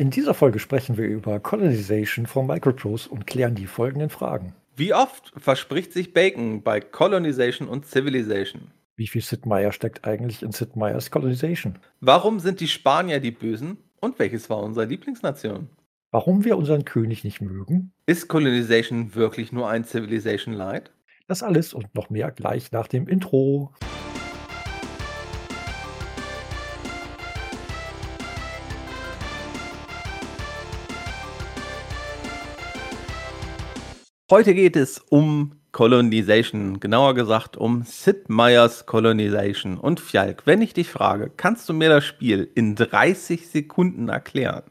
In dieser Folge sprechen wir über Colonization von Microprose und klären die folgenden Fragen. Wie oft verspricht sich Bacon bei Colonization und Civilization? Wie viel Sid Meier steckt eigentlich in Sid Meier's Colonization? Warum sind die Spanier die Bösen? Und welches war unsere Lieblingsnation? Warum wir unseren König nicht mögen? Ist Colonization wirklich nur ein Civilization Light? Das alles und noch mehr gleich nach dem Intro. Heute geht es um Colonization, genauer gesagt um Sid Meier's Colonization. Und Fjalk, wenn ich dich frage, kannst du mir das Spiel in 30 Sekunden erklären?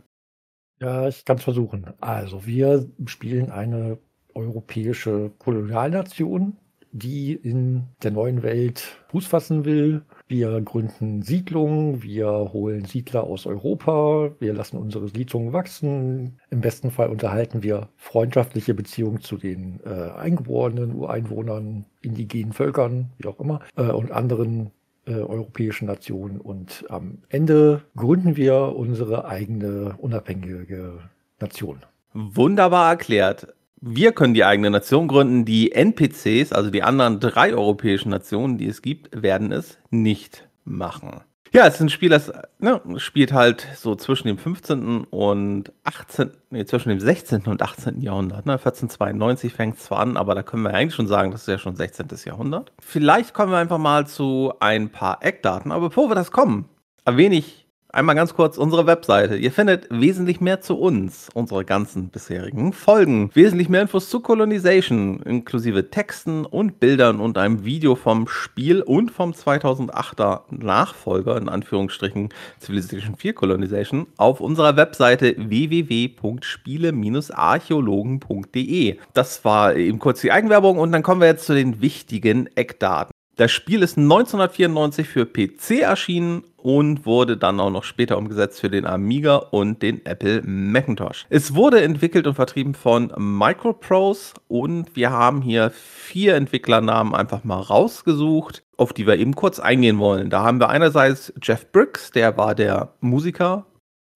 Ja, ich kann es versuchen. Also, wir spielen eine europäische Kolonialnation, die in der neuen Welt Fuß fassen will. Wir gründen Siedlungen, wir holen Siedler aus Europa, wir lassen unsere Siedlungen wachsen. Im besten Fall unterhalten wir freundschaftliche Beziehungen zu den äh, Eingeborenen, Ureinwohnern, indigenen Völkern, wie auch immer, äh, und anderen äh, europäischen Nationen. Und am Ende gründen wir unsere eigene unabhängige Nation. Wunderbar erklärt. Wir können die eigene Nation gründen. Die NPCs, also die anderen drei europäischen Nationen, die es gibt, werden es nicht machen. Ja, es ist ein Spiel, das ne, spielt halt so zwischen dem 15. und 18. Nee, zwischen dem 16. und 18. Jahrhundert. Ne? 1492 fängt es zwar an, aber da können wir eigentlich schon sagen, das ist ja schon 16. Jahrhundert. Vielleicht kommen wir einfach mal zu ein paar Eckdaten. Aber bevor wir das kommen, erwähne ich Einmal ganz kurz unsere Webseite. Ihr findet wesentlich mehr zu uns, unsere ganzen bisherigen Folgen, wesentlich mehr Infos zu Colonization, inklusive Texten und Bildern und einem Video vom Spiel und vom 2008er Nachfolger, in Anführungsstrichen Civilization 4 Colonization, auf unserer Webseite www.spiele-archäologen.de. Das war eben kurz die Eigenwerbung und dann kommen wir jetzt zu den wichtigen Eckdaten. Das Spiel ist 1994 für PC erschienen und wurde dann auch noch später umgesetzt für den Amiga und den Apple Macintosh. Es wurde entwickelt und vertrieben von Microprose und wir haben hier vier Entwicklernamen einfach mal rausgesucht, auf die wir eben kurz eingehen wollen. Da haben wir einerseits Jeff Briggs, der war der Musiker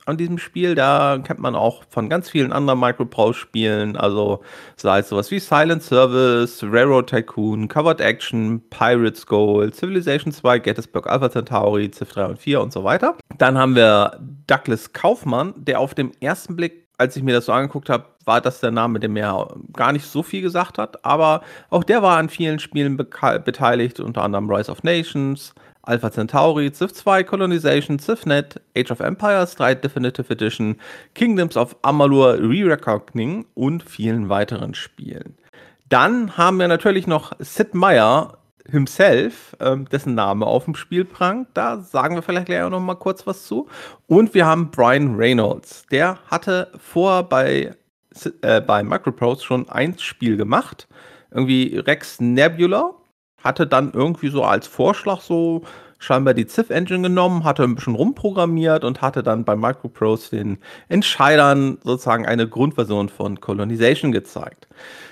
an diesem Spiel. Da kennt man auch von ganz vielen anderen Microprose-Spielen, also sei es sowas wie Silent Service, Railroad Tycoon, Covered Action, Pirates Gold, Civilization 2, Gettysburg Alpha Centauri, Civ 3 und 4 und so weiter. Dann haben wir Douglas Kaufmann, der auf dem ersten Blick, als ich mir das so angeguckt habe, war das der Name, der mir gar nicht so viel gesagt hat, aber auch der war an vielen Spielen beteiligt, unter anderem Rise of Nations, Alpha Centauri, Civ 2, Colonization, CivNet, Age of Empires 3 Definitive Edition, Kingdoms of Amalur Re-Reckoning und vielen weiteren Spielen. Dann haben wir natürlich noch Sid Meier himself, äh, dessen Name auf dem Spiel prangt. Da sagen wir vielleicht gleich noch mal kurz was zu. Und wir haben Brian Reynolds. Der hatte vor bei, äh, bei Microprose schon ein Spiel gemacht. Irgendwie Rex Nebula hatte dann irgendwie so als Vorschlag so scheinbar die Civ-Engine genommen, hatte ein bisschen rumprogrammiert und hatte dann bei Microprose den Entscheidern sozusagen eine Grundversion von Colonization gezeigt.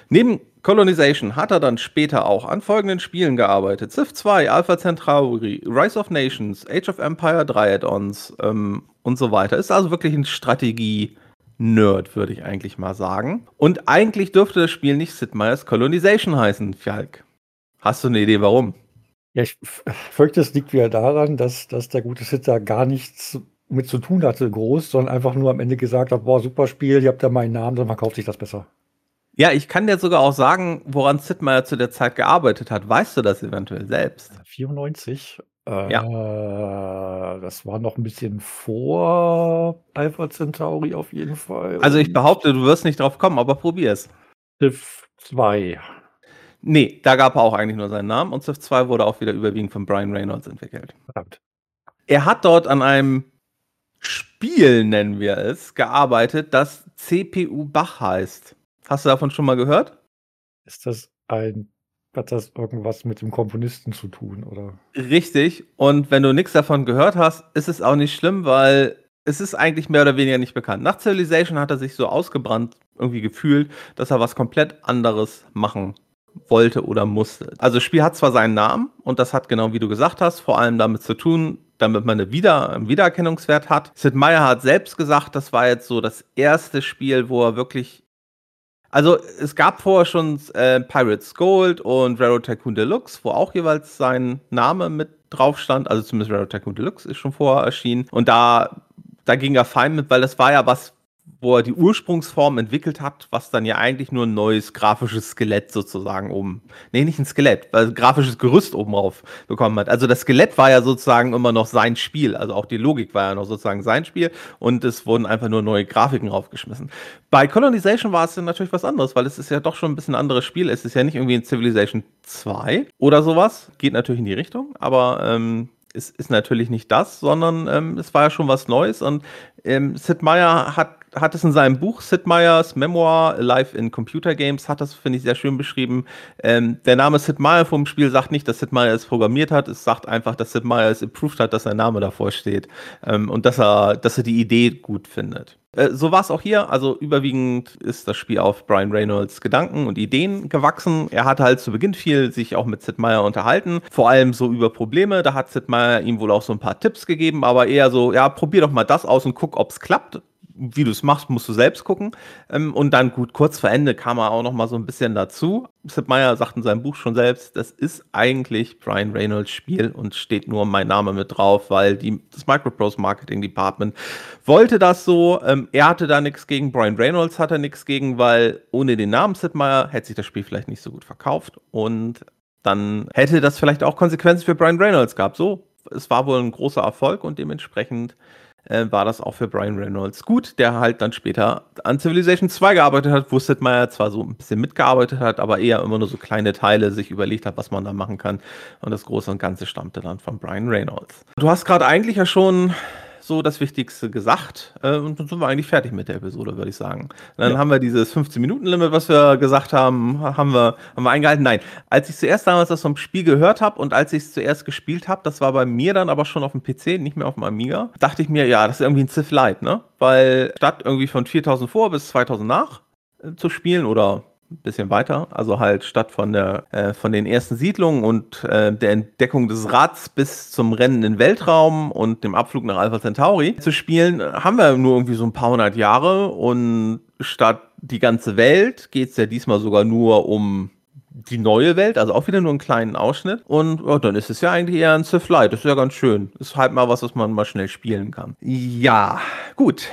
Neben Colonization hat er dann später auch an folgenden Spielen gearbeitet: Civ 2, Alpha Centauri, Rise of Nations, Age of Empire 3 Add-ons ähm, und so weiter. Ist also wirklich ein Strategie-Nerd, würde ich eigentlich mal sagen. Und eigentlich dürfte das Spiel nicht Sid Meier's Colonization heißen, Fjalk. Hast du eine Idee, warum? Ja, ich fürchte, es liegt wieder daran, dass, dass der gute Sitter gar nichts mit zu tun hatte, groß, sondern einfach nur am Ende gesagt hat, boah, super Spiel, ihr habt ja meinen Namen, dann verkauft sich das besser. Ja, ich kann dir sogar auch sagen, woran Sid Meier zu der Zeit gearbeitet hat. Weißt du das eventuell selbst? 94. Äh, ja. Das war noch ein bisschen vor Alpha Centauri auf jeden Fall. Also ich behaupte, du wirst nicht drauf kommen, aber probier es. Civ 2. Nee, da gab er auch eigentlich nur seinen Namen und Civ 2 wurde auch wieder überwiegend von Brian Reynolds entwickelt. Verdammt. Er hat dort an einem Spiel, nennen wir es, gearbeitet, das CPU Bach heißt. Hast du davon schon mal gehört? Ist das ein, hat das irgendwas mit dem Komponisten zu tun, oder? Richtig. Und wenn du nichts davon gehört hast, ist es auch nicht schlimm, weil es ist eigentlich mehr oder weniger nicht bekannt. Nach Civilization hat er sich so ausgebrannt irgendwie gefühlt, dass er was komplett anderes machen wollte oder musste. Also das Spiel hat zwar seinen Namen und das hat genau wie du gesagt hast, vor allem damit zu tun, damit man eine Wieder einen Wiedererkennungswert hat. Sid Meier hat selbst gesagt, das war jetzt so das erste Spiel, wo er wirklich also es gab vorher schon äh, Pirates Gold und Railroad Tycoon Deluxe, wo auch jeweils sein Name mit drauf stand. Also zumindest Railroad Tycoon Deluxe ist schon vorher erschienen. Und da, da ging er fein mit, weil das war ja was, wo er die Ursprungsform entwickelt hat, was dann ja eigentlich nur ein neues grafisches Skelett sozusagen oben, nee, nicht ein Skelett, weil ein grafisches Gerüst oben drauf bekommen hat. Also das Skelett war ja sozusagen immer noch sein Spiel, also auch die Logik war ja noch sozusagen sein Spiel und es wurden einfach nur neue Grafiken draufgeschmissen. Bei Colonization war es dann natürlich was anderes, weil es ist ja doch schon ein bisschen ein anderes Spiel. Es ist ja nicht irgendwie ein Civilization 2 oder sowas, geht natürlich in die Richtung, aber ähm, es ist natürlich nicht das, sondern ähm, es war ja schon was Neues und ähm, Sid Meier hat hat es in seinem Buch Sid Meier's Memoir Live in Computer Games, hat das, finde ich, sehr schön beschrieben. Ähm, der Name Sid Meier vom Spiel sagt nicht, dass Sid Meier es programmiert hat, es sagt einfach, dass Sid Meier es approved hat, dass sein Name davor steht ähm, und dass er, dass er die Idee gut findet. Äh, so war es auch hier. Also überwiegend ist das Spiel auf Brian Reynolds Gedanken und Ideen gewachsen. Er hat halt zu Beginn viel sich auch mit Sid Meier unterhalten, vor allem so über Probleme. Da hat Sid Meier ihm wohl auch so ein paar Tipps gegeben, aber eher so, ja, probier doch mal das aus und guck, ob es klappt wie du es machst, musst du selbst gucken. Ähm, und dann gut, kurz vor Ende kam er auch noch mal so ein bisschen dazu. Sepp Meyer sagt in seinem Buch schon selbst, das ist eigentlich Brian Reynolds Spiel und steht nur mein Name mit drauf, weil die, das Microprose Marketing Department wollte das so. Ähm, er hatte da nichts gegen, Brian Reynolds hatte nichts gegen, weil ohne den Namen Sid Meier hätte sich das Spiel vielleicht nicht so gut verkauft und dann hätte das vielleicht auch Konsequenzen für Brian Reynolds gehabt. So, es war wohl ein großer Erfolg und dementsprechend äh, war das auch für Brian Reynolds gut, der halt dann später an Civilization 2 gearbeitet hat, wo Sid Meier zwar so ein bisschen mitgearbeitet hat, aber eher immer nur so kleine Teile sich überlegt hat, was man da machen kann. Und das Große und Ganze stammte dann von Brian Reynolds. Du hast gerade eigentlich ja schon so das Wichtigste gesagt. Äh, und dann sind wir eigentlich fertig mit der Episode, würde ich sagen. Dann ja. haben wir dieses 15-Minuten-Limit, was wir gesagt haben, haben wir, haben wir eingehalten. Nein, als ich zuerst damals das vom Spiel gehört habe und als ich es zuerst gespielt habe, das war bei mir dann aber schon auf dem PC, nicht mehr auf dem Amiga, dachte ich mir, ja, das ist irgendwie ein Civ Lite, ne? Weil statt irgendwie von 4000 vor bis 2000 nach äh, zu spielen oder ein bisschen weiter, also halt statt von der äh, von den ersten Siedlungen und äh, der Entdeckung des Rads bis zum Rennen in Weltraum und dem Abflug nach Alpha Centauri zu spielen, haben wir nur irgendwie so ein paar hundert Jahre und statt die ganze Welt geht es ja diesmal sogar nur um die neue Welt, also auch wieder nur einen kleinen Ausschnitt. Und oh, dann ist es ja eigentlich eher ein Civ Light. Das ist ja ganz schön. Ist halt mal was, was man mal schnell spielen kann. Ja, gut.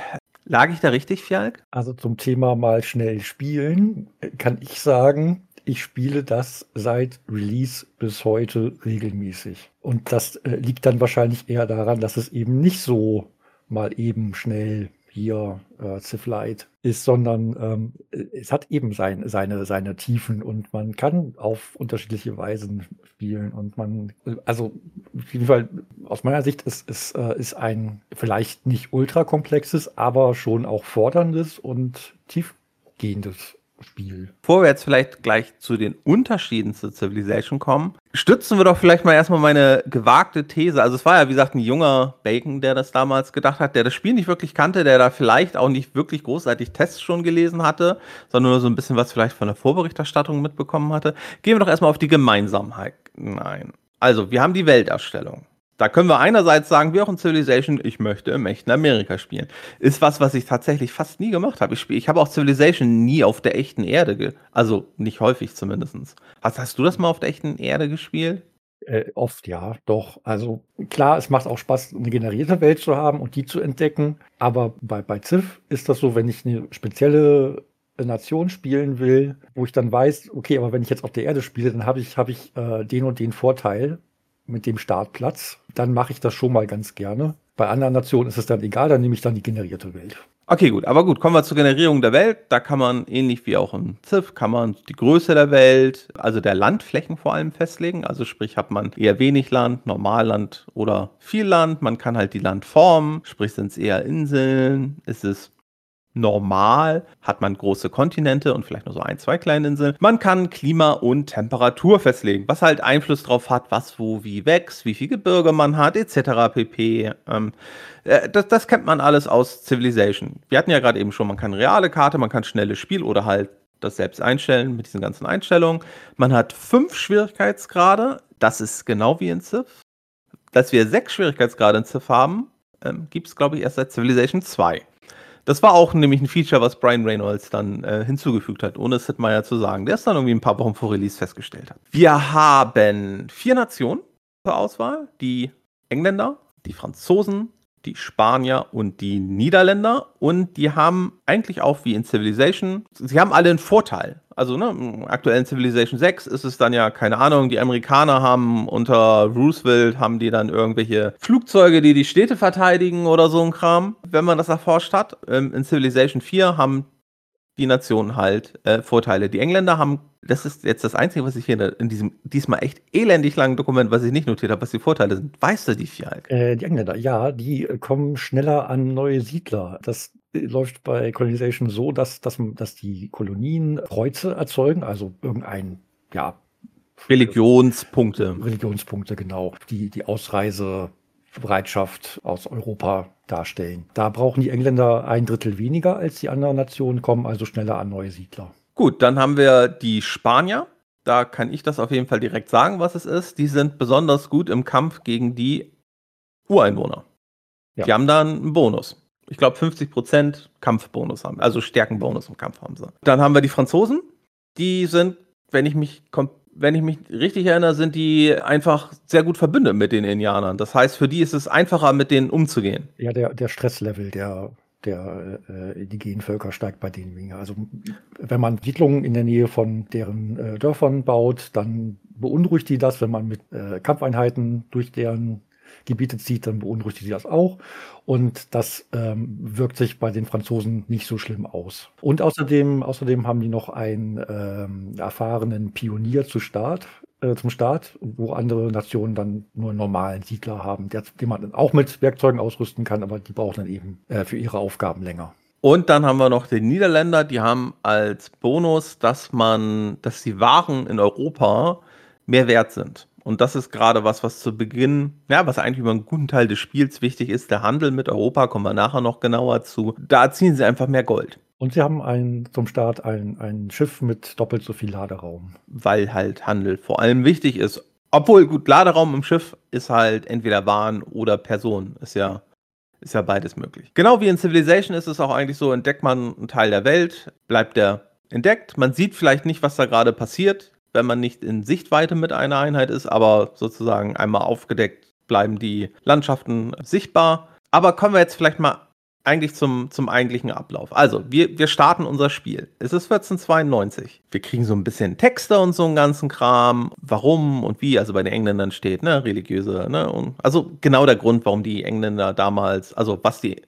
Lag ich da richtig, Fjalk? Also zum Thema mal schnell spielen, kann ich sagen, ich spiele das seit Release bis heute regelmäßig. Und das äh, liegt dann wahrscheinlich eher daran, dass es eben nicht so mal eben schnell hier äh, Light ist, sondern ähm, es hat eben sein, seine, seine Tiefen und man kann auf unterschiedliche Weisen spielen und man, also auf jeden Fall aus meiner Sicht ist es äh, ist ein vielleicht nicht ultra komplexes, aber schon auch forderndes und tiefgehendes Spiel. Bevor wir jetzt vielleicht gleich zu den Unterschieden zu Civilization kommen, stützen wir doch vielleicht mal erstmal meine gewagte These. Also es war ja, wie gesagt, ein junger Bacon, der das damals gedacht hat, der das Spiel nicht wirklich kannte, der da vielleicht auch nicht wirklich großartig Tests schon gelesen hatte, sondern nur so ein bisschen was vielleicht von der Vorberichterstattung mitbekommen hatte. Gehen wir doch erstmal auf die Gemeinsamkeit. Nein. Also, wir haben die Welterstellung. Da können wir einerseits sagen, wie auch in Civilization, ich möchte im echten Amerika spielen. Ist was, was ich tatsächlich fast nie gemacht habe. Ich, ich habe auch Civilization nie auf der echten Erde, also nicht häufig zumindest. Hast, hast du das mal auf der echten Erde gespielt? Äh, oft ja, doch. Also klar, es macht auch Spaß, eine generierte Welt zu haben und die zu entdecken. Aber bei, bei Civ ist das so, wenn ich eine spezielle Nation spielen will, wo ich dann weiß, okay, aber wenn ich jetzt auf der Erde spiele, dann habe ich, hab ich äh, den und den Vorteil mit dem Startplatz, dann mache ich das schon mal ganz gerne. Bei anderen Nationen ist es dann egal, dann nehme ich dann die generierte Welt. Okay, gut, aber gut, kommen wir zur Generierung der Welt. Da kann man, ähnlich wie auch in Civ, kann man die Größe der Welt, also der Landflächen vor allem festlegen. Also sprich, hat man eher wenig Land, Normalland oder viel Land. Man kann halt die Landformen, sprich sind es eher Inseln, ist es normal hat man große Kontinente und vielleicht nur so ein, zwei kleine Inseln. Man kann Klima und Temperatur festlegen, was halt Einfluss darauf hat, was wo wie wächst, wie viel Gebirge man hat, etc. pp. Ähm, äh, das, das kennt man alles aus Civilization. Wir hatten ja gerade eben schon, man kann reale Karte, man kann schnelles Spiel oder halt das selbst einstellen mit diesen ganzen Einstellungen. Man hat fünf Schwierigkeitsgrade. Das ist genau wie in Civ dass wir sechs Schwierigkeitsgrade in Civ haben, ähm, gibt es, glaube ich, erst seit Civilization 2. Das war auch nämlich ein Feature, was Brian Reynolds dann äh, hinzugefügt hat, ohne es mal ja zu sagen. Der ist dann irgendwie ein paar Wochen vor Release festgestellt hat. Wir haben vier Nationen zur Auswahl: die Engländer, die Franzosen, die Spanier und die Niederländer. Und die haben eigentlich auch wie in Civilization, sie haben alle einen Vorteil. Also ne, aktuellen Civilization 6 ist es dann ja, keine Ahnung, die Amerikaner haben unter Roosevelt, haben die dann irgendwelche Flugzeuge, die die Städte verteidigen oder so ein Kram, wenn man das erforscht hat. Ähm, in Civilization 4 haben die Nationen halt äh, Vorteile. Die Engländer haben, das ist jetzt das Einzige, was ich hier in diesem diesmal echt elendig langen Dokument, was ich nicht notiert habe, was die Vorteile sind. Weißt du die vier halt? Äh, die Engländer, ja, die kommen schneller an neue Siedler. Das läuft bei Colonization so, dass, dass, dass die Kolonien Kreuze erzeugen, also irgendein, ja, Religionspunkte. Religionspunkte, genau. Die, die Ausreise Bereitschaft aus Europa darstellen. Da brauchen die Engländer ein Drittel weniger als die anderen Nationen, kommen also schneller an neue Siedler. Gut, dann haben wir die Spanier. Da kann ich das auf jeden Fall direkt sagen, was es ist. Die sind besonders gut im Kampf gegen die Ureinwohner. Ja. Die haben da einen Bonus. Ich glaube 50% Kampfbonus haben, also Stärkenbonus im Kampf haben sie. Dann haben wir die Franzosen. Die sind, wenn ich mich wenn ich mich richtig erinnere, sind die einfach sehr gut verbündet mit den Indianern. Das heißt, für die ist es einfacher, mit denen umzugehen. Ja, der, der Stresslevel der, der äh, indigenen Völker steigt bei denen weniger. Also wenn man Siedlungen in der Nähe von deren äh, Dörfern baut, dann beunruhigt die das. Wenn man mit äh, Kampfeinheiten durch deren Gebiete zieht, dann beunruhigt sie das auch. Und das ähm, wirkt sich bei den Franzosen nicht so schlimm aus. Und außerdem, außerdem haben die noch einen ähm, erfahrenen Pionier zu Start, äh, zum Start, wo andere Nationen dann nur normalen Siedler haben, der, den man dann auch mit Werkzeugen ausrüsten kann, aber die brauchen dann eben äh, für ihre Aufgaben länger. Und dann haben wir noch den Niederländer, die haben als Bonus, dass man, dass die Waren in Europa mehr wert sind. Und das ist gerade was, was zu Beginn, ja, was eigentlich über einen guten Teil des Spiels wichtig ist. Der Handel mit Europa, kommen wir nachher noch genauer zu. Da ziehen sie einfach mehr Gold. Und sie haben ein, zum Start ein, ein Schiff mit doppelt so viel Laderaum. Weil halt Handel vor allem wichtig ist. Obwohl, gut, Laderaum im Schiff ist halt entweder Waren oder Personen. Ist ja, ist ja beides möglich. Genau wie in Civilization ist es auch eigentlich so, entdeckt man einen Teil der Welt, bleibt der entdeckt. Man sieht vielleicht nicht, was da gerade passiert wenn man nicht in Sichtweite mit einer Einheit ist, aber sozusagen einmal aufgedeckt bleiben die Landschaften sichtbar. Aber kommen wir jetzt vielleicht mal eigentlich zum, zum eigentlichen Ablauf. Also, wir, wir starten unser Spiel. Es ist 1492. Wir kriegen so ein bisschen Texte und so einen ganzen Kram. Warum und wie, also bei den Engländern steht, ne, religiöse, ne, und also genau der Grund, warum die Engländer damals, also was die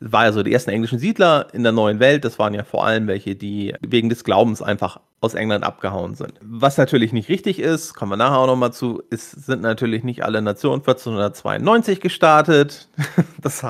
war ja so die ersten englischen Siedler in der neuen Welt. Das waren ja vor allem welche, die wegen des Glaubens einfach aus England abgehauen sind. Was natürlich nicht richtig ist, kommen wir nachher auch nochmal zu, ist, sind natürlich nicht alle Nationen 1492 gestartet. das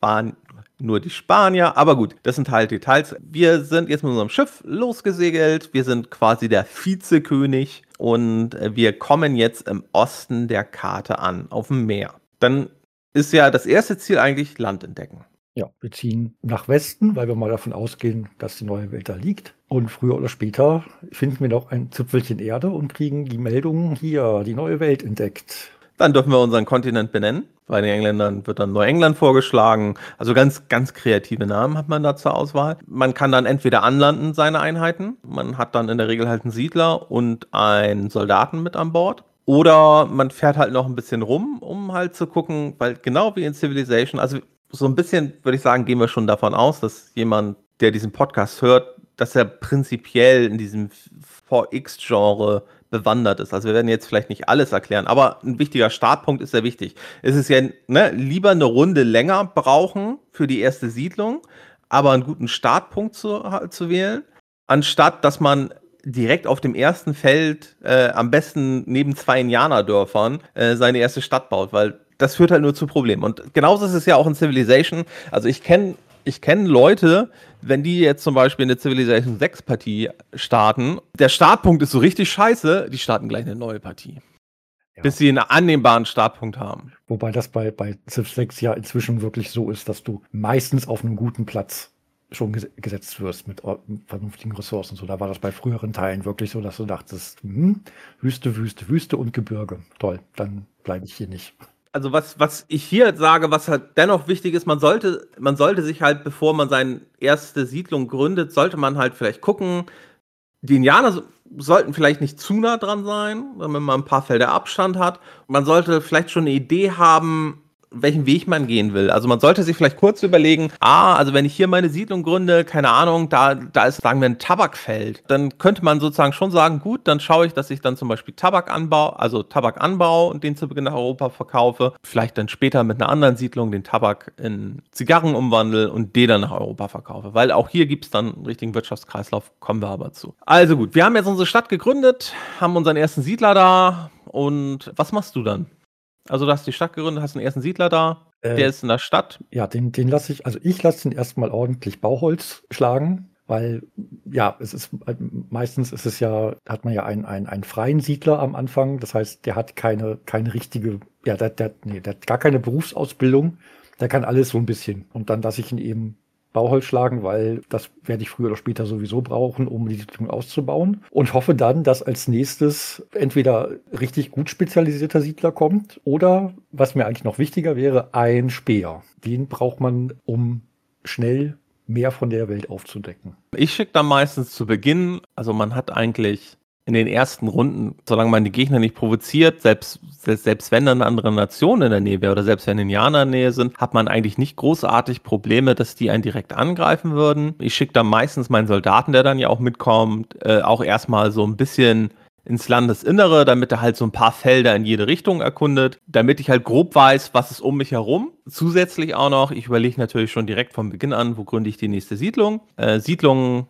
waren nur die Spanier, aber gut, das sind halt Details. Wir sind jetzt mit unserem Schiff losgesegelt, wir sind quasi der Vizekönig und wir kommen jetzt im Osten der Karte an, auf dem Meer. Dann ist ja das erste Ziel eigentlich Land entdecken. Ja, wir ziehen nach Westen, weil wir mal davon ausgehen, dass die neue Welt da liegt. Und früher oder später finden wir noch ein Zipfelchen Erde und kriegen die Meldung hier, die neue Welt entdeckt. Dann dürfen wir unseren Kontinent benennen. Bei den Engländern wird dann Neuengland vorgeschlagen. Also ganz, ganz kreative Namen hat man da zur Auswahl. Man kann dann entweder anlanden, seine Einheiten. Man hat dann in der Regel halt einen Siedler und einen Soldaten mit an Bord. Oder man fährt halt noch ein bisschen rum, um halt zu gucken, weil genau wie in Civilization, also so ein bisschen, würde ich sagen, gehen wir schon davon aus, dass jemand, der diesen Podcast hört, dass er prinzipiell in diesem VX-Genre bewandert ist. Also wir werden jetzt vielleicht nicht alles erklären, aber ein wichtiger Startpunkt ist sehr wichtig. Es ist ja ne, lieber eine Runde länger brauchen für die erste Siedlung, aber einen guten Startpunkt zu, zu wählen, anstatt dass man direkt auf dem ersten Feld äh, am besten neben zwei Indianerdörfern äh, seine erste Stadt baut, weil das führt halt nur zu Problemen. Und genauso ist es ja auch in Civilization. Also ich kenne ich kenne Leute, wenn die jetzt zum Beispiel eine Civilization 6 Partie starten, der Startpunkt ist so richtig scheiße, die starten gleich eine neue Partie. Ja. Bis sie einen annehmbaren Startpunkt haben. Wobei das bei, bei Civ 6 ja inzwischen wirklich so ist, dass du meistens auf einem guten Platz schon gesetzt wirst mit vernünftigen Ressourcen. So, da war das bei früheren Teilen wirklich so, dass du dachtest, hm, Wüste, Wüste, Wüste und Gebirge. Toll, dann bleibe ich hier nicht. Also was, was ich hier sage, was halt dennoch wichtig ist, man sollte, man sollte sich halt, bevor man seine erste Siedlung gründet, sollte man halt vielleicht gucken, die Indianer sollten vielleicht nicht zu nah dran sein, wenn man ein paar Felder Abstand hat. Man sollte vielleicht schon eine Idee haben, welchen Weg man gehen will. Also man sollte sich vielleicht kurz überlegen, ah, also wenn ich hier meine Siedlung gründe, keine Ahnung, da, da ist, sagen wir, ein Tabakfeld, dann könnte man sozusagen schon sagen, gut, dann schaue ich, dass ich dann zum Beispiel Tabak anbaue, also Tabak anbaue und den zu Beginn nach Europa verkaufe. Vielleicht dann später mit einer anderen Siedlung den Tabak in Zigarren umwandle und den dann nach Europa verkaufe. Weil auch hier gibt es dann einen richtigen Wirtschaftskreislauf, kommen wir aber zu. Also gut, wir haben jetzt unsere Stadt gegründet, haben unseren ersten Siedler da und was machst du dann? Also du hast die Stadt gegründet, hast einen ersten Siedler da, äh, der ist in der Stadt. Ja, den, den lasse ich, also ich lasse den erstmal ordentlich Bauholz schlagen, weil ja, es ist meistens ist es ja, hat man ja einen, einen, einen freien Siedler am Anfang. Das heißt, der hat keine, keine richtige, ja, der, der, nee, der hat gar keine Berufsausbildung. Der kann alles so ein bisschen. Und dann lasse ich ihn eben Bauholz schlagen, weil das werde ich früher oder später sowieso brauchen, um die Siedlung auszubauen. Und hoffe dann, dass als nächstes entweder richtig gut spezialisierter Siedler kommt oder, was mir eigentlich noch wichtiger wäre, ein Speer. Den braucht man, um schnell mehr von der Welt aufzudecken. Ich schicke dann meistens zu Beginn, also man hat eigentlich in den ersten Runden, solange man die Gegner nicht provoziert, selbst, selbst wenn dann eine andere Nation in der Nähe wäre oder selbst wenn Indianer in der Nähe sind, hat man eigentlich nicht großartig Probleme, dass die einen direkt angreifen würden. Ich schicke dann meistens meinen Soldaten, der dann ja auch mitkommt, äh, auch erstmal so ein bisschen ins Landesinnere, damit er halt so ein paar Felder in jede Richtung erkundet, damit ich halt grob weiß, was ist um mich herum. Zusätzlich auch noch, ich überlege natürlich schon direkt von Beginn an, wo gründe ich die nächste Siedlung. Äh, Siedlungen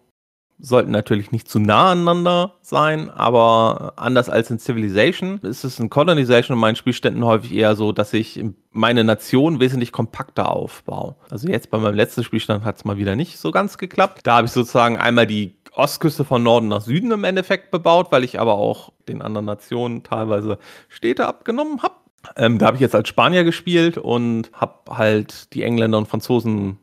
sollten natürlich nicht zu nah aneinander sein, aber anders als in Civilization ist es in Colonization in meinen Spielständen häufig eher so, dass ich meine Nation wesentlich kompakter aufbaue. Also jetzt bei meinem letzten Spielstand hat es mal wieder nicht so ganz geklappt. Da habe ich sozusagen einmal die Ostküste von Norden nach Süden im Endeffekt bebaut, weil ich aber auch den anderen Nationen teilweise Städte abgenommen habe. Ähm, da habe ich jetzt als Spanier gespielt und habe halt die Engländer und Franzosen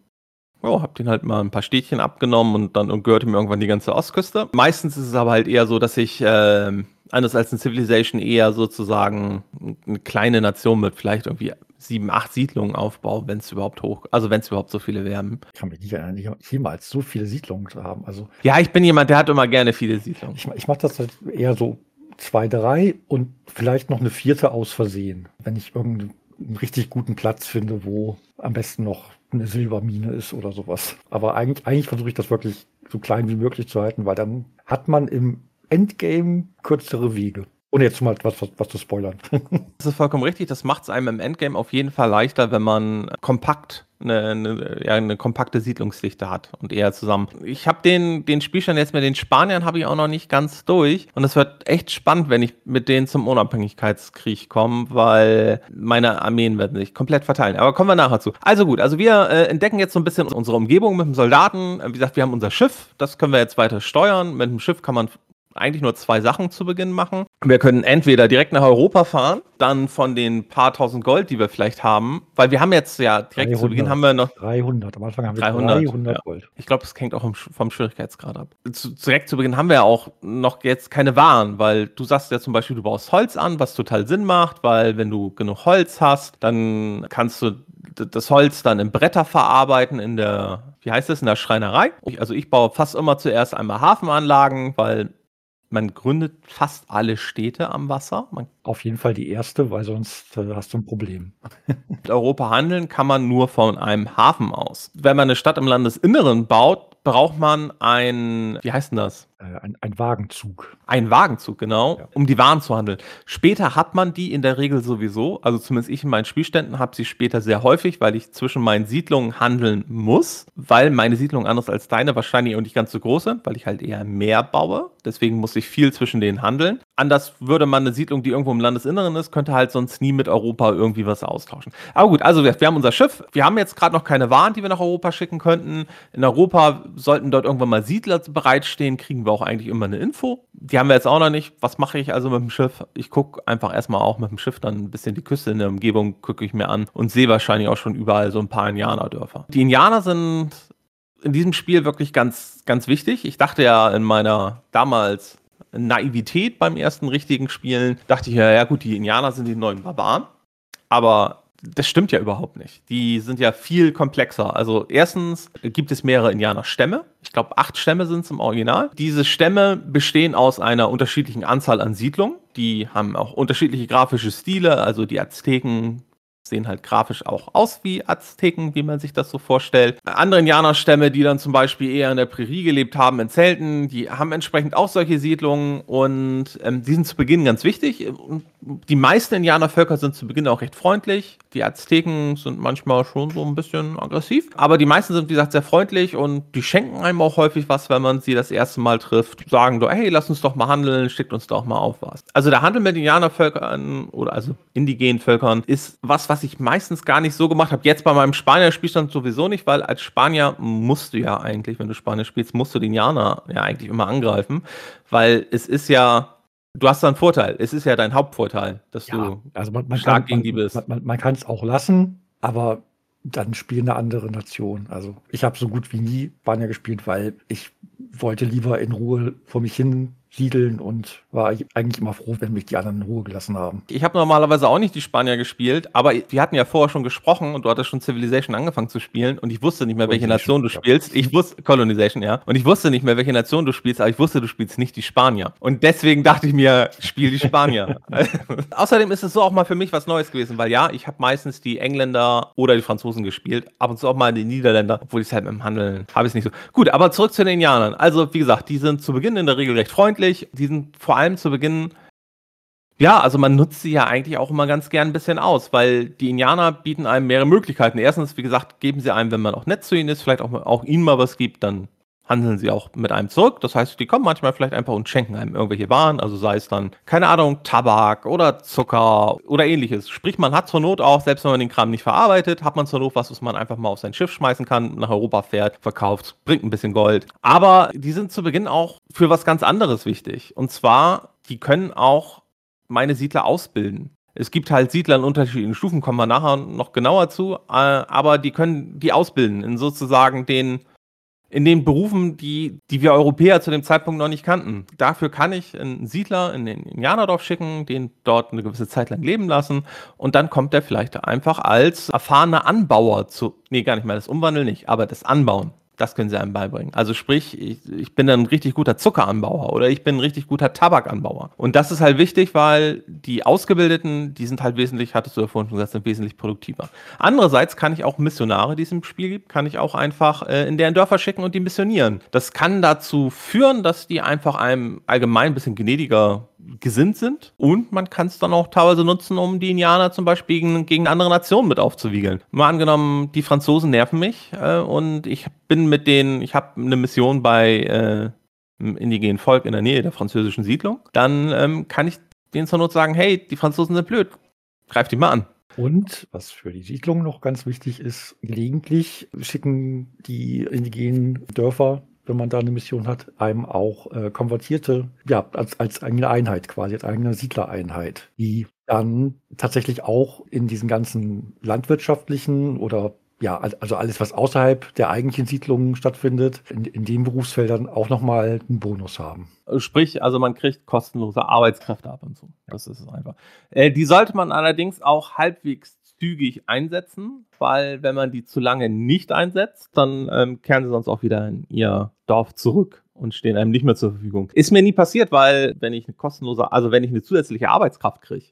ja, hab den halt mal ein paar Städtchen abgenommen und dann und gehörte mir irgendwann die ganze Ostküste. Meistens ist es aber halt eher so, dass ich äh, anders als in Civilization eher sozusagen eine kleine Nation mit vielleicht irgendwie sieben, acht Siedlungen aufbaue, wenn es überhaupt hoch, also wenn es überhaupt so viele werden. Ich kann mich nicht erinnern, jemals so viele Siedlungen zu haben. Also ja, ich bin jemand, der hat immer gerne viele Siedlungen. Ich, ich mache das halt eher so zwei, drei und vielleicht noch eine vierte aus Versehen, wenn ich irgendeinen richtig guten Platz finde, wo am besten noch eine Silbermine ist oder sowas. Aber eigentlich, eigentlich versuche ich das wirklich so klein wie möglich zu halten, weil dann hat man im Endgame kürzere Wege. Ohne jetzt mal was, was, was zu spoilern. das ist vollkommen richtig. Das macht es einem im Endgame auf jeden Fall leichter, wenn man kompakt eine, eine, ja, eine kompakte Siedlungsdichte hat und eher zusammen. Ich habe den, den Spielstand jetzt mit den Spaniern habe ich auch noch nicht ganz durch. Und es wird echt spannend, wenn ich mit denen zum Unabhängigkeitskrieg komme, weil meine Armeen werden sich komplett verteilen. Aber kommen wir nachher zu. Also gut, also wir äh, entdecken jetzt so ein bisschen unsere Umgebung mit dem Soldaten. Wie gesagt, wir haben unser Schiff, das können wir jetzt weiter steuern. Mit dem Schiff kann man eigentlich nur zwei Sachen zu Beginn machen. Wir können entweder direkt nach Europa fahren, dann von den paar tausend Gold, die wir vielleicht haben, weil wir haben jetzt ja direkt 300, zu Beginn haben wir noch 300. Am Anfang haben wir 300, 300 ja. Gold. Ich glaube, es hängt auch vom Schwierigkeitsgrad ab. Zu, direkt zu Beginn haben wir ja auch noch jetzt keine Waren, weil du sagst ja zum Beispiel, du baust Holz an, was total Sinn macht, weil wenn du genug Holz hast, dann kannst du das Holz dann in Bretter verarbeiten in der, wie heißt das, in der Schreinerei. Also ich baue fast immer zuerst einmal Hafenanlagen, weil man gründet fast alle Städte am Wasser. Man Auf jeden Fall die erste, weil sonst äh, hast du ein Problem. Mit Europa handeln kann man nur von einem Hafen aus. Wenn man eine Stadt im Landesinneren baut, braucht man ein, wie heißt denn das? Äh, ein, ein, Wagenzug. Ein Wagenzug, genau, ja. um die Waren zu handeln. Später hat man die in der Regel sowieso. Also zumindest ich in meinen Spielständen habe sie später sehr häufig, weil ich zwischen meinen Siedlungen handeln muss, weil meine Siedlungen anders als deine wahrscheinlich auch nicht ganz so groß sind, weil ich halt eher mehr baue. Deswegen muss ich viel zwischen denen handeln. Anders würde man eine Siedlung, die irgendwo im Landesinneren ist, könnte halt sonst nie mit Europa irgendwie was austauschen. Aber gut, also wir, wir haben unser Schiff. Wir haben jetzt gerade noch keine Waren, die wir nach Europa schicken könnten. In Europa sollten dort irgendwann mal Siedler bereitstehen, kriegen wir auch eigentlich immer eine Info. Die haben wir jetzt auch noch nicht. Was mache ich also mit dem Schiff? Ich gucke einfach erstmal auch mit dem Schiff dann ein bisschen die Küste in der Umgebung, gucke ich mir an und sehe wahrscheinlich auch schon überall so ein paar Indianerdörfer. Die Indianer sind in diesem Spiel wirklich ganz, ganz wichtig. Ich dachte ja in meiner damals Naivität beim ersten richtigen Spielen, dachte ich ja, ja gut, die Indianer sind die neuen Barbaren. Aber das stimmt ja überhaupt nicht. Die sind ja viel komplexer. Also erstens gibt es mehrere Indianerstämme. Ich glaube, acht Stämme sind es im Original. Diese Stämme bestehen aus einer unterschiedlichen Anzahl an Siedlungen. Die haben auch unterschiedliche grafische Stile. Also die Azteken sehen halt grafisch auch aus wie Azteken, wie man sich das so vorstellt. Andere Indianerstämme, die dann zum Beispiel eher in der Prärie gelebt haben, in Zelten, die haben entsprechend auch solche Siedlungen und ähm, die sind zu Beginn ganz wichtig. Die meisten Indianervölker sind zu Beginn auch recht freundlich. Die Azteken sind manchmal schon so ein bisschen aggressiv, aber die meisten sind, wie gesagt, sehr freundlich und die schenken einem auch häufig was, wenn man sie das erste Mal trifft. Sagen so, hey, lass uns doch mal handeln, schickt uns doch mal auf was. Also der Handel mit Indianervölkern oder also indigenen Völkern ist was, was ich meistens gar nicht so gemacht habe. Jetzt bei meinem Spanier-Spielstand sowieso nicht, weil als Spanier musst du ja eigentlich, wenn du Spanier spielst, musst du den Indianer ja eigentlich immer angreifen, weil es ist ja Du hast da einen Vorteil. Es ist ja dein Hauptvorteil, dass ja, du also man, man stark kann, gegen die bist. Man, man, man kann es auch lassen, aber dann spielen eine andere Nation. Also ich habe so gut wie nie Spanier gespielt, weil ich wollte lieber in Ruhe vor mich hin siedeln und war eigentlich immer froh, wenn mich die anderen in Ruhe gelassen haben. Ich habe normalerweise auch nicht die Spanier gespielt, aber wir hatten ja vorher schon gesprochen und du hattest schon Civilization angefangen zu spielen und ich wusste nicht mehr, welche Nation du spielst. Ich wusste, Colonization, ja. Und ich wusste nicht mehr, welche Nation du spielst, aber ich wusste, du spielst nicht die Spanier. Und deswegen dachte ich mir, spiel die Spanier. Außerdem ist es so auch mal für mich was Neues gewesen, weil ja, ich habe meistens die Engländer oder die Franzosen gespielt, ab und zu auch mal die Niederländer, obwohl ich es halt im Handeln habe ich es nicht so. Gut, aber zurück zu den Indianern. Also, wie gesagt, die sind zu Beginn in der Regel recht freundlich wirklich, die sind vor allem zu Beginn, ja, also man nutzt sie ja eigentlich auch immer ganz gern ein bisschen aus, weil die Indianer bieten einem mehrere Möglichkeiten. Erstens, wie gesagt, geben sie einem, wenn man auch nett zu ihnen ist, vielleicht auch, auch ihnen mal was gibt, dann handeln sie auch mit einem zurück. Das heißt, die kommen manchmal vielleicht einfach und schenken einem irgendwelche Waren, also sei es dann, keine Ahnung, Tabak oder Zucker oder ähnliches. Sprich, man hat zur Not auch, selbst wenn man den Kram nicht verarbeitet, hat man zur Not was, was man einfach mal auf sein Schiff schmeißen kann, nach Europa fährt, verkauft, bringt ein bisschen Gold. Aber die sind zu Beginn auch für was ganz anderes wichtig. Und zwar, die können auch meine Siedler ausbilden. Es gibt halt Siedler in unterschiedlichen Stufen, kommen wir nachher noch genauer zu, äh, aber die können die ausbilden in sozusagen den in den Berufen, die, die wir Europäer zu dem Zeitpunkt noch nicht kannten. Dafür kann ich einen Siedler in den Indianerdorf schicken, den dort eine gewisse Zeit lang leben lassen und dann kommt er vielleicht einfach als erfahrener Anbauer zu, nee, gar nicht mal das Umwandeln nicht, aber das Anbauen das können sie einem beibringen. Also sprich, ich, ich bin ein richtig guter Zuckeranbauer oder ich bin ein richtig guter Tabakanbauer. Und das ist halt wichtig, weil die Ausgebildeten, die sind halt wesentlich, hattest du ja vorhin schon gesagt, sind wesentlich produktiver. Andererseits kann ich auch Missionare, die es im Spiel gibt, kann ich auch einfach äh, in deren Dörfer schicken und die missionieren. Das kann dazu führen, dass die einfach einem allgemein ein bisschen gnädiger gesinnt sind. Und man kann es dann auch teilweise nutzen, um die Indianer zum Beispiel gegen, gegen andere Nationen mit aufzuwiegeln. Mal angenommen, die Franzosen nerven mich äh, und ich bin mit denen, ich habe eine Mission bei äh, einem indigenen Volk in der Nähe der französischen Siedlung. Dann ähm, kann ich denen zur Not sagen, hey, die Franzosen sind blöd, greif die mal an. Und was für die Siedlung noch ganz wichtig ist, gelegentlich schicken die indigenen Dörfer wenn man da eine Mission hat, einem auch äh, konvertierte, ja, als, als eigene Einheit quasi, als eigene Siedlereinheit, die dann tatsächlich auch in diesen ganzen landwirtschaftlichen oder ja, also alles, was außerhalb der eigentlichen Siedlungen stattfindet, in, in den Berufsfeldern auch nochmal einen Bonus haben. Sprich, also man kriegt kostenlose Arbeitskräfte ab und zu. Das ist es einfach. Äh, die sollte man allerdings auch halbwegs zügig einsetzen, weil wenn man die zu lange nicht einsetzt, dann ähm, kehren sie sonst auch wieder in ihr Dorf zurück und stehen einem nicht mehr zur Verfügung. Ist mir nie passiert, weil wenn ich eine kostenlose, also wenn ich eine zusätzliche Arbeitskraft kriege,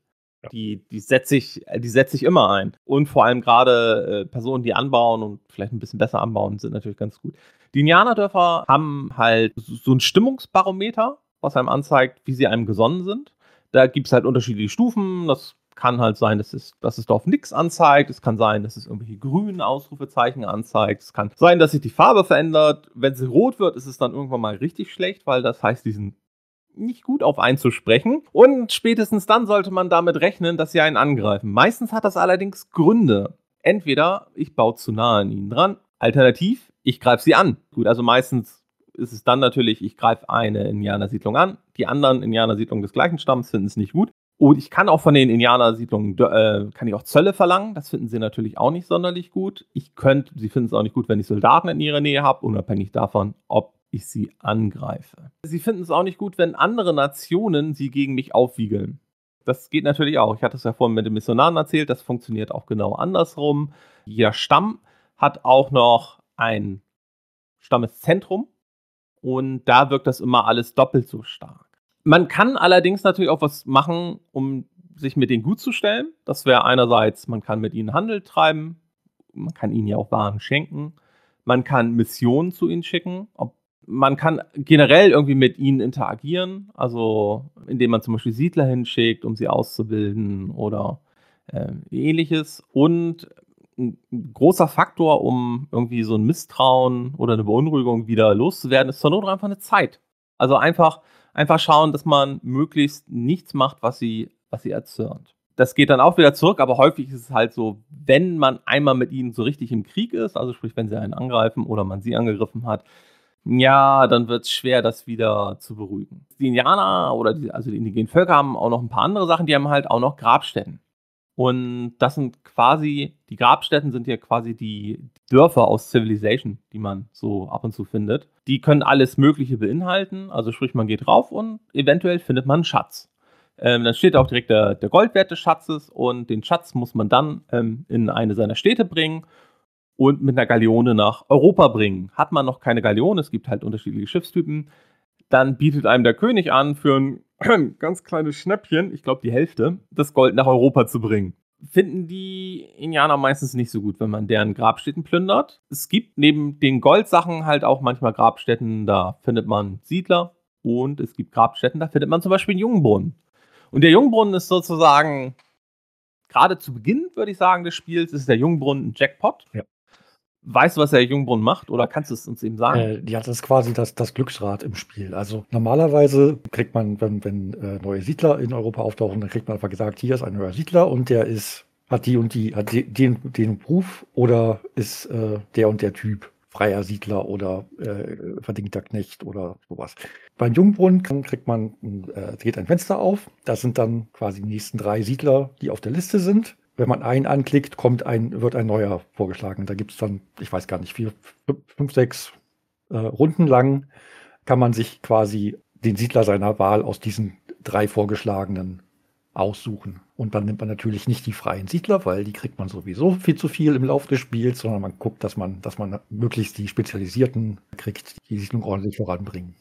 ja. die, die setze ich, die setze ich immer ein. Und vor allem gerade äh, Personen, die anbauen und vielleicht ein bisschen besser anbauen, sind natürlich ganz gut. Die Indianerdörfer haben halt so ein Stimmungsbarometer, was einem anzeigt, wie sie einem gesonnen sind. Da gibt es halt unterschiedliche Stufen. Das kann halt sein, dass es, dass es Dorf nichts anzeigt. Es kann sein, dass es irgendwelche grünen Ausrufezeichen anzeigt. Es kann sein, dass sich die Farbe verändert. Wenn sie rot wird, ist es dann irgendwann mal richtig schlecht, weil das heißt, die sind nicht gut auf einzusprechen. Und spätestens dann sollte man damit rechnen, dass sie einen angreifen. Meistens hat das allerdings Gründe. Entweder ich baue zu nah an ihnen dran, alternativ ich greife sie an. Gut, also meistens ist es dann natürlich, ich greife eine Indianersiedlung an. Die anderen Indianersiedlungen des gleichen Stamms finden es nicht gut. Und ich kann auch von den Indianersiedlungen, äh, kann ich auch Zölle verlangen. Das finden sie natürlich auch nicht sonderlich gut. Ich könnte, sie finden es auch nicht gut, wenn ich Soldaten in ihrer Nähe habe, unabhängig davon, ob ich sie angreife. Sie finden es auch nicht gut, wenn andere Nationen sie gegen mich aufwiegeln. Das geht natürlich auch. Ich hatte es ja vorhin mit den Missionaren erzählt, das funktioniert auch genau andersrum. Jeder Stamm hat auch noch ein Stammeszentrum und da wirkt das immer alles doppelt so stark. Man kann allerdings natürlich auch was machen, um sich mit denen gut zu stellen. Das wäre einerseits, man kann mit ihnen Handel treiben, man kann ihnen ja auch Waren schenken, man kann Missionen zu ihnen schicken, man kann generell irgendwie mit ihnen interagieren, also indem man zum Beispiel Siedler hinschickt, um sie auszubilden oder äh, ähnliches. Und ein großer Faktor, um irgendwie so ein Misstrauen oder eine Beunruhigung wieder loszuwerden, ist zur Not einfach eine Zeit. Also einfach, einfach schauen, dass man möglichst nichts macht, was sie, was sie erzürnt. Das geht dann auch wieder zurück, aber häufig ist es halt so, wenn man einmal mit ihnen so richtig im Krieg ist, also sprich, wenn sie einen angreifen oder man sie angegriffen hat, ja, dann wird es schwer, das wieder zu beruhigen. Die Indianer oder die, also die indigenen Völker haben auch noch ein paar andere Sachen, die haben halt auch noch Grabstätten. Und das sind quasi, die Grabstätten sind ja quasi die Dörfer aus Civilization, die man so ab und zu findet. Die können alles Mögliche beinhalten. Also sprich, man geht rauf und eventuell findet man einen Schatz. Ähm, dann steht auch direkt der, der, Goldwert des Schatzes und den Schatz muss man dann ähm, in eine seiner Städte bringen und mit einer Galeone nach Europa bringen. Hat man noch keine Galeone, es gibt halt unterschiedliche Schiffstypen, dann bietet einem der König an, für ein ganz kleines Schnäppchen, ich glaube die Hälfte, das Gold nach Europa zu bringen. Finden die Indianer meistens nicht so gut, wenn man deren Grabstätten plündert. Es gibt neben den Goldsachen halt auch manchmal Grabstätten, da findet man Siedler und es gibt Grabstätten, da findet man zum Beispiel einen Jungbrunnen. Und der Jungbrunnen ist sozusagen, gerade zu Beginn, würde ich sagen, des Spiels, ist der Jungbrunnen ein Jackpot. Ja. Weißt du, was der Jungbrunnen macht oder kannst du es uns eben sagen? Äh, ja, das ist quasi das, das Glücksrad im Spiel. Also normalerweise kriegt man, wenn, wenn äh, neue Siedler in Europa auftauchen, dann kriegt man einfach gesagt, hier ist ein neuer Siedler und der ist, hat die und die, hat die, den, den Beruf oder ist äh, der und der Typ freier Siedler oder äh, verdingter Knecht oder sowas. Beim Jungbrunnen kriegt man, äh, dreht ein Fenster auf. Das sind dann quasi die nächsten drei Siedler, die auf der Liste sind wenn man einen anklickt, kommt ein, wird ein neuer vorgeschlagen. Da gibt es dann, ich weiß gar nicht, vier, fünf, sechs äh, Runden lang kann man sich quasi den Siedler seiner Wahl aus diesen drei vorgeschlagenen aussuchen. Und dann nimmt man natürlich nicht die freien Siedler, weil die kriegt man sowieso viel zu viel im Laufe des Spiels, sondern man guckt, dass man, dass man möglichst die Spezialisierten kriegt, die sich nun ordentlich voranbringen.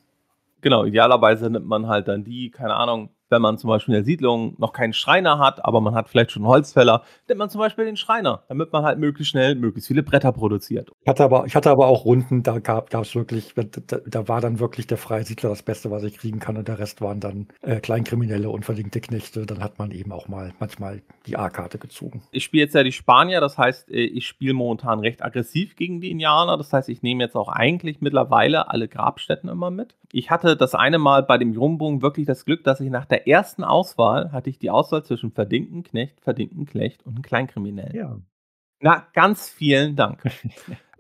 Genau, idealerweise nimmt man halt dann die, keine Ahnung, wenn man zum Beispiel in der Siedlung noch keinen Schreiner hat, aber man hat vielleicht schon einen Holzfäller, nimmt man zum Beispiel den Schreiner, damit man halt möglichst schnell möglichst viele Bretter produziert. Ich hatte aber, ich hatte aber auch Runden, da gab es wirklich, da, da, war dann wirklich der freie Siedler das Beste, was ich kriegen kann und der Rest waren dann äh, Kleinkriminelle und verlinkte Knechte. Dann hat man eben auch mal manchmal die A-Karte gezogen. Ich spiele jetzt ja die Spanier, das heißt, äh, ich spiele momentan recht aggressiv gegen die Indianer. Das heißt, ich nehme jetzt auch eigentlich mittlerweile alle Grabstätten immer mit. Ich hatte das eine Mal bei dem Jumbogen wirklich das Glück, dass ich nach der ersten Auswahl hatte ich die Auswahl zwischen verdingten Knecht, verdingten Knecht und einem Kleinkriminellen. Ja. Na, ganz vielen Dank.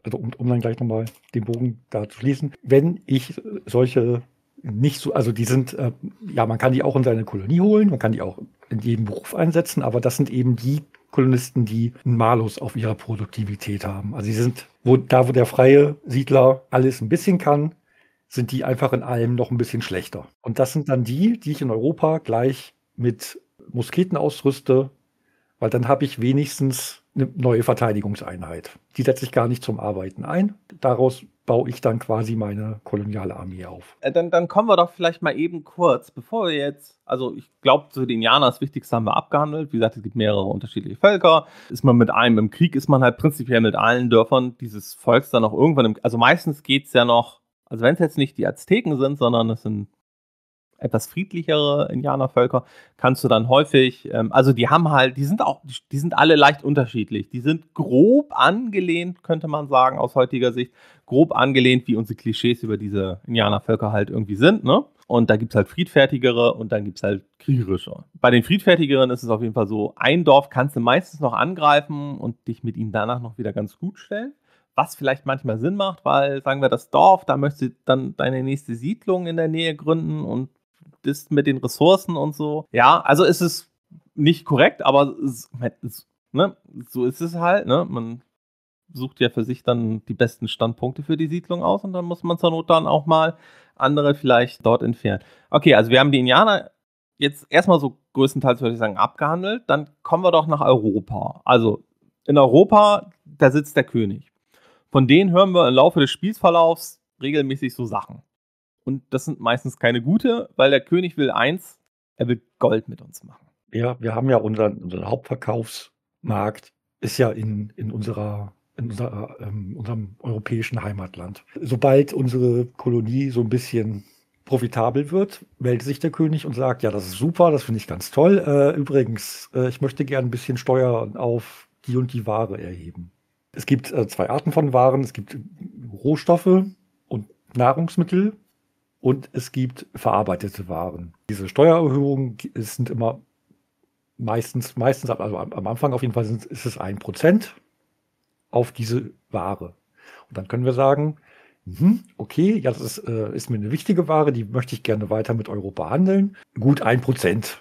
Also um, um dann gleich nochmal den Bogen da zu schließen. Wenn ich solche nicht so, also die sind, äh, ja, man kann die auch in seine Kolonie holen, man kann die auch in jedem Beruf einsetzen, aber das sind eben die Kolonisten, die einen Malus auf ihrer Produktivität haben. Also sie sind, wo, da wo der freie Siedler alles ein bisschen kann, sind die einfach in allem noch ein bisschen schlechter. Und das sind dann die, die ich in Europa gleich mit Musketen ausrüste, weil dann habe ich wenigstens eine neue Verteidigungseinheit. Die setze ich gar nicht zum Arbeiten ein. Daraus baue ich dann quasi meine koloniale Armee auf. Äh, dann, dann kommen wir doch vielleicht mal eben kurz, bevor wir jetzt, also ich glaube, zu den Indianern das Wichtigste haben wir abgehandelt. Wie gesagt, es gibt mehrere unterschiedliche Völker. Ist man mit einem im Krieg, ist man halt prinzipiell mit allen Dörfern dieses Volks dann auch irgendwann im, also meistens geht es ja noch also wenn es jetzt nicht die Azteken sind, sondern es sind etwas friedlichere Indianervölker, kannst du dann häufig, ähm, also die haben halt, die sind auch, die sind alle leicht unterschiedlich. Die sind grob angelehnt, könnte man sagen, aus heutiger Sicht, grob angelehnt, wie unsere Klischees über diese Indianervölker halt irgendwie sind, ne? Und da gibt es halt friedfertigere und dann gibt es halt kriegerische. Bei den friedfertigeren ist es auf jeden Fall so, ein Dorf kannst du meistens noch angreifen und dich mit ihnen danach noch wieder ganz gut stellen was vielleicht manchmal Sinn macht, weil, sagen wir, das Dorf, da möchtest du dann deine nächste Siedlung in der Nähe gründen und das mit den Ressourcen und so. Ja, also ist es nicht korrekt, aber ne, so ist es halt. Ne? Man sucht ja für sich dann die besten Standpunkte für die Siedlung aus und dann muss man zur Not dann auch mal andere vielleicht dort entfernen. Okay, also wir haben die Indianer jetzt erstmal so größtenteils, würde ich sagen, abgehandelt. Dann kommen wir doch nach Europa. Also in Europa, da sitzt der König. Von denen hören wir im Laufe des Spielsverlaufs regelmäßig so Sachen. Und das sind meistens keine gute, weil der König will eins, er will Gold mit uns machen. Ja, wir haben ja unseren, unseren Hauptverkaufsmarkt, ist ja in, in unserer in unserer, ähm, unserem europäischen Heimatland. Sobald unsere Kolonie so ein bisschen profitabel wird, meldet sich der König und sagt, ja, das ist super, das finde ich ganz toll. Äh, übrigens, äh, ich möchte gerne ein bisschen Steuern auf die und die Ware erheben. Es gibt äh, zwei Arten von Waren. Es gibt Rohstoffe und Nahrungsmittel und es gibt verarbeitete Waren. Diese Steuererhöhungen sind immer meistens, meistens, also am Anfang auf jeden Fall sind, ist es ein Prozent auf diese Ware. Und dann können wir sagen, mhm, okay, ja, das ist, äh, ist mir eine wichtige Ware, die möchte ich gerne weiter mit Europa handeln. Gut, ein Prozent.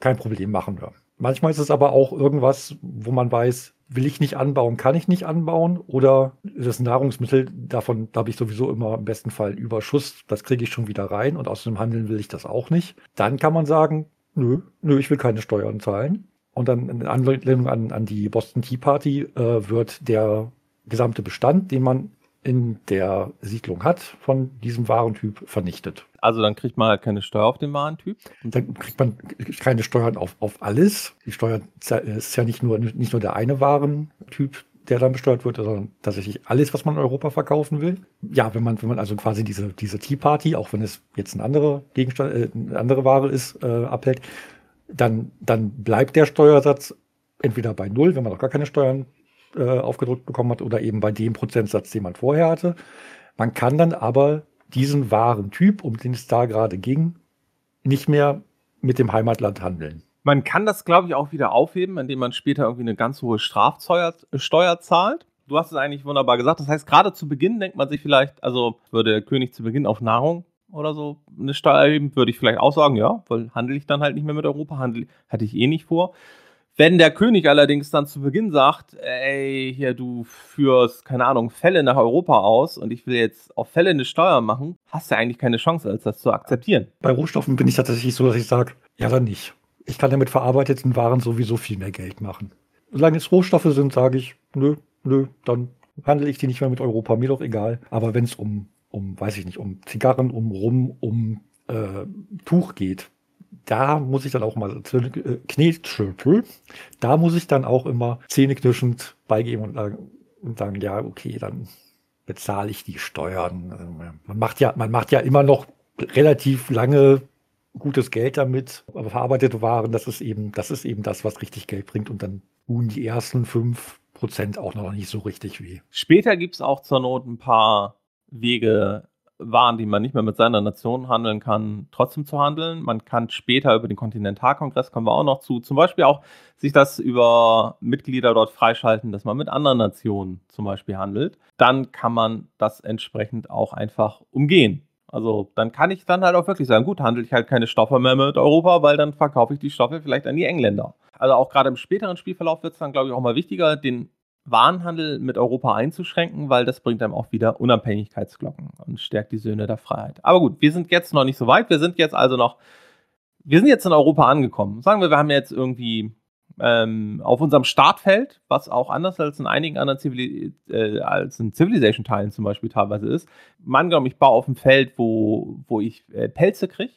Kein Problem, machen wir. Manchmal ist es aber auch irgendwas, wo man weiß, will ich nicht anbauen, kann ich nicht anbauen oder das Nahrungsmittel, davon da habe ich sowieso immer im besten Fall Überschuss, das kriege ich schon wieder rein und aus dem Handeln will ich das auch nicht. Dann kann man sagen, nö, nö, ich will keine Steuern zahlen. Und dann in Anlehnung an, an die Boston Tea Party äh, wird der gesamte Bestand, den man in der Siedlung hat, von diesem Warentyp vernichtet. Also dann kriegt man halt keine Steuer auf den Warentyp? Und dann kriegt man keine Steuern auf, auf alles. Die Steuer ist ja nicht nur, nicht nur der eine Warentyp, der dann besteuert wird, sondern tatsächlich alles, was man in Europa verkaufen will. Ja, wenn man, wenn man also quasi diese, diese Tea Party, auch wenn es jetzt ein anderer Gegenstand, äh, eine andere Ware ist, äh, abhält, dann, dann bleibt der Steuersatz entweder bei Null, wenn man noch gar keine Steuern äh, aufgedrückt bekommen hat, oder eben bei dem Prozentsatz, den man vorher hatte. Man kann dann aber diesen wahren Typ, um den es da gerade ging, nicht mehr mit dem Heimatland handeln. Man kann das, glaube ich, auch wieder aufheben, indem man später irgendwie eine ganz hohe Strafsteuer zahlt. Du hast es eigentlich wunderbar gesagt. Das heißt, gerade zu Beginn denkt man sich vielleicht, also würde der König zu Beginn auf Nahrung oder so eine Steuer erheben, würde ich vielleicht auch sagen, ja, weil handle ich dann halt nicht mehr mit Europa, handle, hatte ich eh nicht vor. Wenn der König allerdings dann zu Beginn sagt, ey, hier, du führst, keine Ahnung, Fälle nach Europa aus und ich will jetzt auf Fälle eine Steuer machen, hast du eigentlich keine Chance, als das zu akzeptieren. Bei Rohstoffen bin ich tatsächlich so, dass ich sage, ja, dann nicht. Ich kann ja mit verarbeiteten Waren sowieso viel mehr Geld machen. Solange es Rohstoffe sind, sage ich, nö, nö, dann handle ich die nicht mehr mit Europa, mir doch egal. Aber wenn es um, um, weiß ich nicht, um Zigarren, um Rum, um äh, Tuch geht, da muss ich dann auch mal äh, da muss ich dann auch immer zähneknirschend beigeben und, sagen, und sagen, ja, okay, dann bezahle ich die Steuern. Also man macht ja, man macht ja immer noch relativ lange gutes Geld damit, aber verarbeitete Waren, das ist eben, das ist eben das, was richtig Geld bringt und dann tun die ersten fünf Prozent auch noch nicht so richtig weh. Später gibt es auch zur Not ein paar Wege, waren, die man nicht mehr mit seiner Nation handeln kann, trotzdem zu handeln. Man kann später über den Kontinentalkongress, kommen wir auch noch zu, zum Beispiel auch sich das über Mitglieder dort freischalten, dass man mit anderen Nationen zum Beispiel handelt. Dann kann man das entsprechend auch einfach umgehen. Also dann kann ich dann halt auch wirklich sagen, gut, handle ich halt keine Stoffe mehr mit Europa, weil dann verkaufe ich die Stoffe vielleicht an die Engländer. Also auch gerade im späteren Spielverlauf wird es dann, glaube ich, auch mal wichtiger, den Warenhandel mit Europa einzuschränken, weil das bringt einem auch wieder Unabhängigkeitsglocken und stärkt die Söhne der Freiheit. Aber gut, wir sind jetzt noch nicht so weit. Wir sind jetzt also noch, wir sind jetzt in Europa angekommen. Sagen wir, wir haben jetzt irgendwie ähm, auf unserem Startfeld, was auch anders als in einigen anderen Zivili äh, als in Civilization-Teilen zum Beispiel teilweise ist. Man glaubt, ich baue auf dem Feld, wo, wo ich äh, Pelze kriege,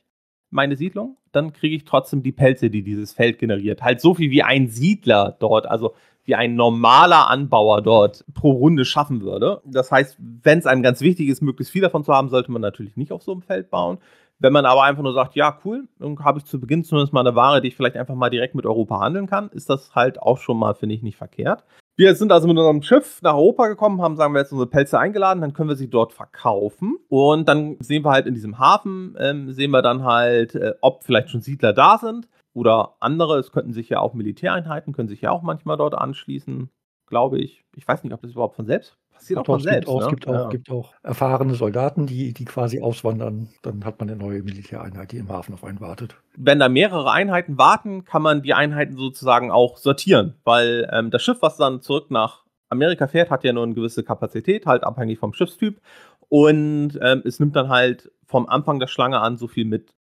meine Siedlung, dann kriege ich trotzdem die Pelze, die dieses Feld generiert. Halt so viel wie ein Siedler dort. Also wie ein normaler Anbauer dort pro Runde schaffen würde. Das heißt, wenn es einem ganz wichtig ist, möglichst viel davon zu haben, sollte man natürlich nicht auf so einem Feld bauen. Wenn man aber einfach nur sagt, ja, cool, dann habe ich zu Beginn zumindest mal eine Ware, die ich vielleicht einfach mal direkt mit Europa handeln kann, ist das halt auch schon mal, finde ich, nicht verkehrt. Wir sind also mit unserem Schiff nach Europa gekommen, haben, sagen wir jetzt, unsere Pelze eingeladen, dann können wir sie dort verkaufen. Und dann sehen wir halt in diesem Hafen, ähm, sehen wir dann halt, äh, ob vielleicht schon Siedler da sind. Oder andere, es könnten sich ja auch Militäreinheiten, können sich ja auch manchmal dort anschließen, glaube ich. Ich weiß nicht, ob das überhaupt von selbst passiert. Auch von es selbst. Gibt auch, ne? Es gibt, auch, ja. gibt auch erfahrene Soldaten, die, die quasi auswandern. Dann hat man eine neue Militäreinheit, die im Hafen auf einen wartet. Wenn da mehrere Einheiten warten, kann man die Einheiten sozusagen auch sortieren, weil ähm, das Schiff, was dann zurück nach Amerika fährt, hat ja nur eine gewisse Kapazität, halt abhängig vom Schiffstyp. Und ähm, es nimmt dann halt vom Anfang der Schlange an so viel mit,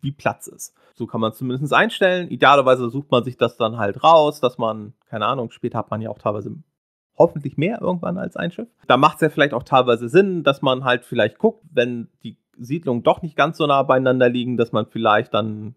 wie Platz ist. So kann man es zumindest einstellen. Idealerweise sucht man sich das dann halt raus, dass man, keine Ahnung, später hat man ja auch teilweise hoffentlich mehr irgendwann als ein Schiff. Da macht es ja vielleicht auch teilweise Sinn, dass man halt vielleicht guckt, wenn die Siedlungen doch nicht ganz so nah beieinander liegen, dass man vielleicht dann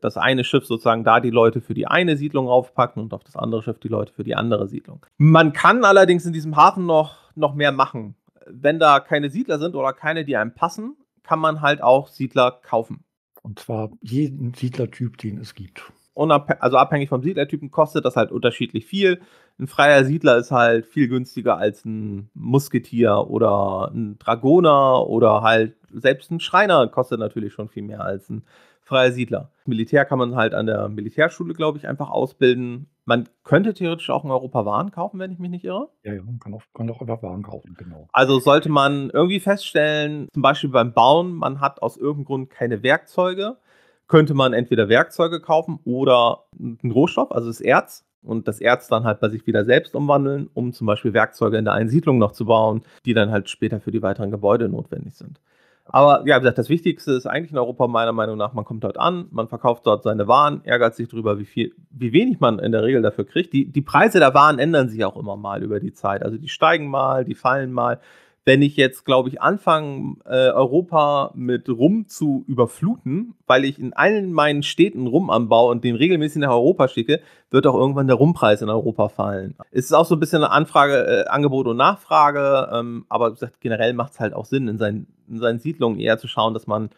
das eine Schiff sozusagen da die Leute für die eine Siedlung aufpacken und auf das andere Schiff die Leute für die andere Siedlung. Man kann allerdings in diesem Hafen noch, noch mehr machen. Wenn da keine Siedler sind oder keine, die einem passen, kann man halt auch Siedler kaufen. Und zwar jeden Siedlertyp, den es gibt. Unabhäng also abhängig vom Siedlertypen kostet das halt unterschiedlich viel. Ein freier Siedler ist halt viel günstiger als ein Musketier oder ein Dragoner oder halt selbst ein Schreiner kostet natürlich schon viel mehr als ein freier Siedler. Militär kann man halt an der Militärschule, glaube ich, einfach ausbilden. Man könnte theoretisch auch in Europa Waren kaufen, wenn ich mich nicht irre. Ja, ja, man kann auch, kann auch einfach Waren kaufen, genau. Also sollte man irgendwie feststellen, zum Beispiel beim Bauen, man hat aus irgendeinem Grund keine Werkzeuge, könnte man entweder Werkzeuge kaufen oder einen Rohstoff, also das Erz, und das Erz dann halt bei sich wieder selbst umwandeln, um zum Beispiel Werkzeuge in der einen Siedlung noch zu bauen, die dann halt später für die weiteren Gebäude notwendig sind. Aber ja, wie gesagt, das Wichtigste ist eigentlich in Europa meiner Meinung nach, man kommt dort an, man verkauft dort seine Waren, ärgert sich darüber, wie viel, wie wenig man in der Regel dafür kriegt. Die, die Preise der Waren ändern sich auch immer mal über die Zeit. Also die steigen mal, die fallen mal wenn ich jetzt, glaube ich, anfange, äh, Europa mit Rum zu überfluten, weil ich in allen meinen Städten Rum anbaue und den regelmäßig nach Europa schicke, wird auch irgendwann der Rumpreis in Europa fallen. Es ist auch so ein bisschen eine Anfrage, äh, Angebot und Nachfrage, ähm, aber gesagt, generell macht es halt auch Sinn, in seinen, in seinen Siedlungen eher zu schauen, dass man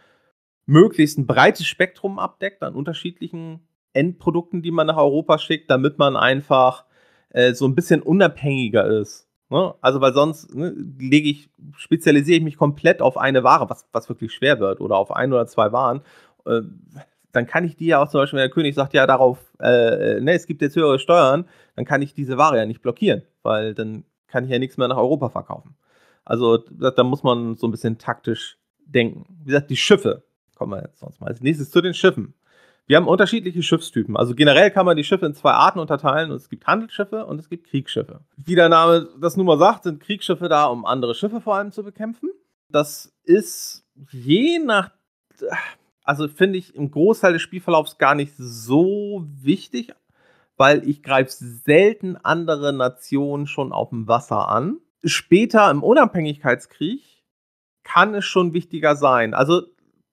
möglichst ein breites Spektrum abdeckt an unterschiedlichen Endprodukten, die man nach Europa schickt, damit man einfach äh, so ein bisschen unabhängiger ist Ne? Also, weil sonst ne, lege ich, spezialisiere ich mich komplett auf eine Ware, was, was wirklich schwer wird, oder auf ein oder zwei Waren. Äh, dann kann ich die ja auch zum Beispiel, wenn der König sagt, ja, darauf, äh, ne, es gibt jetzt höhere Steuern, dann kann ich diese Ware ja nicht blockieren, weil dann kann ich ja nichts mehr nach Europa verkaufen. Also, da muss man so ein bisschen taktisch denken. Wie gesagt, die Schiffe, kommen wir jetzt sonst mal als nächstes zu den Schiffen. Wir haben unterschiedliche Schiffstypen. Also generell kann man die Schiffe in zwei Arten unterteilen. es gibt Handelsschiffe und es gibt Kriegsschiffe. Wie der Name das nun mal sagt, sind Kriegsschiffe da, um andere Schiffe vor allem zu bekämpfen. Das ist je nach, also finde ich im Großteil des Spielverlaufs gar nicht so wichtig, weil ich greife selten andere Nationen schon auf dem Wasser an. Später im Unabhängigkeitskrieg kann es schon wichtiger sein. Also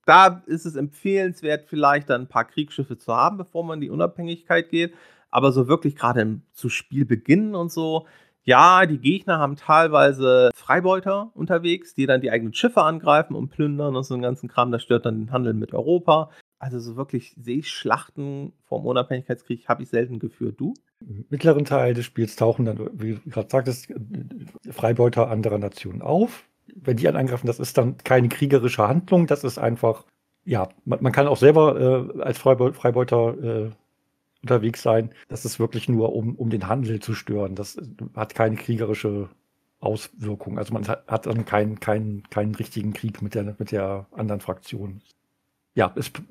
da ist es empfehlenswert, vielleicht dann ein paar Kriegsschiffe zu haben, bevor man in die Unabhängigkeit geht. Aber so wirklich gerade zu Spielbeginn und so, ja, die Gegner haben teilweise Freibeuter unterwegs, die dann die eigenen Schiffe angreifen und plündern und so einen ganzen Kram. Das stört dann den Handel mit Europa. Also so wirklich Seeschlachten vom Unabhängigkeitskrieg habe ich selten geführt. Du? Im mittleren Teil des Spiels tauchen dann, wie du gerade sagtest, Freibeuter anderer Nationen auf wenn die einen angreifen, das ist dann keine kriegerische Handlung, das ist einfach, ja, man, man kann auch selber äh, als Freibeu Freibeuter äh, unterwegs sein. Das ist wirklich nur, um, um den Handel zu stören. Das hat keine kriegerische Auswirkung. Also man hat dann keinen keinen keinen richtigen Krieg mit der, mit der anderen Fraktion. Ja, ist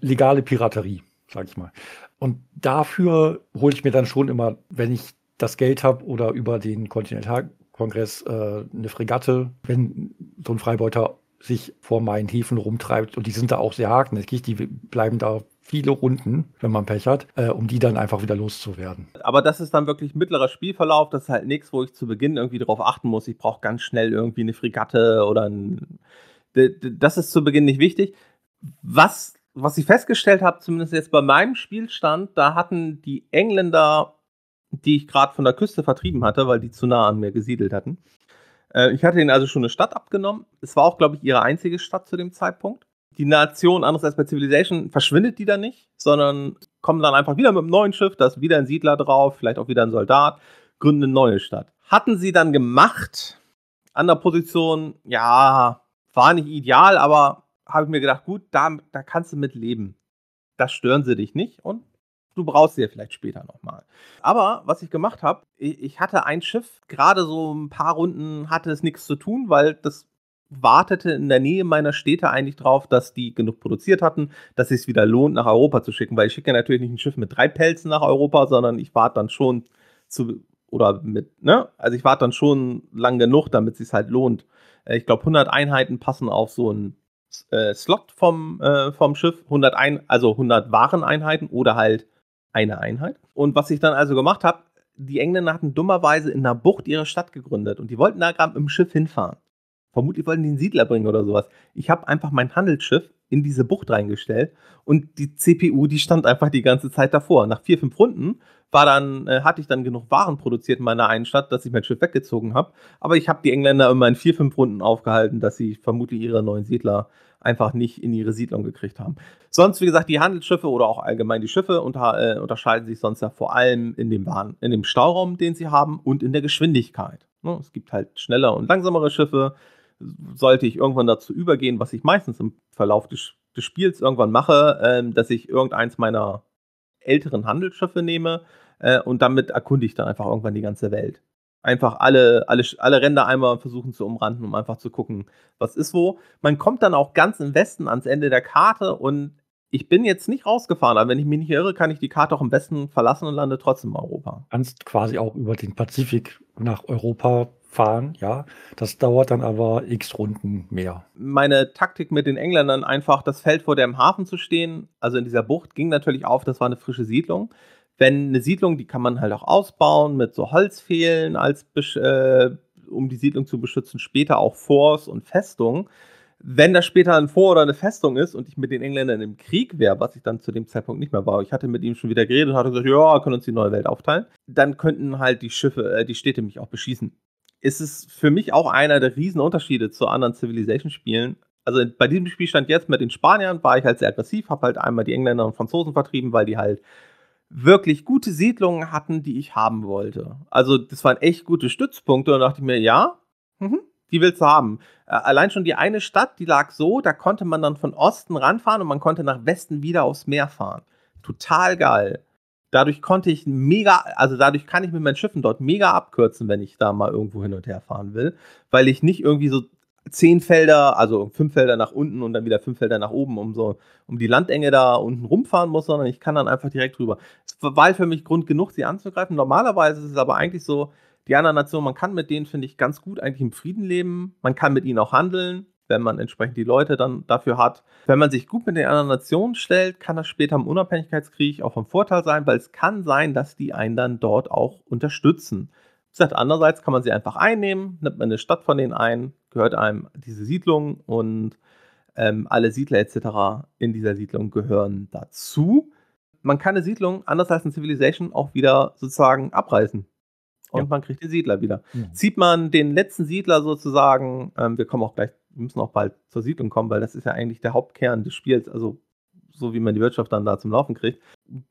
legale Piraterie, sag ich mal. Und dafür hole ich mir dann schon immer, wenn ich das Geld habe oder über den Kontinental Kongress äh, eine Fregatte, wenn so ein Freibeuter sich vor meinen Häfen rumtreibt und die sind da auch sehr hartnäckig, die bleiben da viele Runden, wenn man Pech hat, äh, um die dann einfach wieder loszuwerden. Aber das ist dann wirklich mittlerer Spielverlauf, das ist halt nichts, wo ich zu Beginn irgendwie darauf achten muss, ich brauche ganz schnell irgendwie eine Fregatte oder ein... Das ist zu Beginn nicht wichtig. Was, was ich festgestellt habe, zumindest jetzt bei meinem Spielstand, da hatten die Engländer die ich gerade von der Küste vertrieben hatte, weil die zu nah an mir gesiedelt hatten. Äh, ich hatte ihnen also schon eine Stadt abgenommen. Es war auch, glaube ich, ihre einzige Stadt zu dem Zeitpunkt. Die Nation, anders als bei Civilization, verschwindet die dann nicht, sondern kommen dann einfach wieder mit einem neuen Schiff, da ist wieder ein Siedler drauf, vielleicht auch wieder ein Soldat, gründen eine neue Stadt. Hatten sie dann gemacht, an der Position, ja, war nicht ideal, aber habe ich mir gedacht, gut, da, da kannst du mit leben. Das stören sie dich nicht und du brauchst sie ja vielleicht später nochmal. Aber was ich gemacht habe, ich hatte ein Schiff, gerade so ein paar Runden hatte es nichts zu tun, weil das wartete in der Nähe meiner Städte eigentlich drauf, dass die genug produziert hatten, dass es sich wieder lohnt, nach Europa zu schicken, weil ich schicke ja natürlich nicht ein Schiff mit drei Pelzen nach Europa, sondern ich warte dann schon zu, oder mit, ne? Also ich warte dann schon lang genug, damit es sich halt lohnt. Äh, ich glaube, 100 Einheiten passen auf so ein äh, Slot vom, äh, vom Schiff, 100 ein, also 100 Wareneinheiten oder halt eine Einheit. Und was ich dann also gemacht habe, die Engländer hatten dummerweise in einer Bucht ihre Stadt gegründet und die wollten da gerade mit dem Schiff hinfahren. Vermutlich wollten die einen Siedler bringen oder sowas. Ich habe einfach mein Handelsschiff in diese Bucht reingestellt und die CPU, die stand einfach die ganze Zeit davor. Nach vier, fünf Runden war dann, äh, hatte ich dann genug Waren produziert in meiner einen Stadt, dass ich mein Schiff weggezogen habe. Aber ich habe die Engländer immer in vier, fünf Runden aufgehalten, dass sie vermutlich ihre neuen Siedler einfach nicht in ihre Siedlung gekriegt haben. Sonst, wie gesagt, die Handelsschiffe oder auch allgemein die Schiffe unter, äh, unterscheiden sich sonst ja vor allem in dem, Waren, in dem Stauraum, den sie haben und in der Geschwindigkeit. Ne? Es gibt halt schnellere und langsamere Schiffe. Sollte ich irgendwann dazu übergehen, was ich meistens im Verlauf des, des Spiels irgendwann mache, äh, dass ich irgendeins meiner älteren Handelsschiffe nehme äh, und damit erkunde ich dann einfach irgendwann die ganze Welt einfach alle, alle, alle Ränder einmal versuchen zu umranden, um einfach zu gucken, was ist wo. Man kommt dann auch ganz im Westen ans Ende der Karte und ich bin jetzt nicht rausgefahren, aber wenn ich mich nicht irre, kann ich die Karte auch im Westen verlassen und lande trotzdem in Europa. Kannst quasi auch über den Pazifik nach Europa fahren, ja. Das dauert dann aber x Runden mehr. Meine Taktik mit den Engländern, einfach das Feld vor dem Hafen zu stehen, also in dieser Bucht, ging natürlich auf, das war eine frische Siedlung wenn eine Siedlung, die kann man halt auch ausbauen mit so Holzfehlen, als äh, um die Siedlung zu beschützen, später auch Forts und Festungen. Wenn das später ein Vor- oder eine Festung ist und ich mit den Engländern im Krieg wäre, was ich dann zu dem Zeitpunkt nicht mehr war, ich hatte mit ihm schon wieder geredet und hatte gesagt, ja, können uns die neue Welt aufteilen, dann könnten halt die Schiffe, äh, die Städte mich auch beschießen. Ist es für mich auch einer der Riesenunterschiede zu anderen Civilization-Spielen. Also bei diesem Spielstand jetzt mit den Spaniern war ich halt sehr aggressiv, habe halt einmal die Engländer und Franzosen vertrieben, weil die halt wirklich gute Siedlungen hatten, die ich haben wollte. Also das waren echt gute Stützpunkte und da dachte ich mir, ja, mhm, die willst du haben. Äh, allein schon die eine Stadt, die lag so, da konnte man dann von Osten ranfahren und man konnte nach Westen wieder aufs Meer fahren. Total geil. Dadurch konnte ich mega, also dadurch kann ich mit meinen Schiffen dort mega abkürzen, wenn ich da mal irgendwo hin und her fahren will, weil ich nicht irgendwie so zehn Felder, also fünf Felder nach unten und dann wieder fünf Felder nach oben, um so, um die Landenge da unten rumfahren muss, sondern ich kann dann einfach direkt rüber. Es war für mich Grund genug, sie anzugreifen. Normalerweise ist es aber eigentlich so, die anderen Nationen, man kann mit denen, finde ich, ganz gut eigentlich im Frieden leben. Man kann mit ihnen auch handeln, wenn man entsprechend die Leute dann dafür hat. Wenn man sich gut mit den anderen Nationen stellt, kann das später im Unabhängigkeitskrieg auch vom Vorteil sein, weil es kann sein, dass die einen dann dort auch unterstützen. Wie gesagt, andererseits kann man sie einfach einnehmen, nimmt man eine Stadt von denen ein, gehört einem diese Siedlung und ähm, alle Siedler etc. in dieser Siedlung gehören dazu. Man kann eine Siedlung, anders als in Civilization, auch wieder sozusagen abreißen. Und ja. man kriegt den Siedler wieder. Mhm. Zieht man den letzten Siedler sozusagen, ähm, wir kommen auch gleich, wir müssen auch bald zur Siedlung kommen, weil das ist ja eigentlich der Hauptkern des Spiels, also so wie man die Wirtschaft dann da zum Laufen kriegt.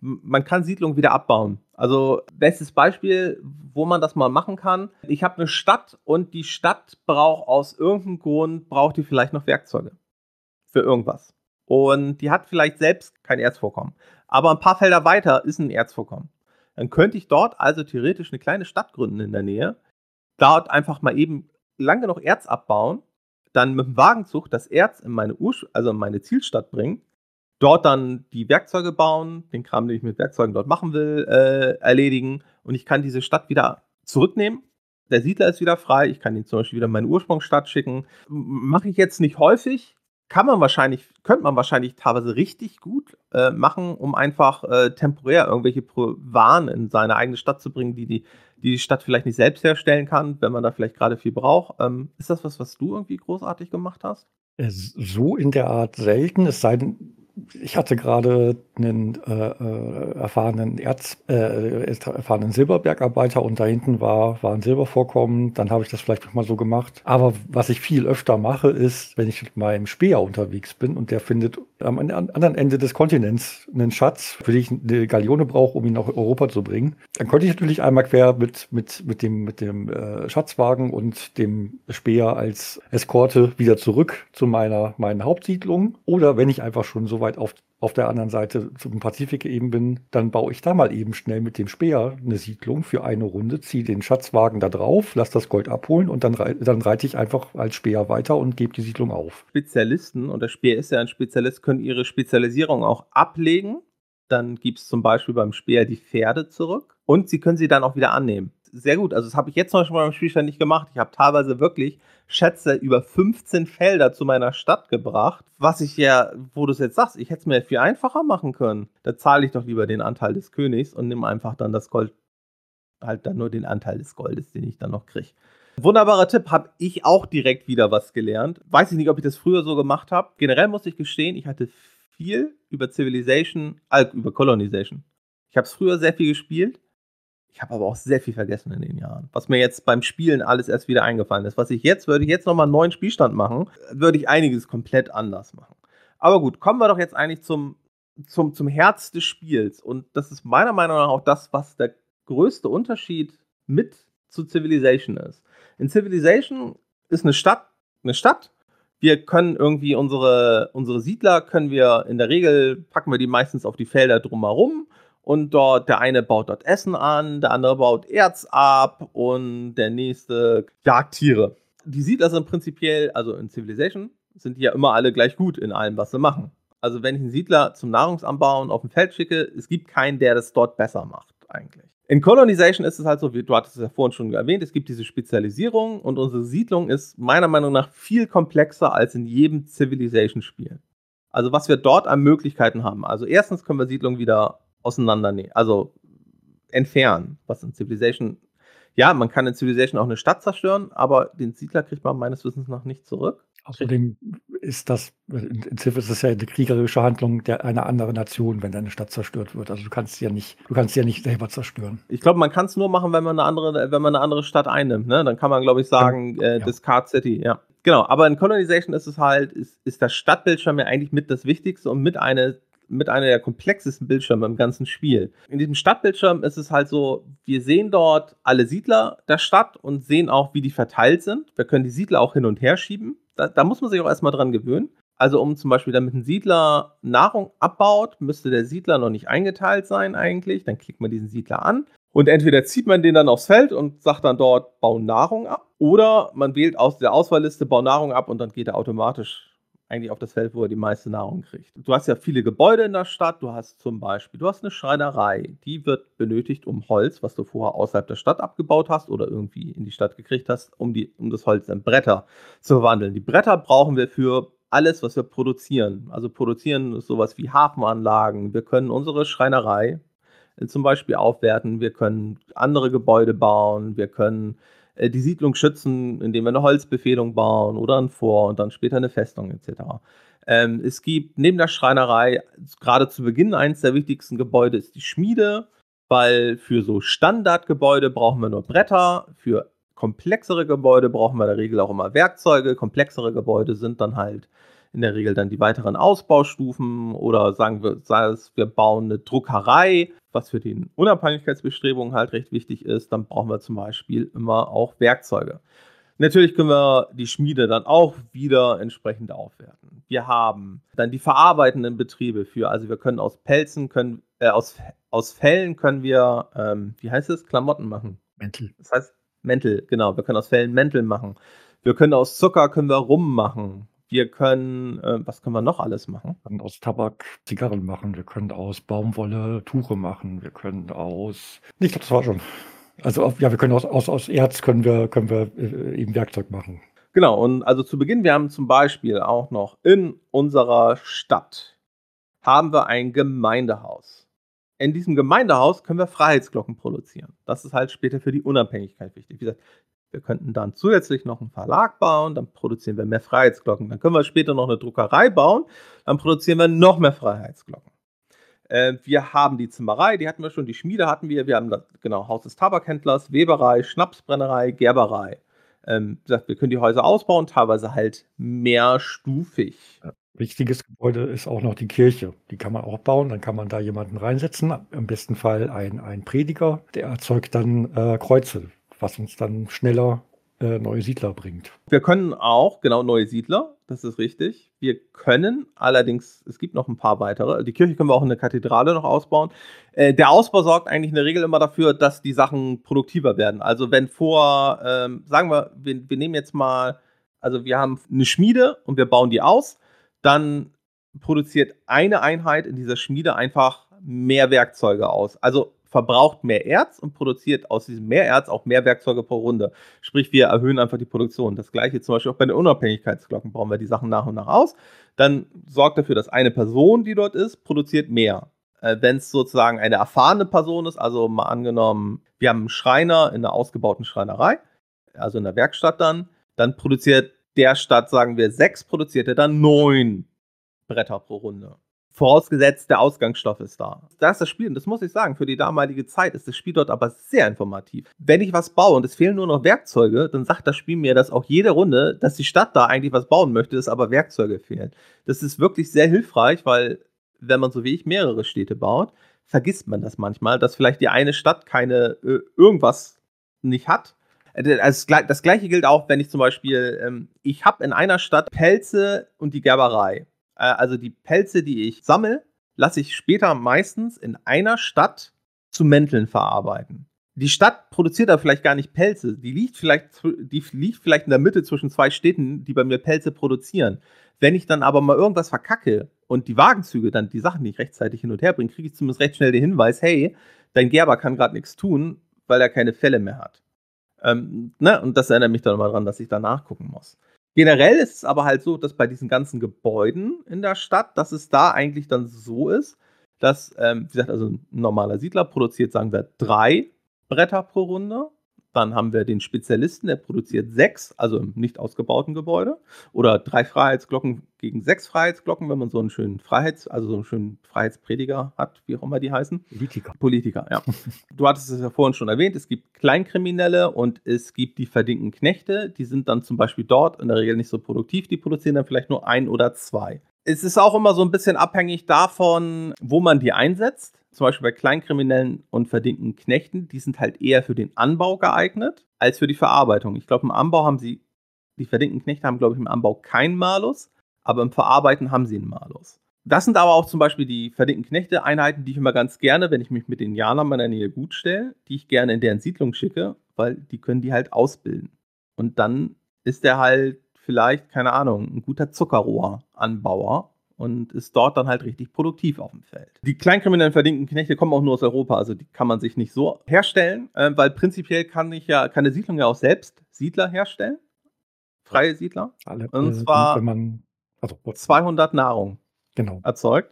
Man kann Siedlungen wieder abbauen. Also, bestes Beispiel, wo man das mal machen kann. Ich habe eine Stadt und die Stadt braucht aus irgendeinem Grund, braucht die vielleicht noch Werkzeuge. Für irgendwas. Und die hat vielleicht selbst kein Erzvorkommen. Aber ein paar Felder weiter ist ein Erzvorkommen. Dann könnte ich dort also theoretisch eine kleine Stadt gründen in der Nähe. Dort einfach mal eben lang genug Erz abbauen. Dann mit dem Wagenzug das Erz in meine, Ur also in meine Zielstadt bringen dort dann die Werkzeuge bauen, den Kram, den ich mit Werkzeugen dort machen will, äh, erledigen und ich kann diese Stadt wieder zurücknehmen. Der Siedler ist wieder frei, ich kann ihn zum Beispiel wieder in meine Ursprungsstadt schicken. Mache ich jetzt nicht häufig, kann man wahrscheinlich, könnte man wahrscheinlich teilweise richtig gut äh, machen, um einfach äh, temporär irgendwelche Waren in seine eigene Stadt zu bringen, die die, die Stadt vielleicht nicht selbst herstellen kann, wenn man da vielleicht gerade viel braucht. Ähm, ist das was, was du irgendwie großartig gemacht hast? Äh, so in der Art selten, es sei denn, ich hatte gerade einen äh, äh, erfahrenen Erz, äh, erfahrenen Silberbergarbeiter und da hinten war, war ein Silbervorkommen. Dann habe ich das vielleicht mal so gemacht. Aber was ich viel öfter mache, ist, wenn ich mit meinem Speer unterwegs bin und der findet am anderen Ende des Kontinents einen Schatz, für den ich eine Galeone brauche, um ihn nach Europa zu bringen, dann könnte ich natürlich einmal quer mit, mit, mit dem, mit dem äh, Schatzwagen und dem Speer als Eskorte wieder zurück zu meiner, meinen Hauptsiedlung. Oder wenn ich einfach schon so weit auf, auf der anderen Seite zum Pazifik eben bin, dann baue ich da mal eben schnell mit dem Speer eine Siedlung für eine Runde, ziehe den Schatzwagen da drauf, lass das Gold abholen und dann, dann reite ich einfach als Speer weiter und gebe die Siedlung auf. Spezialisten, und der Speer ist ja ein Spezialist, können ihre Spezialisierung auch ablegen. Dann gibt es zum Beispiel beim Speer die Pferde zurück und sie können sie dann auch wieder annehmen sehr gut. Also das habe ich jetzt noch schon mal im Spielstand nicht gemacht. Ich habe teilweise wirklich Schätze über 15 Felder zu meiner Stadt gebracht. Was ich ja, wo du es jetzt sagst, ich hätte es mir viel einfacher machen können. Da zahle ich doch lieber den Anteil des Königs und nehme einfach dann das Gold, halt dann nur den Anteil des Goldes, den ich dann noch kriege. Wunderbarer Tipp, habe ich auch direkt wieder was gelernt. Weiß ich nicht, ob ich das früher so gemacht habe. Generell muss ich gestehen, ich hatte viel über Civilization, äh, über Colonization. Ich habe es früher sehr viel gespielt. Ich habe aber auch sehr viel vergessen in den Jahren. Was mir jetzt beim Spielen alles erst wieder eingefallen ist. Was ich jetzt, würde ich jetzt nochmal einen neuen Spielstand machen, würde ich einiges komplett anders machen. Aber gut, kommen wir doch jetzt eigentlich zum, zum, zum Herz des Spiels. Und das ist meiner Meinung nach auch das, was der größte Unterschied mit zu Civilization ist. In Civilization ist eine Stadt eine Stadt. Wir können irgendwie unsere, unsere Siedler können wir in der Regel packen wir die meistens auf die Felder drumherum und dort der eine baut dort Essen an, der andere baut Erz ab und der nächste jagt Tiere. Die Siedler sind prinzipiell, also in Civilization, sind die ja immer alle gleich gut in allem, was sie machen. Also wenn ich einen Siedler zum Nahrungsanbauen auf dem Feld schicke, es gibt keinen, der das dort besser macht eigentlich. In Colonization ist es halt so, wie du hattest es ja vorhin schon erwähnt, es gibt diese Spezialisierung und unsere Siedlung ist meiner Meinung nach viel komplexer als in jedem Civilization-Spiel. Also was wir dort an Möglichkeiten haben. Also erstens können wir Siedlungen wieder auseinandernehmen, also entfernen, was in Civilization, ja, man kann in Civilization auch eine Stadt zerstören, aber den Siedler kriegt man meines Wissens noch nicht zurück. Außerdem ist das, in Civ ist es ja eine kriegerische Handlung der einer anderen Nation, wenn deine Stadt zerstört wird. Also du kannst ja nicht, du kannst ja nicht selber zerstören. Ich glaube, man kann es nur machen, wenn man eine andere, wenn man eine andere Stadt einnimmt. Ne? Dann kann man, glaube ich, sagen, äh, ja. Discard City, ja. Genau, aber in Colonization ist es halt, ist, ist das Stadtbildschirm ja eigentlich mit das Wichtigste und mit eine mit einer der komplexesten Bildschirme im ganzen Spiel. In diesem Stadtbildschirm ist es halt so, wir sehen dort alle Siedler der Stadt und sehen auch, wie die verteilt sind. Wir können die Siedler auch hin und her schieben. Da, da muss man sich auch erstmal dran gewöhnen. Also um zum Beispiel, damit ein Siedler Nahrung abbaut, müsste der Siedler noch nicht eingeteilt sein eigentlich. Dann klickt man diesen Siedler an und entweder zieht man den dann aufs Feld und sagt dann dort, bau Nahrung ab. Oder man wählt aus der Auswahlliste, bau Nahrung ab und dann geht er automatisch eigentlich auf das Feld, wo er die meiste Nahrung kriegt. Du hast ja viele Gebäude in der Stadt. Du hast zum Beispiel, du hast eine Schreinerei. Die wird benötigt, um Holz, was du vorher außerhalb der Stadt abgebaut hast oder irgendwie in die Stadt gekriegt hast, um, die, um das Holz in Bretter zu verwandeln. Die Bretter brauchen wir für alles, was wir produzieren. Also produzieren ist sowas wie Hafenanlagen. Wir können unsere Schreinerei äh, zum Beispiel aufwerten. Wir können andere Gebäude bauen. Wir können äh, die Siedlung schützen, indem wir eine Holzbefehlung bauen oder ein Vor und dann später eine Festung etc. Ähm, es gibt neben der Schreinerei gerade zu Beginn eines der wichtigsten Gebäude ist die Schmiede, weil für so Standardgebäude brauchen wir nur Bretter, für komplexere Gebäude brauchen wir in der Regel auch immer Werkzeuge. Komplexere Gebäude sind dann halt in der Regel dann die weiteren Ausbaustufen oder sagen wir, sei es, wir bauen eine Druckerei, was für die Unabhängigkeitsbestrebungen halt recht wichtig ist, dann brauchen wir zum Beispiel immer auch Werkzeuge. Natürlich können wir die Schmiede dann auch wieder entsprechend aufwerten. Wir haben dann die verarbeitenden Betriebe für, also wir können aus Pelzen, können, äh, aus, aus Fellen können wir, ähm, wie heißt es, Klamotten machen. Mäntel. Das heißt Mäntel, genau. Wir können aus Fellen Mäntel machen. Wir können aus Zucker können wir Rum machen. Wir können, äh, was können wir noch alles machen? Wir können aus Tabak Zigarren machen, wir können aus Baumwolle Tuche machen, wir können aus. Ich glaube, das war schon. Also ja, wir können aus, aus, aus Erz können wir, können wir äh, eben Werkzeug machen. Genau, und also zu Beginn, wir haben zum Beispiel auch noch in unserer Stadt haben wir ein Gemeindehaus. In diesem Gemeindehaus können wir Freiheitsglocken produzieren. Das ist halt später für die Unabhängigkeit wichtig. Wie gesagt, wir könnten dann zusätzlich noch einen Verlag bauen, dann produzieren wir mehr Freiheitsglocken. Dann können wir später noch eine Druckerei bauen, dann produzieren wir noch mehr Freiheitsglocken. Äh, wir haben die Zimmerei, die hatten wir schon, die Schmiede hatten wir, wir haben das, genau, Haus des Tabakhändlers, Weberei, Schnapsbrennerei, Gerberei. Ähm, gesagt, wir können die Häuser ausbauen, teilweise halt mehrstufig. Wichtiges Gebäude ist auch noch die Kirche. Die kann man auch bauen. Dann kann man da jemanden reinsetzen. Im besten Fall ein, ein Prediger. Der erzeugt dann äh, Kreuze was uns dann schneller äh, neue Siedler bringt. Wir können auch, genau, neue Siedler, das ist richtig. Wir können allerdings, es gibt noch ein paar weitere. Die Kirche können wir auch in der Kathedrale noch ausbauen. Äh, der Ausbau sorgt eigentlich in der Regel immer dafür, dass die Sachen produktiver werden. Also wenn vor, ähm, sagen wir, wir, wir nehmen jetzt mal, also wir haben eine Schmiede und wir bauen die aus, dann produziert eine Einheit in dieser Schmiede einfach mehr Werkzeuge aus. Also verbraucht mehr Erz und produziert aus diesem Mehrerz auch mehr Werkzeuge pro Runde. Sprich, wir erhöhen einfach die Produktion. Das gleiche zum Beispiel auch bei den Unabhängigkeitsglocken bauen wir die Sachen nach und nach aus. Dann sorgt dafür, dass eine Person, die dort ist, produziert mehr. Äh, Wenn es sozusagen eine erfahrene Person ist, also mal angenommen, wir haben einen Schreiner in einer ausgebauten Schreinerei, also in der Werkstatt dann, dann produziert der statt, sagen wir, sechs, produziert er dann neun Bretter pro Runde. Vorausgesetzt, der Ausgangsstoff ist da. Da ist das Spiel, und das muss ich sagen, für die damalige Zeit ist das Spiel dort aber sehr informativ. Wenn ich was baue und es fehlen nur noch Werkzeuge, dann sagt das Spiel mir das auch jede Runde, dass die Stadt da eigentlich was bauen möchte, dass aber Werkzeuge fehlen. Das ist wirklich sehr hilfreich, weil wenn man so wie ich mehrere Städte baut, vergisst man das manchmal, dass vielleicht die eine Stadt keine äh, irgendwas nicht hat. Das, das gleiche gilt auch, wenn ich zum Beispiel, ähm, ich habe in einer Stadt Pelze und die Gerberei. Äh, also die Pelze, die ich sammle, lasse ich später meistens in einer Stadt zu Mänteln verarbeiten. Die Stadt produziert da vielleicht gar nicht Pelze. Die liegt vielleicht, die liegt vielleicht in der Mitte zwischen zwei Städten, die bei mir Pelze produzieren. Wenn ich dann aber mal irgendwas verkacke und die Wagenzüge dann die Sachen nicht rechtzeitig hin und her bringen, kriege ich zumindest recht schnell den Hinweis, hey, dein Gerber kann gerade nichts tun, weil er keine Fälle mehr hat. Ähm, ne? Und das erinnert mich dann immer daran, dass ich da nachgucken muss. Generell ist es aber halt so, dass bei diesen ganzen Gebäuden in der Stadt, dass es da eigentlich dann so ist, dass, ähm, wie gesagt, also ein normaler Siedler produziert, sagen wir, drei Bretter pro Runde dann haben wir den Spezialisten, der produziert sechs, also im nicht ausgebauten Gebäude. Oder drei Freiheitsglocken gegen sechs Freiheitsglocken, wenn man so einen schönen Freiheits-, also so einen schönen Freiheitsprediger hat, wie auch immer die heißen. Politiker. Politiker, ja. du hattest es ja vorhin schon erwähnt, es gibt Kleinkriminelle und es gibt die verdienten Knechte. Die sind dann zum Beispiel dort in der Regel nicht so produktiv, die produzieren dann vielleicht nur ein oder zwei. Es ist auch immer so ein bisschen abhängig davon, wo man die einsetzt zum Beispiel bei Kleinkriminellen und verdienten Knechten, die sind halt eher für den Anbau geeignet als für die Verarbeitung. Ich glaube, im Anbau haben sie, die verdienten Knechte haben, glaube ich, im Anbau keinen Malus, aber im Verarbeiten haben sie einen Malus. Das sind aber auch zum Beispiel die verdienten Knechte-Einheiten, die ich immer ganz gerne, wenn ich mich mit den Indianern in der Nähe gut stelle, die ich gerne in deren Siedlung schicke, weil die können die halt ausbilden. Und dann ist der halt vielleicht, keine Ahnung, ein guter Zuckerrohranbauer und ist dort dann halt richtig produktiv auf dem Feld. Die kleinkriminellen verdienten Knechte kommen auch nur aus Europa, also die kann man sich nicht so herstellen, äh, weil prinzipiell kann ich ja, kann eine Siedlung ja auch selbst Siedler herstellen. Freie Siedler. Alle, und äh, zwar wenn man, also, 200 Nahrung genau. erzeugt.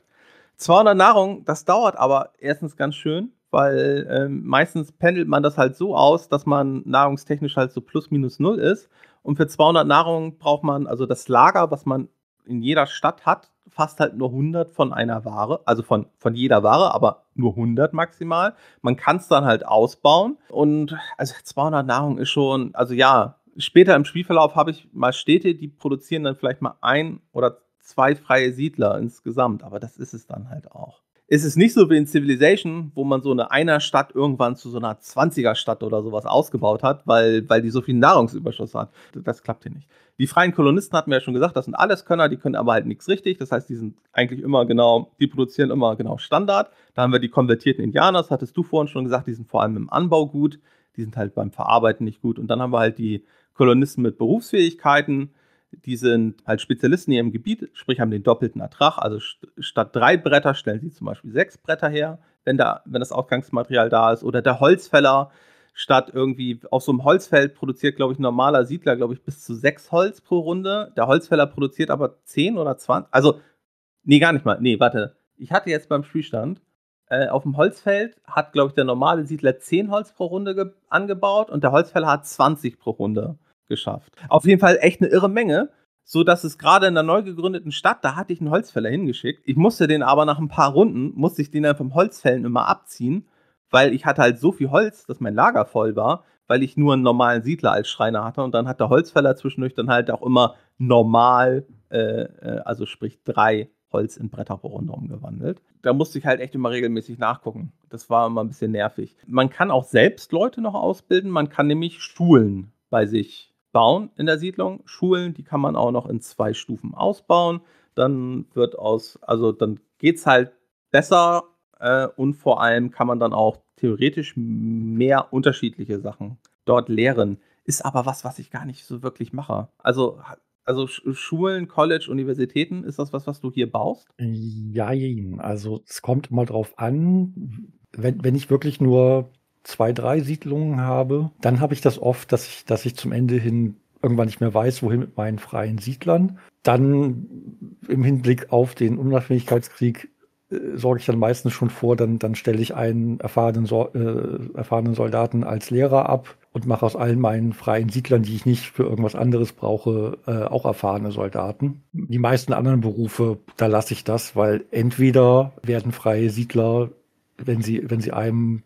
200 Nahrung, das dauert aber erstens ganz schön, weil ähm, meistens pendelt man das halt so aus, dass man nahrungstechnisch halt so plus minus null ist. Und für 200 Nahrung braucht man, also das Lager, was man in jeder Stadt hat, fast halt nur 100 von einer Ware, also von, von jeder Ware, aber nur 100 maximal. Man kann es dann halt ausbauen und also 200 Nahrung ist schon, also ja, später im Spielverlauf habe ich mal Städte, die produzieren dann vielleicht mal ein oder zwei freie Siedler insgesamt, aber das ist es dann halt auch ist es nicht so wie in Civilization, wo man so eine einer Stadt irgendwann zu so einer 20er Stadt oder sowas ausgebaut hat, weil, weil die so viel Nahrungsüberschuss hat. Das klappt hier nicht. Die freien Kolonisten hatten wir ja schon gesagt, das sind alles Könner, die können aber halt nichts richtig. Das heißt, die sind eigentlich immer genau, die produzieren immer genau Standard. Da haben wir die konvertierten Indianer, das hattest du vorhin schon gesagt, die sind vor allem im Anbau gut, die sind halt beim Verarbeiten nicht gut. Und dann haben wir halt die Kolonisten mit Berufsfähigkeiten, die sind halt Spezialisten in ihrem Gebiet, sprich haben den doppelten Ertrag. Also st statt drei Bretter stellen sie zum Beispiel sechs Bretter her, wenn, da, wenn das Ausgangsmaterial da ist. Oder der Holzfäller statt irgendwie auf so einem Holzfeld produziert, glaube ich, ein normaler Siedler, glaube ich, bis zu sechs Holz pro Runde. Der Holzfäller produziert aber zehn oder zwanzig. Also, nee, gar nicht mal. Nee, warte. Ich hatte jetzt beim Spielstand, äh, auf dem Holzfeld hat, glaube ich, der normale Siedler zehn Holz pro Runde angebaut und der Holzfäller hat 20 pro Runde geschafft. Auf jeden Fall echt eine irre Menge, so dass es gerade in der neu gegründeten Stadt, da hatte ich einen Holzfäller hingeschickt. Ich musste den aber nach ein paar Runden, musste ich den dann vom Holzfällen immer abziehen, weil ich hatte halt so viel Holz, dass mein Lager voll war, weil ich nur einen normalen Siedler als Schreiner hatte und dann hat der Holzfäller zwischendurch dann halt auch immer normal, äh, äh also sprich drei Holz in Bretter pro Runde umgewandelt. Da musste ich halt echt immer regelmäßig nachgucken. Das war immer ein bisschen nervig. Man kann auch selbst Leute noch ausbilden, man kann nämlich Schulen bei sich bauen in der Siedlung. Schulen, die kann man auch noch in zwei Stufen ausbauen. Dann wird aus, also dann geht es halt besser äh, und vor allem kann man dann auch theoretisch mehr unterschiedliche Sachen dort lehren. Ist aber was, was ich gar nicht so wirklich mache. Also, also Schulen, College, Universitäten, ist das was, was du hier baust? Ja, also es kommt immer drauf an, wenn, wenn ich wirklich nur zwei, drei Siedlungen habe, dann habe ich das oft, dass ich, dass ich zum Ende hin irgendwann nicht mehr weiß, wohin mit meinen freien Siedlern. Dann im Hinblick auf den Unabhängigkeitskrieg sorge ich dann meistens schon vor, dann, dann stelle ich einen erfahrenen, so äh, erfahrenen Soldaten als Lehrer ab und mache aus allen meinen freien Siedlern, die ich nicht für irgendwas anderes brauche, äh, auch erfahrene Soldaten. Die meisten anderen Berufe, da lasse ich das, weil entweder werden freie Siedler, wenn sie, wenn sie einem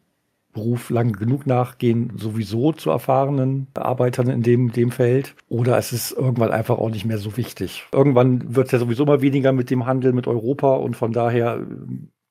Beruf lang genug nachgehen, sowieso zu erfahrenen Arbeitern in dem, dem Feld. Oder es ist irgendwann einfach auch nicht mehr so wichtig. Irgendwann wird es ja sowieso mal weniger mit dem Handel mit Europa und von daher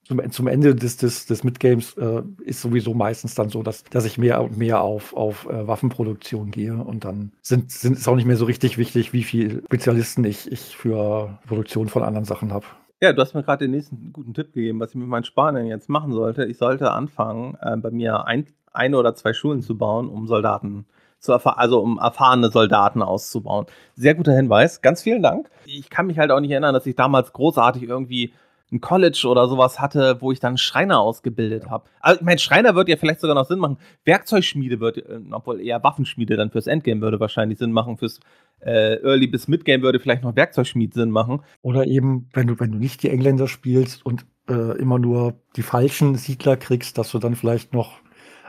zum, zum Ende des, des, des Midgames äh, ist sowieso meistens dann so, dass, dass ich mehr und mehr auf, auf äh, Waffenproduktion gehe und dann sind, sind es auch nicht mehr so richtig wichtig, wie viele Spezialisten ich, ich für Produktion von anderen Sachen habe. Ja, du hast mir gerade den nächsten guten Tipp gegeben, was ich mit meinen Spanern jetzt machen sollte. Ich sollte anfangen, äh, bei mir ein, eine oder zwei Schulen zu bauen, um Soldaten zu also um erfahrene Soldaten auszubauen. Sehr guter Hinweis, ganz vielen Dank. Ich kann mich halt auch nicht erinnern, dass ich damals großartig irgendwie ein College oder sowas hatte, wo ich dann Schreiner ausgebildet habe. Also, mein Schreiner wird ja vielleicht sogar noch Sinn machen. Werkzeugschmiede wird, äh, obwohl eher Waffenschmiede dann fürs Endgame würde wahrscheinlich Sinn machen. Fürs äh, Early bis Midgame würde vielleicht noch Werkzeugschmied Sinn machen. Oder eben, wenn du, wenn du nicht die Engländer spielst und äh, immer nur die falschen Siedler kriegst, dass du dann vielleicht noch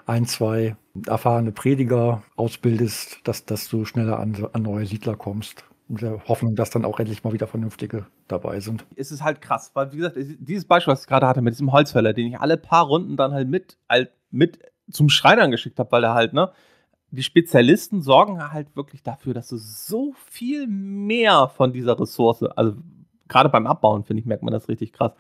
ein, zwei erfahrene Prediger ausbildest, dass, dass du schneller an, an neue Siedler kommst mit der Hoffnung, dass dann auch endlich mal wieder vernünftige dabei sind. Es ist halt krass, weil wie gesagt, dieses Beispiel, was ich gerade hatte mit diesem Holzfäller, den ich alle paar Runden dann halt mit, halt mit zum Schreinern geschickt habe, weil er halt, ne, die Spezialisten sorgen halt wirklich dafür, dass du so viel mehr von dieser Ressource, also gerade beim Abbauen, finde ich, merkt man das richtig krass.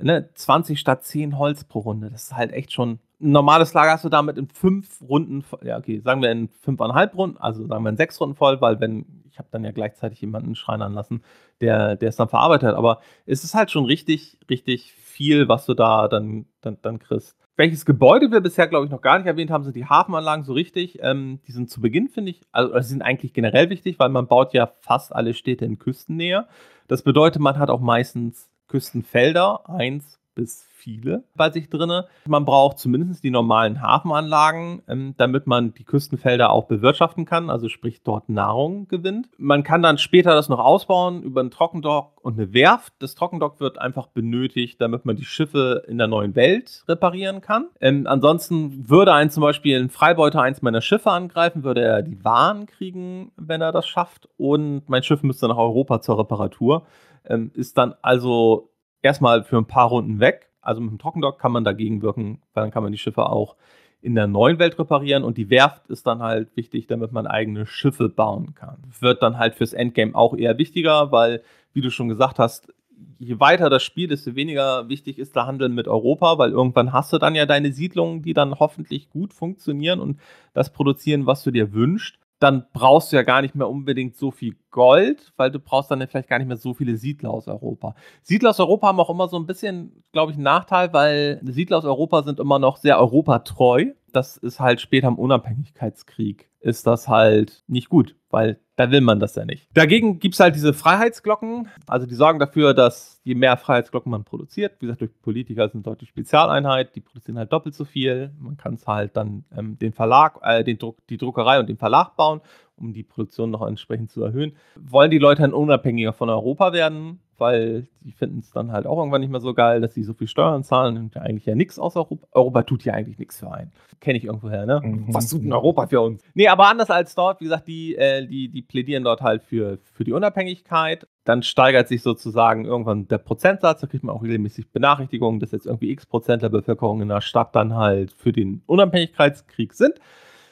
Ne, 20 statt 10 Holz pro Runde, das ist halt echt schon. Ein normales Lager hast du damit in fünf Runden, ja, okay, sagen wir in fünfeinhalb Runden, also sagen wir in sechs Runden voll, weil wenn ich habe dann ja gleichzeitig jemanden schreinern lassen, der, der es dann verarbeitet hat. Aber es ist halt schon richtig, richtig viel, was du da dann, dann, dann kriegst. Welches Gebäude wir bisher, glaube ich, noch gar nicht erwähnt haben, sind die Hafenanlagen so richtig. Ähm, die sind zu Beginn, finde ich, also sind eigentlich generell wichtig, weil man baut ja fast alle Städte in Küstennähe. Das bedeutet, man hat auch meistens Küstenfelder, eins bis viele bei sich drin. Man braucht zumindest die normalen Hafenanlagen, ähm, damit man die Küstenfelder auch bewirtschaften kann, also sprich dort Nahrung gewinnt. Man kann dann später das noch ausbauen über einen Trockendock und eine Werft. Das Trockendock wird einfach benötigt, damit man die Schiffe in der neuen Welt reparieren kann. Ähm, ansonsten würde ein zum Beispiel ein Freibeuter eins meiner Schiffe angreifen, würde er die Waren kriegen, wenn er das schafft. Und mein Schiff müsste nach Europa zur Reparatur. Ähm, ist dann also erstmal für ein paar Runden weg. Also mit dem Trockendock kann man dagegen wirken, weil dann kann man die Schiffe auch in der neuen Welt reparieren und die Werft ist dann halt wichtig, damit man eigene Schiffe bauen kann. Wird dann halt fürs Endgame auch eher wichtiger, weil, wie du schon gesagt hast, je weiter das Spiel, desto weniger wichtig ist der Handel mit Europa, weil irgendwann hast du dann ja deine Siedlungen, die dann hoffentlich gut funktionieren und das produzieren, was du dir wünschst dann brauchst du ja gar nicht mehr unbedingt so viel Gold, weil du brauchst dann vielleicht gar nicht mehr so viele Siedler aus Europa. Siedler aus Europa haben auch immer so ein bisschen, glaube ich, einen Nachteil, weil Siedler aus Europa sind immer noch sehr europatreu. Das ist halt später im Unabhängigkeitskrieg, ist das halt nicht gut, weil da will man das ja nicht. Dagegen gibt es halt diese Freiheitsglocken, also die sorgen dafür, dass je mehr Freiheitsglocken man produziert, wie gesagt, durch Politiker sind dort die Spezialeinheit, die produzieren halt doppelt so viel. Man kann es halt dann ähm, den Verlag, äh, den Druck, die Druckerei und den Verlag bauen, um die Produktion noch entsprechend zu erhöhen. Wollen die Leute dann unabhängiger von Europa werden, weil die finden es dann halt auch irgendwann nicht mehr so geil, dass sie so viel Steuern zahlen und ja eigentlich ja nichts aus Europa. Europa tut ja eigentlich nichts für einen. Kenne ich irgendwoher, ne? Mhm. Was tut denn Europa für uns? Nee, aber anders als dort, wie gesagt, die, äh, die, die plädieren dort halt für, für die Unabhängigkeit. Dann steigert sich sozusagen irgendwann der Prozentsatz, da kriegt man auch regelmäßig Benachrichtigungen, dass jetzt irgendwie x Prozent der Bevölkerung in der Stadt dann halt für den Unabhängigkeitskrieg sind.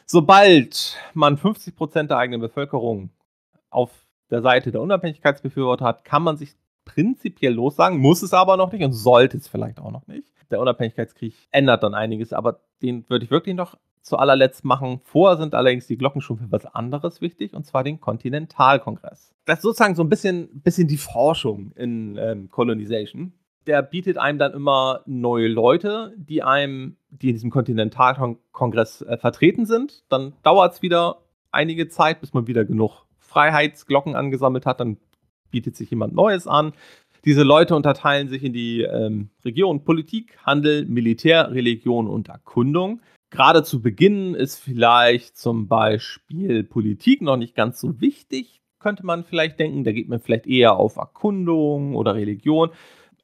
Sobald man 50 Prozent der eigenen Bevölkerung auf der Seite der Unabhängigkeitsbefürworter hat, kann man sich prinzipiell lossagen, muss es aber noch nicht und sollte es vielleicht auch noch nicht. Der Unabhängigkeitskrieg ändert dann einiges, aber den würde ich wirklich noch zu allerletzt machen. Vorher sind allerdings die Glocken schon für was anderes wichtig, und zwar den Kontinentalkongress. Das ist sozusagen so ein bisschen, bisschen die Forschung in ähm, Colonization. Der bietet einem dann immer neue Leute, die einem, die in diesem Kontinentalkongress äh, vertreten sind. Dann dauert es wieder einige Zeit, bis man wieder genug Freiheitsglocken angesammelt hat. Dann bietet sich jemand Neues an. Diese Leute unterteilen sich in die ähm, Region Politik, Handel, Militär, Religion und Erkundung. Gerade zu Beginn ist vielleicht zum Beispiel Politik noch nicht ganz so wichtig, könnte man vielleicht denken. Da geht man vielleicht eher auf Erkundung oder Religion.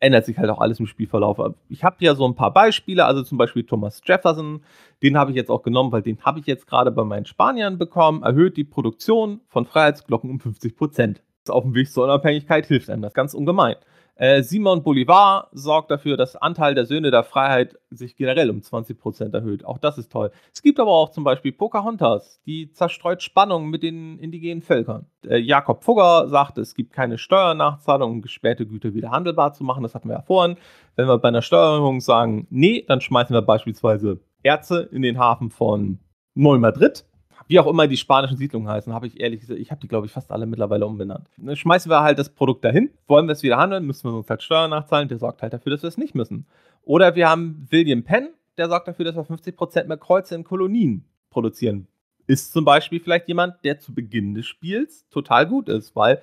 Ändert sich halt auch alles im Spielverlauf. Ich habe ja so ein paar Beispiele, also zum Beispiel Thomas Jefferson, den habe ich jetzt auch genommen, weil den habe ich jetzt gerade bei meinen Spaniern bekommen. Erhöht die Produktion von Freiheitsglocken um 50 Prozent. Auf dem Weg zur Unabhängigkeit hilft einem das ganz ungemein. Äh, Simon Bolivar sorgt dafür, dass Anteil der Söhne der Freiheit sich generell um 20% erhöht. Auch das ist toll. Es gibt aber auch zum Beispiel Pocahontas, die zerstreut Spannungen mit den indigenen Völkern. Äh, Jakob Fugger sagt, es gibt keine Steuernachzahlung, um gesperrte Güter wieder handelbar zu machen. Das hatten wir ja vorhin. Wenn wir bei einer Steuerung sagen, nee, dann schmeißen wir beispielsweise Erze in den Hafen von Neu-Madrid wie auch immer die spanischen Siedlungen heißen, habe ich ehrlich gesagt, ich habe die, glaube ich, fast alle mittlerweile umbenannt. Dann schmeißen wir halt das Produkt dahin, wollen wir es wieder handeln, müssen wir uns halt Steuern nachzahlen, der sorgt halt dafür, dass wir es nicht müssen. Oder wir haben William Penn, der sorgt dafür, dass wir 50% mehr Kreuze in Kolonien produzieren. Ist zum Beispiel vielleicht jemand, der zu Beginn des Spiels total gut ist, weil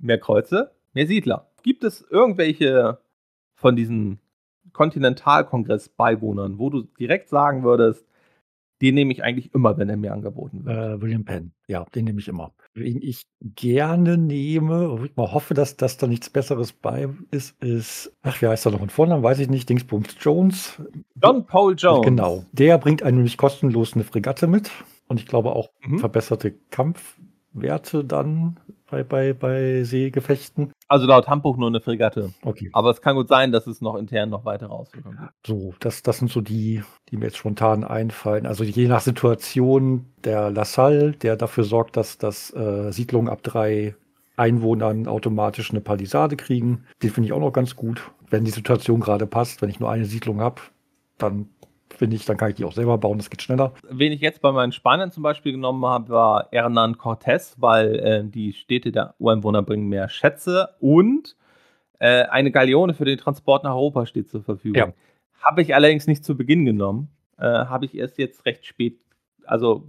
mehr Kreuze, mehr Siedler. Gibt es irgendwelche von diesen Kontinentalkongress-Beiwohnern, wo du direkt sagen würdest, den nehme ich eigentlich immer, wenn er mir angeboten wird. Äh, William Penn, ja, den nehme ich immer. Wen ich gerne nehme, wo ich mal hoffe, dass, dass da nichts Besseres bei ist, ist, ach, wie heißt er noch in Vornamen, weiß ich nicht, Dingsbums Jones. John Paul Jones. Genau. Der bringt einem nämlich kostenlos eine Fregatte mit und ich glaube auch Mhm. verbesserte Kampfwerte dann bei, bei, bei Seegefechten. Also laut Handbuch nur eine Fregatte. Okay. Aber es kann gut sein, dass es noch intern noch Auswirkungen gibt. So, das, das sind so die, die mir jetzt spontan einfallen. Also je nach Situation der Lassalle, der dafür sorgt, dass, dass äh, Siedlungen ab drei Einwohnern automatisch eine Palisade kriegen. Den finde ich auch noch ganz gut. Wenn die Situation gerade passt, wenn ich nur eine Siedlung habe, dann finde ich, dann kann ich die auch selber bauen, das geht schneller. Wen ich jetzt bei meinen Spaniern zum Beispiel genommen habe, war Hernán Cortés, weil äh, die Städte der Ureinwohner bringen mehr Schätze und äh, eine Galeone für den Transport nach Europa steht zur Verfügung. Ja. Habe ich allerdings nicht zu Beginn genommen. Äh, habe ich erst jetzt recht spät, also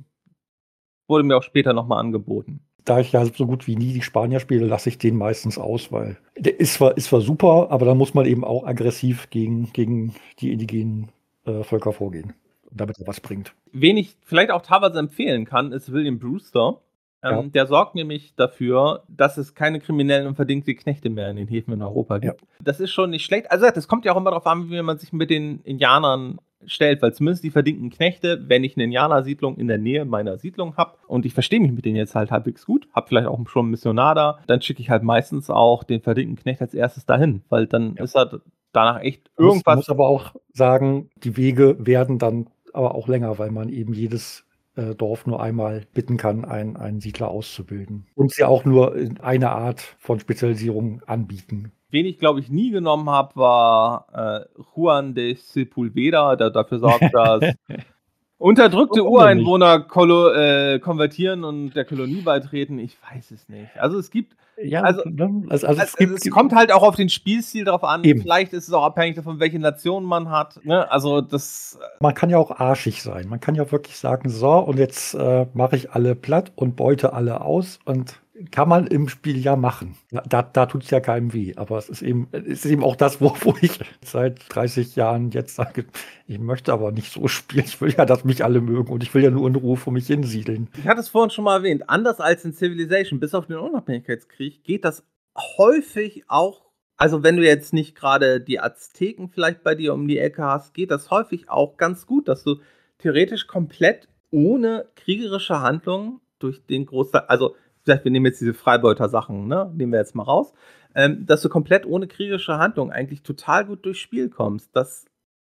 wurde mir auch später nochmal angeboten. Da ich ja so gut wie nie die Spanier spiele, lasse ich den meistens aus, weil der ist zwar, ist zwar super, aber da muss man eben auch aggressiv gegen, gegen die indigenen äh, Völker vorgehen, damit er was bringt. Wen ich vielleicht auch teilweise empfehlen kann, ist William Brewster. Ähm, Ja. Der sorgt nämlich dafür, dass es keine kriminellen und verdingte Knechte mehr in den Häfen in Europa gibt. Das ist schon nicht schlecht. Also das kommt ja auch immer darauf an, wie man sich mit den Indianern stellt, weil zumindest die verdingten Knechte, wenn ich eine Indianersiedlung in der Nähe meiner Siedlung habe und ich verstehe mich mit denen jetzt halt halbwegs gut, habe vielleicht auch schon einen Missionar da, dann schicke ich halt meistens auch den verdingten Knecht als erstes dahin, weil dann Ja. ist er danach echt Man muss, irgendwas muss aber auch sagen, die Wege werden dann aber auch länger, weil man eben jedes äh, Dorf nur einmal bitten kann, einen, einen Siedler auszubilden. Und sie auch nur in eine Art von Spezialisierung anbieten. Wen ich, glaube ich, nie genommen habe, war äh, Juan de Sepulveda, der dafür sorgt, dass unterdrückte? Ureinwohner äh, konvertieren und der Kolonie beitreten. Ich weiß es nicht. Also es gibt, Ja, Also- ne? also, also, also, es kommt halt auch auf den Spielstil drauf an. Eben. Vielleicht ist es auch abhängig davon, welche Nation man hat. Ne? Also das, man kann ja auch arschig sein. Man kann ja wirklich sagen, so, und jetzt äh, mache ich alle platt und beute alle aus und kann man im Spiel ja machen. Da, da tut es ja keinem weh. Aber es ist eben, es ist eben auch das, wo, wo ich seit 30 Jahren jetzt sage, ich möchte aber nicht so spielen. Ich will ja, dass mich alle mögen und ich will ja nur in Ruhe vor mich hinsiedeln. ich hatte es vorhin schon mal erwähnt, anders als in Civilization, bis auf den Unabhängigkeitskrieg, geht das häufig auch, also wenn du jetzt nicht gerade die Azteken vielleicht bei dir um die Ecke hast, geht das häufig auch ganz gut, dass du theoretisch komplett ohne kriegerische Handlungen durch den Großteil, also vielleicht wir nehmen jetzt diese Freibeuter-Sachen, ne, nehmen wir jetzt mal raus, ähm, dass du komplett ohne kriegerische Handlung eigentlich total gut durchs Spiel kommst. Das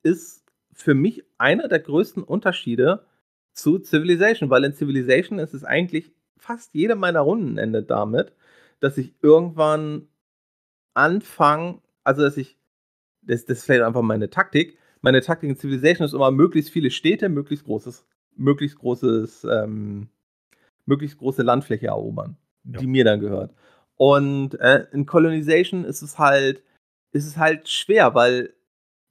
ist für mich einer der größten Unterschiede zu Civilization, weil in Civilization ist es eigentlich fast jede meiner Runden endet damit, dass ich irgendwann anfange, also dass ich, das, das ist vielleicht einfach meine Taktik, meine Taktik in Civilization ist immer möglichst viele Städte, möglichst großes, möglichst großes, ähm, möglichst große Landfläche erobern, Ja. die mir dann gehört. Und äh, in Colonization ist es halt, ist es halt schwer, weil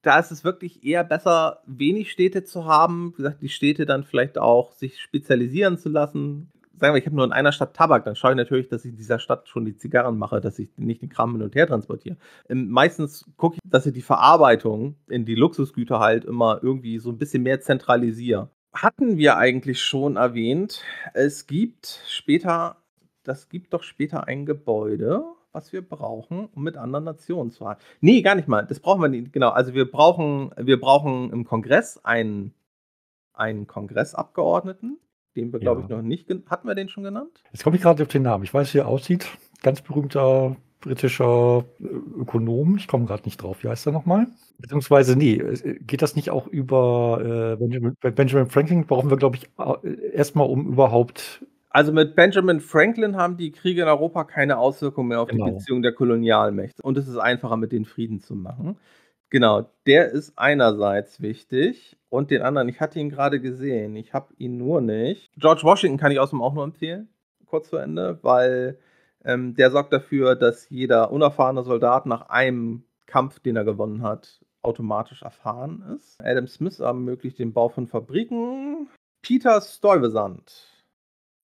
da ist es wirklich eher besser, wenig Städte zu haben. Wie gesagt, die Städte dann vielleicht auch sich spezialisieren zu lassen. sagen wir, ich habe nur in einer Stadt Tabak, dann schaue ich natürlich, dass ich in dieser Stadt schon die Zigarren mache, dass ich nicht den Kram hin und her transportiere. Ähm, meistens gucke ich, dass ich die Verarbeitung in die Luxusgüter halt immer irgendwie so ein bisschen mehr zentralisiere. Hatten wir eigentlich schon erwähnt, es gibt später, das gibt doch später ein Gebäude, was wir brauchen, um mit anderen Nationen zu handeln. Nee, gar nicht mal. Das brauchen wir nicht. Genau. Also wir brauchen, wir brauchen im Kongress einen, einen Kongressabgeordneten, den wir, glaube Ja. ich, noch nicht Hatten wir den schon genannt? Jetzt komme ich gerade auf den Namen. Ich weiß, wie er aussieht. Ganz berühmter britischer äh, Ökonom. Ich komme gerade nicht drauf. Wie heißt er nochmal? Beziehungsweise, nee, äh, geht das nicht auch über äh, Benjamin, bei Benjamin Franklin? Brauchen wir, glaube ich, äh, erstmal, um überhaupt. Also mit Benjamin Franklin haben die Kriege in Europa keine Auswirkungen mehr auf Genau. die Beziehung der Kolonialmächte. Und es ist einfacher, mit denen Frieden zu machen. Genau, der ist einerseits wichtig und den anderen, ich hatte ihn gerade gesehen, ich habe ihn nur nicht. George Washington kann ich außerdem auch nur empfehlen, kurz zu Ende, weil ähm, der sorgt dafür, dass jeder unerfahrene Soldat nach einem Kampf, den er gewonnen hat, automatisch erfahren ist. Adam Smith ermöglicht den Bau von Fabriken. Peter Stuyvesant,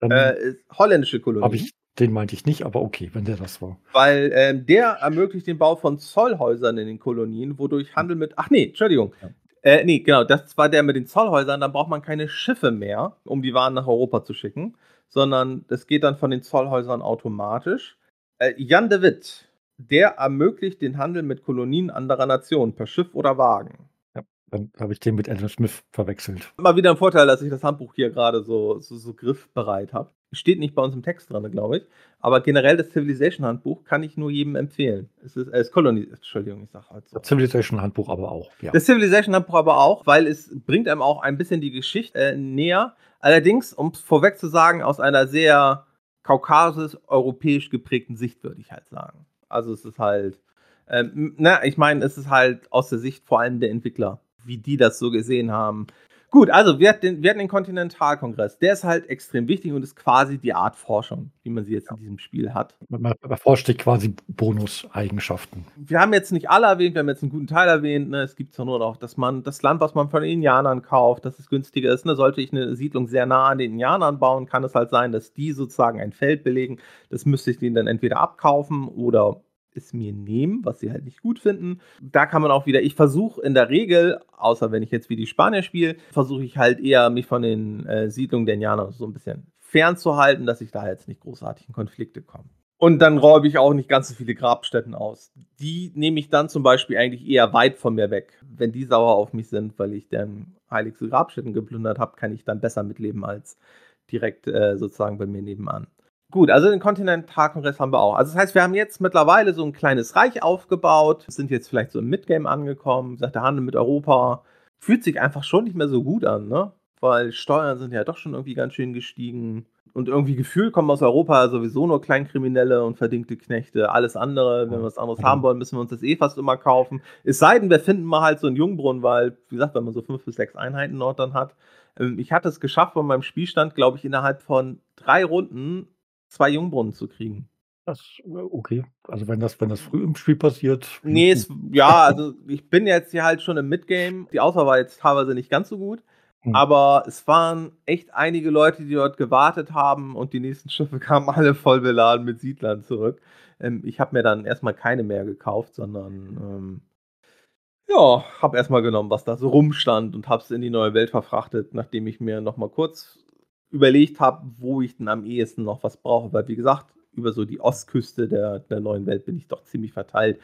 Dann äh, holländische Kolonie. ich, den meinte ich nicht, aber okay, wenn der das war. Weil ähm, der ermöglicht den Bau von Zollhäusern in den Kolonien, wodurch Handel mit. Ach nee, Entschuldigung. Ja. Äh, nee, genau, das war der mit den Zollhäusern. Dann braucht man keine Schiffe mehr, um die Waren nach Europa zu schicken, sondern das geht dann von den Zollhäusern automatisch. Äh, Jan de Witt, der ermöglicht den Handel mit Kolonien anderer Nationen per Schiff oder Wagen. Dann habe ich den mit Adam Smith verwechselt. Immer wieder ein Vorteil, dass ich das Handbuch hier gerade so, so, so griffbereit habe. Steht nicht bei uns im Text dran, glaube ich. Aber generell das Civilization-Handbuch kann ich nur jedem empfehlen. Es ist, äh, es Koloni Entschuldigung, ich sage halt so. Das Civilization Handbuch aber auch. Ja. Das Civilization-Handbuch aber auch, weil es bringt einem auch ein bisschen die Geschichte äh, näher. Allerdings, um es vorweg zu sagen, aus einer sehr kaukasisch-europäisch geprägten Sicht, würde ich halt sagen. Also es ist halt, ähm, na, ich meine, es ist halt aus der Sicht vor allem der Entwickler, wie die das so gesehen haben. Gut, also wir hatten, den, wir hatten den Kontinentalkongress. Der ist halt extrem wichtig und ist quasi die Art Forschung, wie man sie jetzt in diesem Spiel hat. Man erforscht sich quasi Bonuseigenschaften. wir haben jetzt nicht alle erwähnt, wir haben jetzt einen guten Teil erwähnt. Ne? Es gibt zwar nur noch, dass man das Land, was man von den Indianern kauft, dass es günstiger ist. Ne? Sollte ich eine Siedlung sehr nah an den Indianern bauen, kann es halt sein, dass die sozusagen ein Feld belegen. Das müsste ich denen dann entweder abkaufen oder es mir nehmen, was sie halt nicht gut finden. Da kann man auch wieder, ich versuche in der Regel, außer wenn ich jetzt wie die Spanier spiele, versuche ich halt eher mich von den äh, Siedlungen der Indianer so ein bisschen fernzuhalten, dass ich da jetzt nicht großartig in Konflikte komme. Und dann räume ich auch nicht ganz so viele Grabstätten aus. Die nehme ich dann zum Beispiel eigentlich eher weit von mir weg. Wenn die sauer auf mich sind, weil ich deren heiligste Grabstätten geplündert habe, kann ich dann besser mitleben als direkt äh, sozusagen bei mir nebenan. Gut, also den Kontinentalkongress haben wir auch. Also das heißt, wir haben jetzt mittlerweile so ein kleines Reich aufgebaut, sind jetzt vielleicht so im Midgame angekommen, sagt der Handel mit Europa. Fühlt sich einfach schon nicht mehr so gut an, ne? Weil Steuern sind ja doch schon irgendwie ganz schön gestiegen. Und irgendwie gefühlt kommen aus Europa sowieso nur Kleinkriminelle und verdingte Knechte. Alles andere, wenn wir was anderes haben wollen, müssen wir uns das eh fast immer kaufen. Es sei denn, wir finden mal halt so einen Jungbrunnen, weil, wie gesagt, wenn man so fünf bis sechs Einheiten dort dann hat. Ähm, Ich hatte es geschafft, von meinem Spielstand, glaube ich, innerhalb von drei Runden zwei Jungbrunnen zu kriegen. Das, äh, okay. Also wenn das, wenn das früh im Spiel passiert. Nee, es, ja, also ich bin jetzt hier halt schon im Midgame. Die Auswahl war jetzt teilweise nicht ganz so gut. Hm. Aber es waren echt einige Leute, die dort gewartet haben und die nächsten Schiffe kamen alle voll beladen mit Siedlern zurück. Ähm, ich habe mir dann erstmal keine mehr gekauft, sondern ähm, ja, habe erstmal genommen, was da so rumstand und habe es in die neue Welt verfrachtet, nachdem ich mir nochmal kurz überlegt habe, wo ich denn am ehesten noch was brauche. Weil, wie gesagt, über so die Ostküste der, der neuen Welt bin ich doch ziemlich verteilt.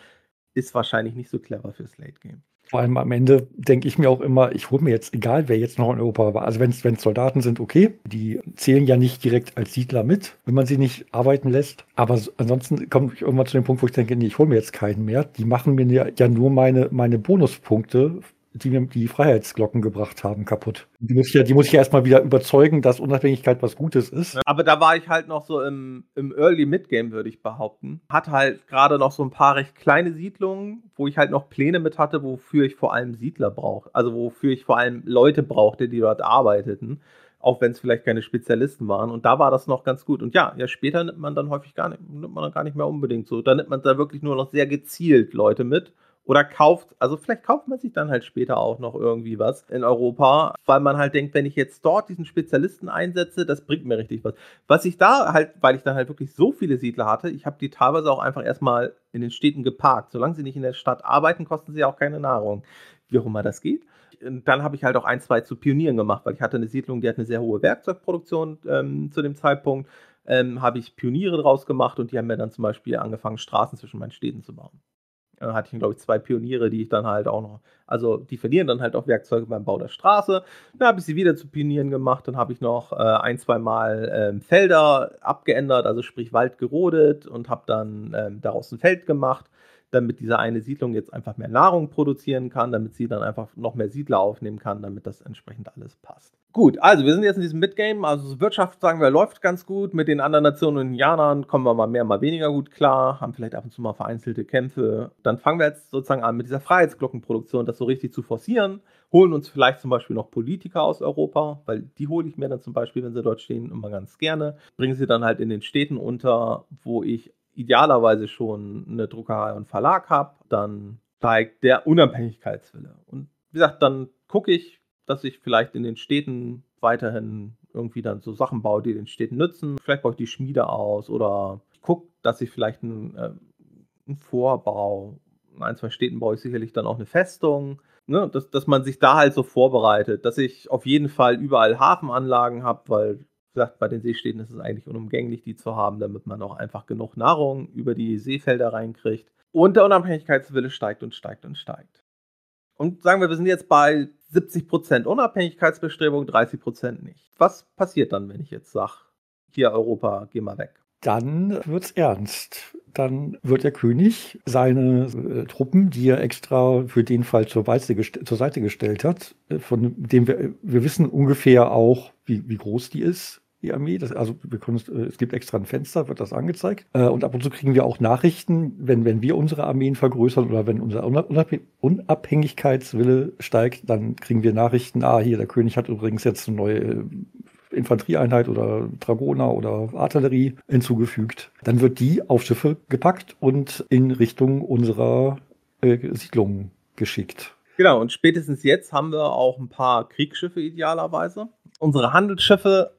Ist wahrscheinlich nicht so clever fürs Late Game. Vor allem am Ende denke ich mir auch immer, ich hole mir jetzt, egal wer jetzt noch in Europa war, also wenn es Soldaten sind, okay, die zählen ja nicht direkt als Siedler mit, wenn man sie nicht arbeiten lässt. Aber so- ansonsten komme ich irgendwann zu dem Punkt, wo ich denke, nee, ich hole mir jetzt keinen mehr. Die machen mir ja, ja nur meine, meine Bonuspunkte, die mir die Freiheitsglocken gebracht haben, kaputt. Die muss ich ja, die muss ich ja erstmal wieder überzeugen, dass Unabhängigkeit was Gutes ist. Aber da war ich halt noch so im, im Early Midgame, würde ich behaupten. Hatte halt gerade noch so ein paar recht kleine Siedlungen, wo ich halt noch Pläne mit hatte, wofür ich vor allem Siedler brauche. Also wofür ich vor allem Leute brauchte, die dort arbeiteten. Auch wenn es vielleicht keine Spezialisten waren. Und da war das noch ganz gut. Und ja, ja, später nimmt man dann häufig gar nicht, nimmt man dann gar nicht mehr unbedingt so. Da nimmt man da wirklich nur noch sehr gezielt Leute mit, Oder kauft, also vielleicht kauft man sich dann halt später auch noch irgendwie was in Europa, weil man halt denkt, wenn ich jetzt dort diesen Spezialisten einsetze, das bringt mir richtig was. Was ich da halt, weil ich dann halt wirklich so viele Siedler hatte, ich habe die teilweise auch einfach erstmal in den Städten geparkt. Solange sie nicht in der Stadt arbeiten, kosten sie auch keine Nahrung. Wie auch immer das geht. Und dann habe ich halt auch ein, zwei zu Pionieren gemacht, weil ich hatte eine Siedlung, die hat eine sehr hohe Werkzeugproduktion ähm, zu dem Zeitpunkt. Ähm, habe ich Pioniere draus gemacht und die haben mir dann zum Beispiel angefangen, Straßen zwischen meinen Städten zu bauen. Dann hatte ich, glaube ich, zwei Pioniere, die ich dann halt auch noch, also die verlieren dann halt auch Werkzeuge beim Bau der Straße. Dann habe ich sie wieder zu Pionieren gemacht. Dann habe ich noch äh, ein, zwei Mal ähm, Felder abgeändert, also sprich Wald gerodet und habe dann ähm, daraus ein Feld gemacht damit diese eine Siedlung jetzt einfach mehr Nahrung produzieren kann, damit sie dann einfach noch mehr Siedler aufnehmen kann, damit das entsprechend alles passt. Gut, also wir sind jetzt in diesem Midgame, also Wirtschaft, sagen wir, läuft ganz gut. Mit den anderen Nationen und Indianern kommen wir mal mehr, mal weniger gut klar, haben vielleicht ab und zu mal vereinzelte Kämpfe. Dann fangen wir jetzt sozusagen an, mit dieser Freiheitsglockenproduktion das so richtig zu forcieren, holen uns vielleicht zum Beispiel noch Politiker aus Europa, weil die hole ich mir dann zum Beispiel, wenn sie dort stehen, immer ganz gerne. Bringen sie dann halt in den Städten unter, wo ich idealerweise schon eine Druckerei und Verlag habe, dann steigt der Unabhängigkeitswille. Und wie gesagt, dann gucke ich, dass ich vielleicht in den Städten weiterhin irgendwie dann so Sachen baue, die den Städten nützen. Vielleicht baue ich die Schmiede aus oder gucke, dass ich vielleicht einen, äh, einen Vorbau, in ein, zwei Städten baue ich sicherlich dann auch eine Festung. Ne, dass, dass man sich da halt so vorbereitet, dass ich auf jeden Fall überall Hafenanlagen habe, weil gesagt, bei den Seestädten ist es eigentlich unumgänglich, die zu haben, damit man auch einfach genug Nahrung über die Seefelder reinkriegt. Und der Unabhängigkeitswille steigt und steigt und steigt. Und sagen wir, wir sind jetzt bei 70% Unabhängigkeitsbestrebung, 30% nicht. Was passiert dann, wenn ich jetzt sage, hier Europa, geh mal weg? Dann wird es ernst. Dann wird der König seine äh, Truppen, die er extra für den Fall zur, zur Seite gestellt hat, äh, von dem wir, wir wissen ungefähr auch, wie, wie groß die ist, die Armee. Das, also können, äh, es gibt extra ein Fenster, wird das angezeigt. Äh, und ab und zu kriegen wir auch Nachrichten, wenn, wenn wir unsere Armeen vergrößern oder wenn unser Unabhängigkeitswille steigt, dann kriegen wir Nachrichten, ah, hier, der König hat übrigens jetzt eine neue äh, Infanterieeinheit oder Dragoner oder Artillerie hinzugefügt. Dann wird die auf Schiffe gepackt und in Richtung unserer äh, Siedlungen geschickt. Genau, und spätestens jetzt haben wir auch ein paar Kriegsschiffe idealerweise. Unsere Handelsschiffe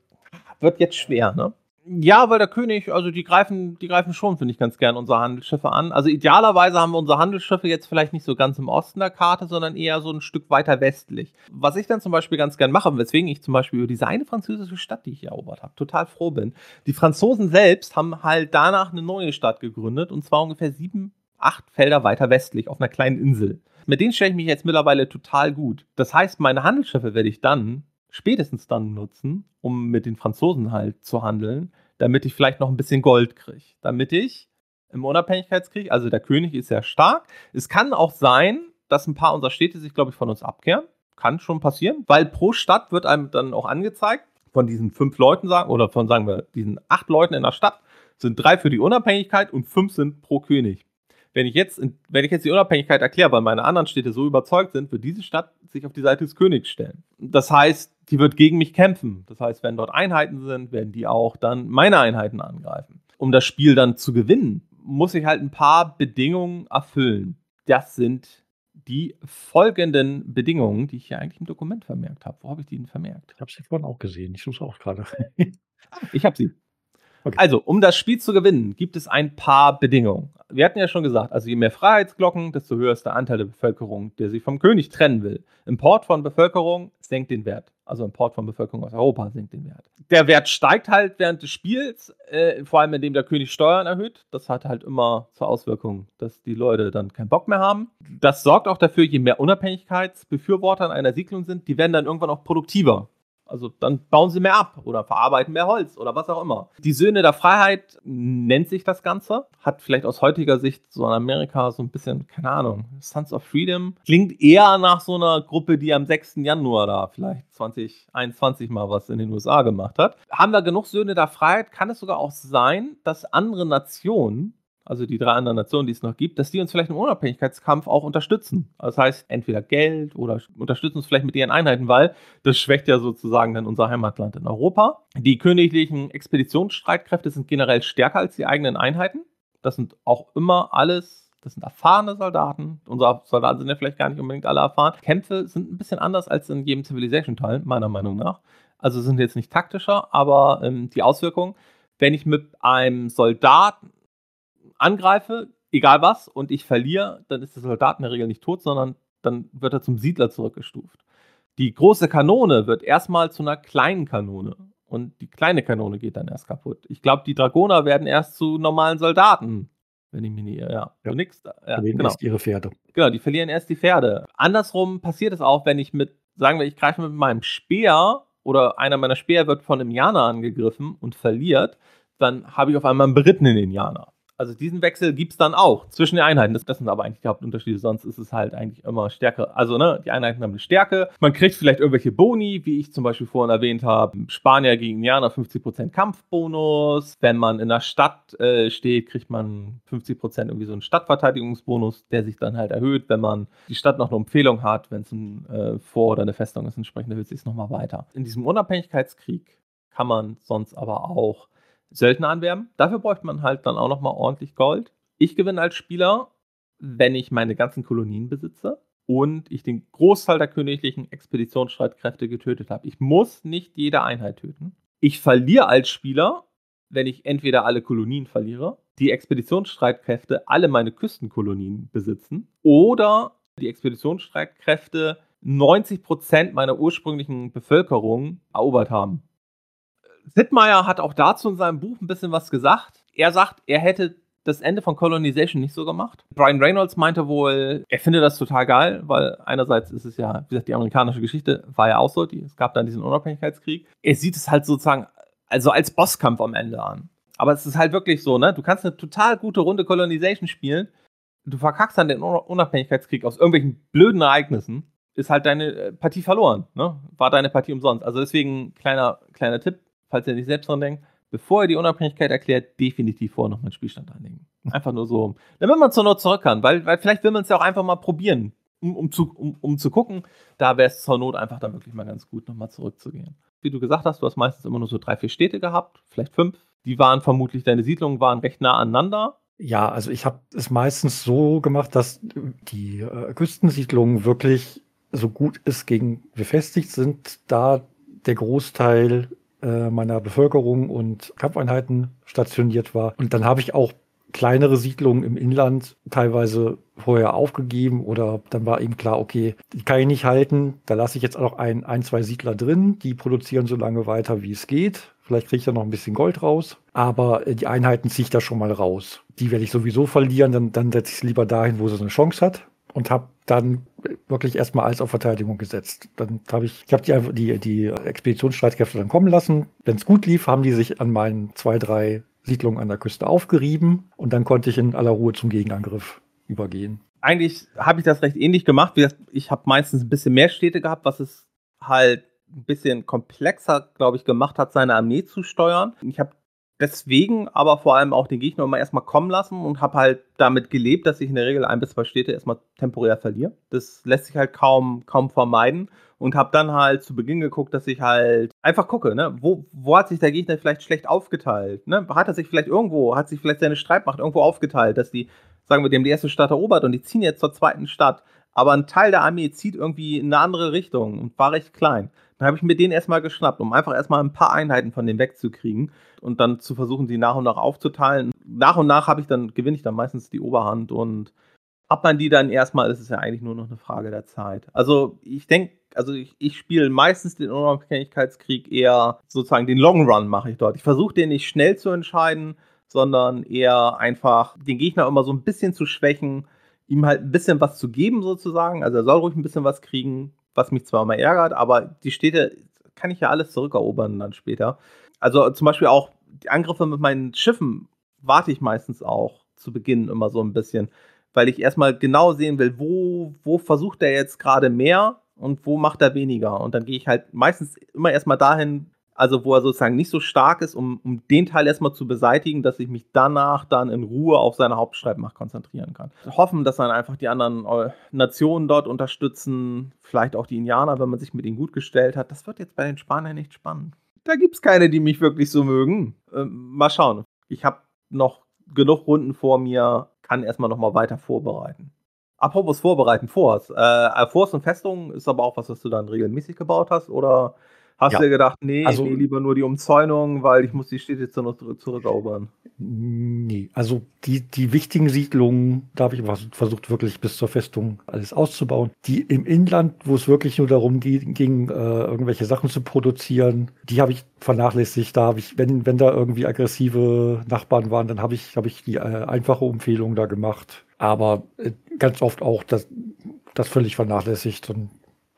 wird jetzt schwer, ne? Ja, weil der König, also die greifen, die greifen schon, finde ich, ganz gern unsere Handelsschiffe an. Also idealerweise haben wir unsere Handelsschiffe jetzt vielleicht nicht so ganz im Osten der Karte, sondern eher so ein Stück weiter westlich. Was ich dann zum Beispiel ganz gern mache, weswegen ich zum Beispiel über diese eine französische Stadt, die ich erobert habe, total froh bin. Die Franzosen selbst haben halt danach eine neue Stadt gegründet und zwar ungefähr sieben, acht Felder weiter westlich auf einer kleinen Insel. Mit denen stelle ich mich jetzt mittlerweile total gut. Das heißt, meine Handelsschiffe werde ich dann spätestens dann nutzen, um mit den Franzosen halt zu handeln, damit ich vielleicht noch ein bisschen Gold kriege. Damit ich im Unabhängigkeitskrieg, also der König ist sehr stark. Es kann auch sein, dass ein paar unserer Städte sich, glaube ich, von uns abkehren. Kann schon passieren, weil pro Stadt wird einem dann auch angezeigt, von diesen fünf Leuten sagen, oder von sagen wir, diesen acht Leuten in der Stadt, sind drei für die Unabhängigkeit und fünf sind pro König wenn ich jetzt, wenn ich jetzt die Unabhängigkeit erkläre, weil meine anderen Städte so überzeugt sind, wird diese Stadt sich auf die Seite des Königs stellen. Das heißt, die wird gegen mich kämpfen. Das heißt, wenn dort Einheiten sind, werden die auch dann meine Einheiten angreifen. Um das Spiel dann zu gewinnen, muss ich halt ein paar Bedingungen erfüllen. Das sind die folgenden Bedingungen, die ich hier eigentlich im Dokument vermerkt habe. Wo habe ich die denn vermerkt? Ich habe sie vorhin auch gesehen. Ich suche auch gerade. ich habe sie. Okay. Also, um das Spiel zu gewinnen, gibt es ein paar Bedingungen. Wir hatten ja schon gesagt, also je mehr Freiheitsglocken, desto höher ist der Anteil der Bevölkerung, der sich vom König trennen will. Import von Bevölkerung senkt den Wert. Also Import von Bevölkerung aus Europa senkt den Wert. Der Wert steigt halt während des Spiels, äh, vor allem indem der König Steuern erhöht. Das hat halt immer zur Auswirkung, dass die Leute dann keinen Bock mehr haben. Das sorgt auch dafür, je mehr Unabhängigkeitsbefürworter in einer Siedlung sind, die werden dann irgendwann auch produktiver. Also dann bauen sie mehr ab oder verarbeiten mehr Holz oder was auch immer. Die Söhne der Freiheit nennt sich das Ganze. Hat vielleicht aus heutiger Sicht so in Amerika so ein bisschen, keine Ahnung, Sons of Freedom. Klingt eher nach so einer Gruppe, die am 6. Januar da vielleicht 2021 mal was in den USA gemacht hat. Haben wir genug Söhne der Freiheit? Kann es sogar auch sein, dass andere Nationen also die drei anderen Nationen, die es noch gibt, dass die uns vielleicht im Unabhängigkeitskampf auch unterstützen. Das heißt, entweder Geld oder unterstützen uns vielleicht mit ihren Einheiten, weil das schwächt ja sozusagen dann unser Heimatland in Europa. Die königlichen Expeditionsstreitkräfte sind generell stärker als die eigenen Einheiten. Das sind auch immer alles Das sind erfahrene Soldaten. Unsere Soldaten sind ja vielleicht gar nicht unbedingt alle erfahren. Kämpfe sind ein bisschen anders als in jedem Civilization-Teil, meiner Meinung nach. Also sind jetzt nicht taktischer, aber ähm, die Auswirkungen, wenn ich mit einem Soldaten angreife, egal was, und ich verliere, dann ist der Soldat in der Regel nicht tot, sondern dann wird er zum Siedler zurückgestuft. Die große Kanone wird erstmal zu einer kleinen Kanone. Und die kleine Kanone geht dann erst kaputt. Ich glaube, die Dragoner werden erst zu normalen Soldaten. Wenn ich mich nicht irre. Ja, ja. nix. Ja, genau. erst ihre Pferde. Genau, die verlieren erst die Pferde. Andersrum passiert es auch, wenn ich mit, sagen wir, ich greife mit meinem Speer oder einer meiner Speer wird von einem Jana angegriffen und verliert, dann habe ich auf einmal einen berittenen Indianer. Also diesen Wechsel gibt es dann auch zwischen den Einheiten. Das, das, sind aber eigentlich die Hauptunterschiede. Sonst ist es halt eigentlich immer Stärke. Also, ne, die Einheiten haben eine Stärke. Man kriegt vielleicht irgendwelche Boni, wie ich zum Beispiel vorhin erwähnt habe. Spanier gegen Indianer 50% Kampfbonus. Wenn man in der Stadt äh, steht, kriegt man 50% irgendwie so einen Stadtverteidigungsbonus, der sich dann halt erhöht, wenn man die Stadt noch eine Empfehlung hat, wenn es ein äh, Vor- oder eine Festung ist, entsprechend erhöht sich es nochmal weiter. In diesem Unabhängigkeitskrieg kann man sonst aber auch Söldner anwerben. Dafür bräuchte man halt dann auch nochmal ordentlich Gold. Ich gewinne als Spieler, wenn ich meine ganzen Kolonien besitze und ich den Großteil der königlichen Expeditionsstreitkräfte getötet habe. Ich muss nicht jede Einheit töten. Ich verliere als Spieler, wenn ich entweder alle Kolonien verliere, die Expeditionsstreitkräfte alle meine Küstenkolonien besitzen oder die Expeditionsstreitkräfte 90% meiner ursprünglichen Bevölkerung erobert haben. Sittmeier hat auch dazu in seinem Buch ein bisschen was gesagt. Er sagt, er hätte das Ende von Colonization nicht so gemacht. Brian Reynolds meinte wohl, er findet das total geil, weil einerseits ist es ja, wie gesagt, die amerikanische Geschichte war ja auch so, die, es gab dann diesen Unabhängigkeitskrieg. Er sieht es halt sozusagen also als Bosskampf am Ende an. Aber es ist halt wirklich so, ne? Du kannst eine total gute Runde Colonization spielen, du verkackst dann den Unabhängigkeitskrieg aus irgendwelchen blöden Ereignissen, ist halt deine äh, Partie verloren, ne? War deine Partie umsonst. Also deswegen kleiner kleiner Tipp, falls ihr nicht selbst dran denkt, bevor ihr die Unabhängigkeit erklärt, definitiv vorher noch einen Spielstand anlegen. Einfach nur so, damit man zur Not zurück kann, weil, weil vielleicht will man es ja auch einfach mal probieren, um, um, zu, um, um zu gucken. Da wäre es zur Not einfach dann wirklich mal ganz gut, nochmal zurückzugehen. Wie du gesagt hast, du hast meistens immer nur so drei, vier Städte gehabt, vielleicht fünf. Die waren vermutlich, deine Siedlungen waren recht nah aneinander. Ja, also ich habe es meistens so gemacht, dass die äh, Küstensiedlungen wirklich so gut es gegen befestigt sind, da der Großteil äh, meiner Bevölkerung und Kampfeinheiten stationiert war. Und dann habe ich auch kleinere Siedlungen im Inland teilweise vorher aufgegeben oder dann war eben klar, okay, die kann ich nicht halten, da lasse ich jetzt auch ein, ein, zwei Siedler drin, die produzieren so lange weiter, wie es geht. Vielleicht kriege ich da noch ein bisschen Gold raus, aber äh, die Einheiten ziehe ich da schon mal raus. Die werde ich sowieso verlieren, dann, dann setze ich es lieber dahin, wo sie eine Chance hat und habe dann wirklich erstmal alles auf Verteidigung gesetzt. Dann habe ich, ich habe die, die, die Expeditionsstreitkräfte dann kommen lassen. Wenn es gut lief, haben die sich an meinen zwei, drei Siedlungen an der Küste aufgerieben und dann konnte ich in aller Ruhe zum Gegenangriff übergehen. Eigentlich habe ich das recht ähnlich gemacht. Ich habe meistens ein bisschen mehr Städte gehabt, was es halt ein bisschen komplexer, glaube ich, gemacht hat, seine Armee zu steuern. Ich habe deswegen aber vor allem auch den Gegner immer erstmal kommen lassen und habe halt damit gelebt, dass ich in der Regel ein bis zwei Städte erstmal temporär verliere. Das lässt sich halt kaum, kaum vermeiden und habe dann halt zu Beginn geguckt, dass ich halt einfach gucke, ne, wo, wo hat sich der Gegner vielleicht schlecht aufgeteilt, ne? Hat er sich vielleicht irgendwo, hat sich vielleicht seine Streitmacht irgendwo aufgeteilt, dass die, sagen wir, dem die erste Stadt erobert und die ziehen jetzt zur zweiten Stadt, aber ein Teil der Armee zieht irgendwie in eine andere Richtung und war recht klein. Dann habe ich mir den erstmal geschnappt, um einfach erstmal ein paar Einheiten von dem wegzukriegen und dann zu versuchen, die nach und nach aufzuteilen. Nach und nach habe ich dann, gewinne ich dann meistens die Oberhand und ab man die dann erstmal, ist es ja eigentlich nur noch eine Frage der Zeit. Also ich denke, also ich, ich spiele meistens den Unabhängigkeitskrieg eher sozusagen den Long Run mache ich dort. Ich versuche den nicht schnell zu entscheiden, sondern eher einfach den Gegner immer so ein bisschen zu schwächen, ihm halt ein bisschen was zu geben sozusagen. Also er soll ruhig ein bisschen was kriegen, was mich zwar immer ärgert, aber die Städte kann ich ja alles zurückerobern dann später. Also zum Beispiel auch die Angriffe mit meinen Schiffen warte ich meistens auch zu Beginn immer so ein bisschen, weil ich erstmal genau sehen will, wo, wo versucht er jetzt gerade mehr und wo macht er weniger. Und dann gehe ich halt meistens immer erstmal dahin, also wo er sozusagen nicht so stark ist, um, um den Teil erstmal zu beseitigen, dass ich mich danach dann in Ruhe auf seine Hauptschreibmacht konzentrieren kann. Hoffen, dass dann einfach die anderen äh, Nationen dort unterstützen, vielleicht auch die Indianer, wenn man sich mit ihnen gut gestellt hat. Das wird jetzt bei den Spaniern nicht spannend. Da gibt es keine, die mich wirklich so mögen. Ähm, mal schauen. Ich habe noch genug Runden vor mir, kann erstmal nochmal weiter vorbereiten. Apropos vorbereiten, Force. Äh, Force und Festung ist aber auch was, was du dann regelmäßig gebaut hast? Oder hast ja. du dir gedacht, nee, also, nee, lieber nur die Umzäunung, weil ich muss die Städte jetzt noch zurückerobern? Nee, also die, die wichtigen Siedlungen, da habe ich versucht, wirklich bis zur Festung alles auszubauen. Die im Inland, wo es wirklich nur darum ging, äh, irgendwelche Sachen zu produzieren, die habe ich vernachlässigt. Da habe ich, wenn, wenn da irgendwie aggressive Nachbarn waren, dann habe ich, habe ich die äh, einfache Empfehlung da gemacht. Aber äh, ganz oft auch das, das völlig vernachlässigt. Und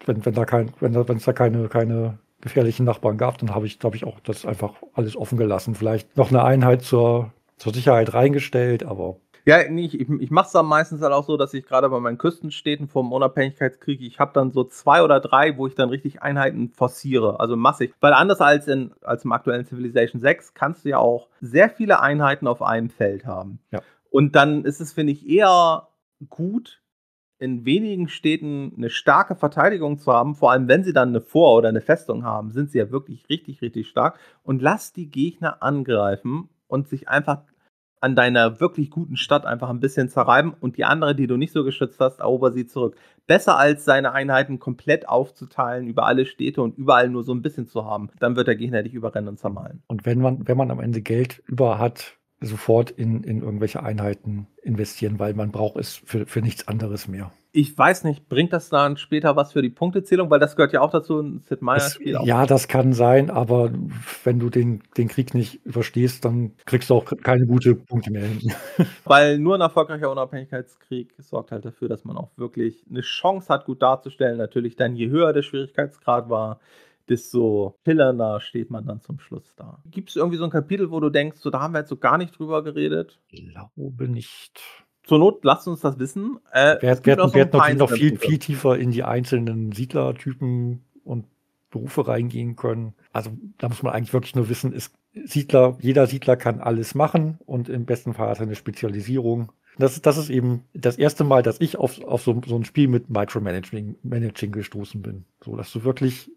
wenn, wenn da kein, wenn da, wenn es da keine, keine gefährlichen Nachbarn gab, dann habe ich, glaube ich, auch das einfach alles offen gelassen. Vielleicht noch eine Einheit zur, zur Sicherheit reingestellt, aber. Ja, nee, ich, ich mache es dann meistens halt auch so, dass ich gerade bei meinen Küstenstädten vom Unabhängigkeitskrieg, ich habe dann so zwei oder drei, wo ich dann richtig Einheiten forciere, also massig. Weil anders als, in, als im aktuellen Civilization 6 kannst du ja auch sehr viele Einheiten auf einem Feld haben. Ja. Und dann ist es, finde ich, eher gut, in wenigen Städten eine starke Verteidigung zu haben, vor allem wenn sie dann eine Vor- oder eine Festung haben, sind sie ja wirklich richtig, richtig stark. Und lass die Gegner angreifen und sich einfach an deiner wirklich guten Stadt einfach ein bisschen zerreiben und die andere, die du nicht so geschützt hast, erober sie zurück. Besser als seine Einheiten komplett aufzuteilen über alle Städte und überall nur so ein bisschen zu haben. Dann wird der Gegner dich überrennen und zermalen. Und wenn man, wenn man am Ende Geld über hat, sofort in, in irgendwelche Einheiten investieren, weil man braucht es für, für nichts anderes mehr. Ich weiß nicht, bringt das dann später was für die Punktezählung? Weil das gehört ja auch dazu, ein Sid Meier-Spiel. Ja, das kann sein, aber wenn du den, den Krieg nicht überstehst, dann kriegst du auch keine gute Punkte mehr hin. Weil nur ein erfolgreicher Unabhängigkeitskrieg sorgt halt dafür, dass man auch wirklich eine Chance hat, gut darzustellen. Natürlich dann, je höher der Schwierigkeitsgrad war, desto pillerner steht man dann zum Schluss da. Gibt es irgendwie so ein Kapitel, wo du denkst, so, da haben wir jetzt so gar nicht drüber geredet? Ich glaube nicht. Zur Not, lasst uns das wissen. Äh, wir werden noch, so noch, noch viel, viel tiefer in die einzelnen Siedlertypen und Berufe reingehen können. Also da muss man eigentlich wirklich nur wissen, ist Siedler, jeder Siedler kann alles machen und im besten Fall hat er eine Spezialisierung. Das, das ist eben das erste Mal, dass ich auf, auf so, so ein Spiel mit Micromanaging Managing gestoßen bin. So, dass du wirklich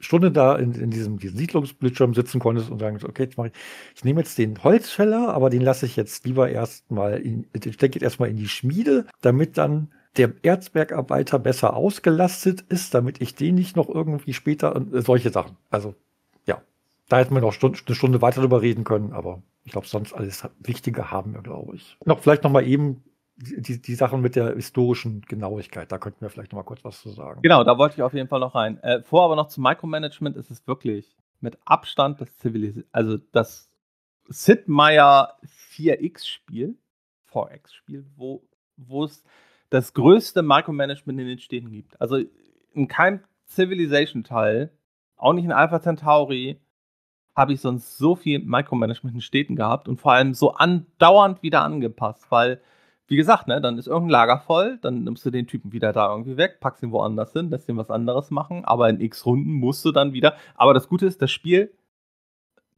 Stunde da in, in diesem, diesem Siedlungsbildschirm sitzen konntest und sagen, okay, jetzt mache ich, ich nehme jetzt den Holzfäller, aber den lasse ich jetzt lieber erstmal in, den stecke ich erstmal in die Schmiede, damit dann der Erzbergarbeiter besser ausgelastet ist, damit ich den nicht noch irgendwie später und äh, solche Sachen. Also, ja, da hätten wir noch Stunde, eine Stunde weiter drüber reden können, aber ich glaube, sonst alles Wichtige haben wir, glaube ich. Noch vielleicht noch mal eben die, die Sachen mit der historischen Genauigkeit, da könnten wir vielleicht noch mal kurz was zu sagen. Genau, da wollte ich auf jeden Fall noch rein. Äh, vor aber noch zum Micromanagement ist es wirklich mit Abstand das Zivilis also das Sid Meier 4X-Spiel, 4X-Spiel, wo, wo es das größte Micromanagement in den Städten gibt. Also in keinem Civilization-Teil, auch nicht in Alpha Centauri, habe ich sonst so viel Micromanagement in Städten gehabt und vor allem so andauernd wieder angepasst, weil wie gesagt, ne, dann ist irgendein Lager voll, dann nimmst du den Typen wieder da irgendwie weg, packst ihn woanders hin, lässt ihn was anderes machen, aber in x Runden musst du dann wieder. Aber das Gute ist, das Spiel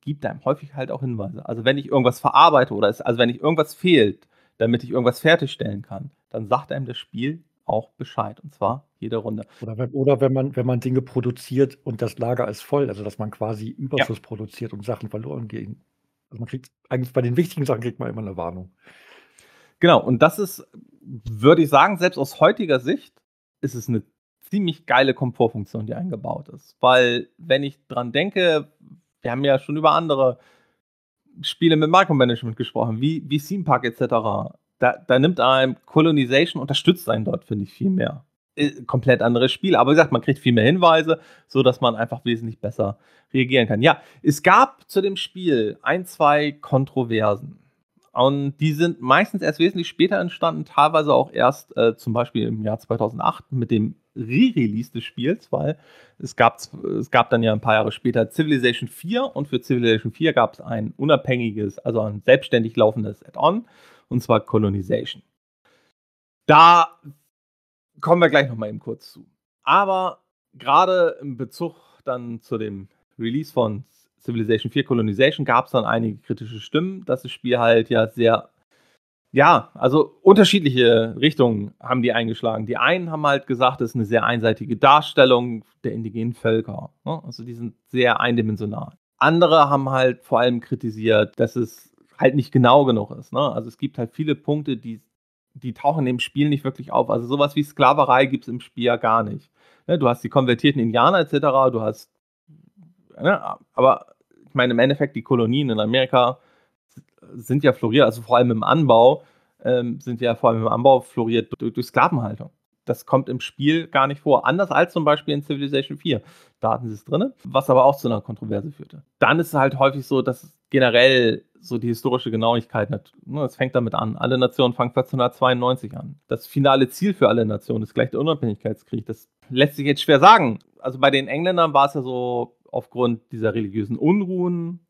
gibt einem häufig halt auch Hinweise. Also wenn ich irgendwas verarbeite oder es, also wenn ich irgendwas fehlt, damit ich irgendwas fertigstellen kann, dann sagt einem das Spiel auch Bescheid. Und zwar jede Runde. Oder wenn, oder wenn man, wenn man Dinge produziert und das Lager ist voll, also dass man quasi Überschuss ja. produziert und Sachen verloren gehen. Also man kriegt eigentlich bei den wichtigen Sachen kriegt man immer eine Warnung. Genau, und das ist, würde ich sagen, selbst aus heutiger Sicht ist es eine ziemlich geile Komfortfunktion, die eingebaut ist. Weil, wenn ich dran denke, wir haben ja schon über andere Spiele mit Micromanagement gesprochen, wie, wie Theme Park etc. Da, da nimmt einem Colonization, unterstützt einen dort, finde ich, viel mehr. Äh, komplett anderes Spiel, aber wie gesagt, man kriegt viel mehr Hinweise, sodass man einfach wesentlich besser reagieren kann. Ja, es gab zu dem Spiel ein, zwei Kontroversen. Und die sind meistens erst wesentlich später entstanden, teilweise auch erst äh, zum Beispiel im Jahr 2008 mit dem Re-Release des Spiels, weil es gab, es gab dann ja ein paar Jahre später Civilization 4 und für Civilization 4 gab es ein unabhängiges, also ein selbstständig laufendes Add-on und zwar Colonization. Da kommen wir gleich nochmal eben kurz zu. Aber gerade im Bezug dann zu dem Release von Civilization 4 Colonization gab es dann einige kritische Stimmen, dass das Spiel halt ja sehr, ja, also unterschiedliche Richtungen haben die eingeschlagen. Die einen haben halt gesagt, es ist eine sehr einseitige Darstellung der indigenen Völker. Ne? Also die sind sehr eindimensional. Andere haben halt vor allem kritisiert, dass es halt nicht genau genug ist. Ne? Also es gibt halt viele Punkte, die, die tauchen im Spiel nicht wirklich auf. Also sowas wie Sklaverei gibt es im Spiel ja gar nicht. Ne? Du hast die konvertierten Indianer etc., du hast, ne? aber ich meine im Endeffekt die Kolonien in Amerika sind ja floriert, also vor allem im Anbau, ähm, sind ja vor allem im Anbau floriert durch, durch Sklavenhaltung. Das kommt im Spiel gar nicht vor. Anders als zum Beispiel in Civilization 4. Da hatten sie es drin, was aber auch zu einer Kontroverse führte. Dann ist es halt häufig so, dass generell so die historische Genauigkeit, es ne, fängt damit an. Alle Nationen fangen 1492 an. Das finale Ziel für alle Nationen ist gleich der Unabhängigkeitskrieg. Das lässt sich jetzt schwer sagen. Also bei den Engländern war es ja so, aufgrund dieser religiösen Unruhen,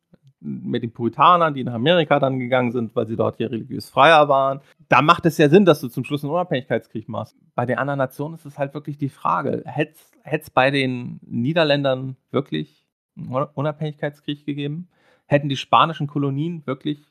mit den Puritanern, die nach Amerika dann gegangen sind, weil sie dort hier religiös freier waren. Da macht es ja Sinn, dass du zum Schluss einen Unabhängigkeitskrieg machst. Bei den anderen Nationen ist es halt wirklich die Frage, hätte es bei den Niederländern wirklich einen Unabhängigkeitskrieg gegeben? Hätten die spanischen Kolonien wirklich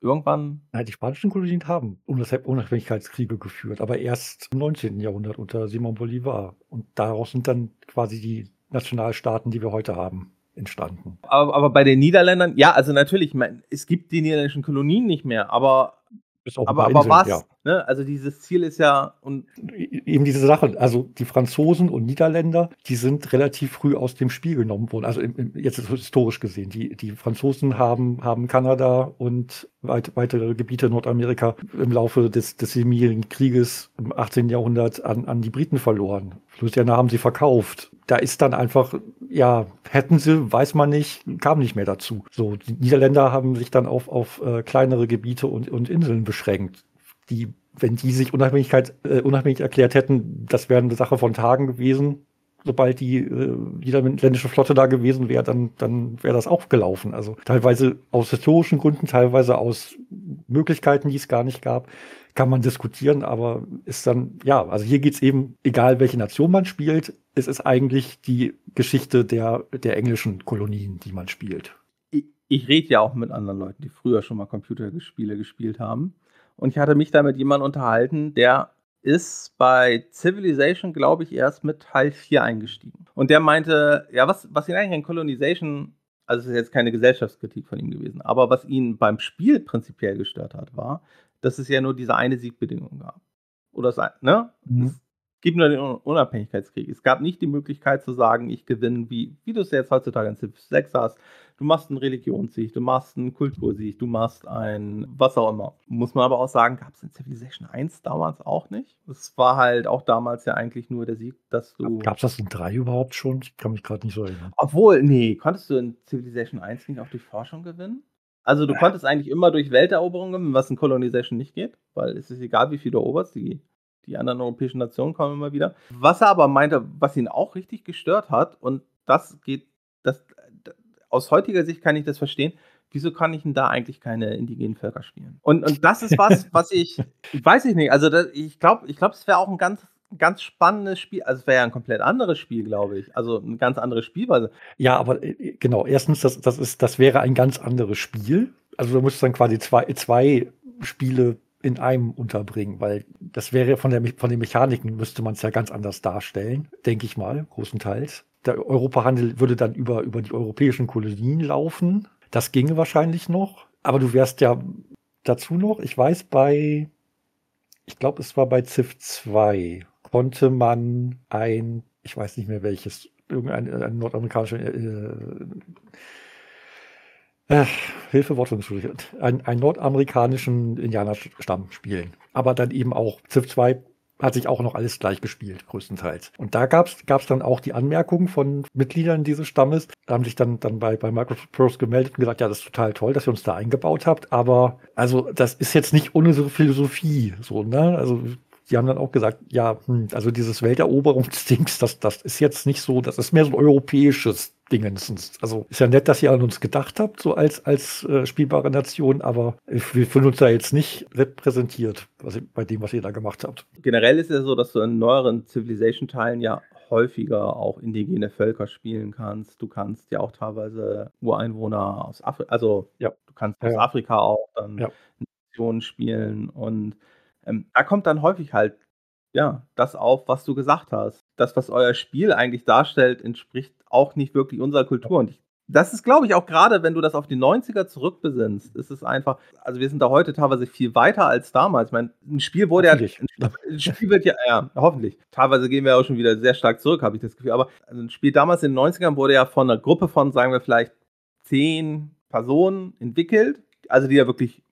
irgendwann. Nein, die spanischen Kolonien haben Unabhängigkeitskriege geführt, aber erst im 19. Jahrhundert unter Simon Bolivar. Und daraus sind dann quasi die Nationalstaaten, die wir heute haben entstanden. Aber, aber bei den Niederländern, ja, also natürlich, mein, es gibt die niederländischen Kolonien nicht mehr, aber aber, aber was? Ja. Ne? Also dieses Ziel ist ja und eben diese Sache. Also die Franzosen und Niederländer, die sind relativ früh aus dem Spiel genommen worden. Also im, im, jetzt historisch gesehen, die die Franzosen haben haben Kanada und weit, weitere Gebiete Nordamerika im Laufe des des Siebenjährigen Krieges im 18. Jahrhundert an an die Briten verloren. Louisiana haben sie verkauft. Da ist dann einfach ja hätten sie, weiß man nicht, kam nicht mehr dazu. So die Niederländer haben sich dann auf auf äh, kleinere Gebiete und und Inseln beschränkt, die, wenn die sich Unabhängigkeit, äh, unabhängig erklärt hätten, das wäre eine Sache von Tagen gewesen. Sobald die äh, Flotte da gewesen wäre, dann, dann wäre das auch gelaufen. Also teilweise aus historischen Gründen, teilweise aus Möglichkeiten, die es gar nicht gab, kann man diskutieren, aber ist dann, ja, also hier geht es eben, egal welche Nation man spielt, es ist eigentlich die Geschichte der, der englischen Kolonien, die man spielt. Ich rede ja auch mit anderen Leuten, die früher schon mal Computerspiele gespielt haben. Und ich hatte mich da mit jemandem unterhalten, der ist bei Civilization, glaube ich, erst mit Teil 4 eingestiegen. Und der meinte, ja, was, was ihn eigentlich an Colonization, also es ist jetzt keine Gesellschaftskritik von ihm gewesen, aber was ihn beim Spiel prinzipiell gestört hat, war, dass es ja nur diese eine Siegbedingung gab. Oder ne? Mhm. Es gibt nur den Unabhängigkeitskrieg. Es gab nicht die Möglichkeit zu sagen, ich gewinne, wie, wie du es jetzt heutzutage in Civ 6 hast, Du machst einen Religionssieg, du machst einen Kultursieg, du machst ein was auch immer. Muss man aber auch sagen, gab es in Civilization 1 damals auch nicht. Es war halt auch damals ja eigentlich nur der Sieg, dass du. Gab es das in 3 überhaupt schon? Ich kann mich gerade nicht so erinnern. Obwohl, nee, konntest du in Civilization 1 nicht auch durch Forschung gewinnen? Also du ja. konntest eigentlich immer durch Welteroberung gewinnen, was in Colonization nicht geht, weil es ist egal, wie viel du eroberst, die, die anderen europäischen Nationen kommen immer wieder. Was er aber meinte, was ihn auch richtig gestört hat, und das geht, das, aus heutiger Sicht kann ich das verstehen. Wieso kann ich denn da eigentlich keine indigenen Völker spielen? Und, und das ist was, was ich, weiß ich nicht. Also das, ich glaube, ich glaube, es wäre auch ein ganz, ganz spannendes Spiel. Also es wäre ja ein komplett anderes Spiel, glaube ich. Also eine ganz andere Spielweise. Ja, aber äh, genau. Erstens, das, das ist, das wäre ein ganz anderes Spiel. Also du müsstest dann quasi zwei, zwei Spiele in einem unterbringen, weil das wäre von, der, von den Mechaniken müsste man es ja ganz anders darstellen, denke ich mal, großenteils der Europahandel würde dann über, über die europäischen Kolonien laufen. Das ginge wahrscheinlich noch. Aber du wärst ja dazu noch, ich weiß, bei, ich glaube, es war bei Civ 2, konnte man ein, ich weiß nicht mehr welches, irgendein ein nordamerikanischer, äh, äh, Hilfe, Wortungsschule, ein, einen nordamerikanischen Indianerstamm spielen. Aber dann eben auch Civ 2 hat sich auch noch alles gleich gespielt, größtenteils. Und da gab es dann auch die Anmerkungen von Mitgliedern dieses Stammes, da haben sich dann, dann bei, bei Microsoft gemeldet und gesagt, ja, das ist total toll, dass ihr uns da eingebaut habt, aber also das ist jetzt nicht unsere Philosophie, so, ne? Also die haben dann auch gesagt, ja, hm, also dieses Welteroberungsdings, das, das ist jetzt nicht so, das ist mehr so ein europäisches Dingens. Also ist ja nett, dass ihr an uns gedacht habt, so als, als äh, spielbare Nation, aber wir fühlen uns da jetzt nicht repräsentiert was, bei dem, was ihr da gemacht habt. Generell ist es ja so, dass du in neueren Civilization-Teilen ja häufiger auch indigene Völker spielen kannst. Du kannst ja auch teilweise Ureinwohner aus Afrika, also ja. du kannst aus ja. Afrika auch dann ja. Nationen spielen und ähm, da kommt dann häufig halt ja, das auf, was du gesagt hast. Das, was euer Spiel eigentlich darstellt, entspricht auch nicht wirklich unserer Kultur. Und ich das ist, glaube ich, auch gerade, wenn du das auf die 90er zurückbesinnst, ist es einfach, also wir sind da heute teilweise viel weiter als damals. Ich meine, ein Spiel wurde ja, ein Spiel wird ja, ja, hoffentlich. Teilweise gehen wir auch schon wieder sehr stark zurück, habe ich das Gefühl. Aber ein Spiel damals in den 90ern wurde ja von einer Gruppe von, sagen wir vielleicht, zehn Personen entwickelt, also die ja wirklich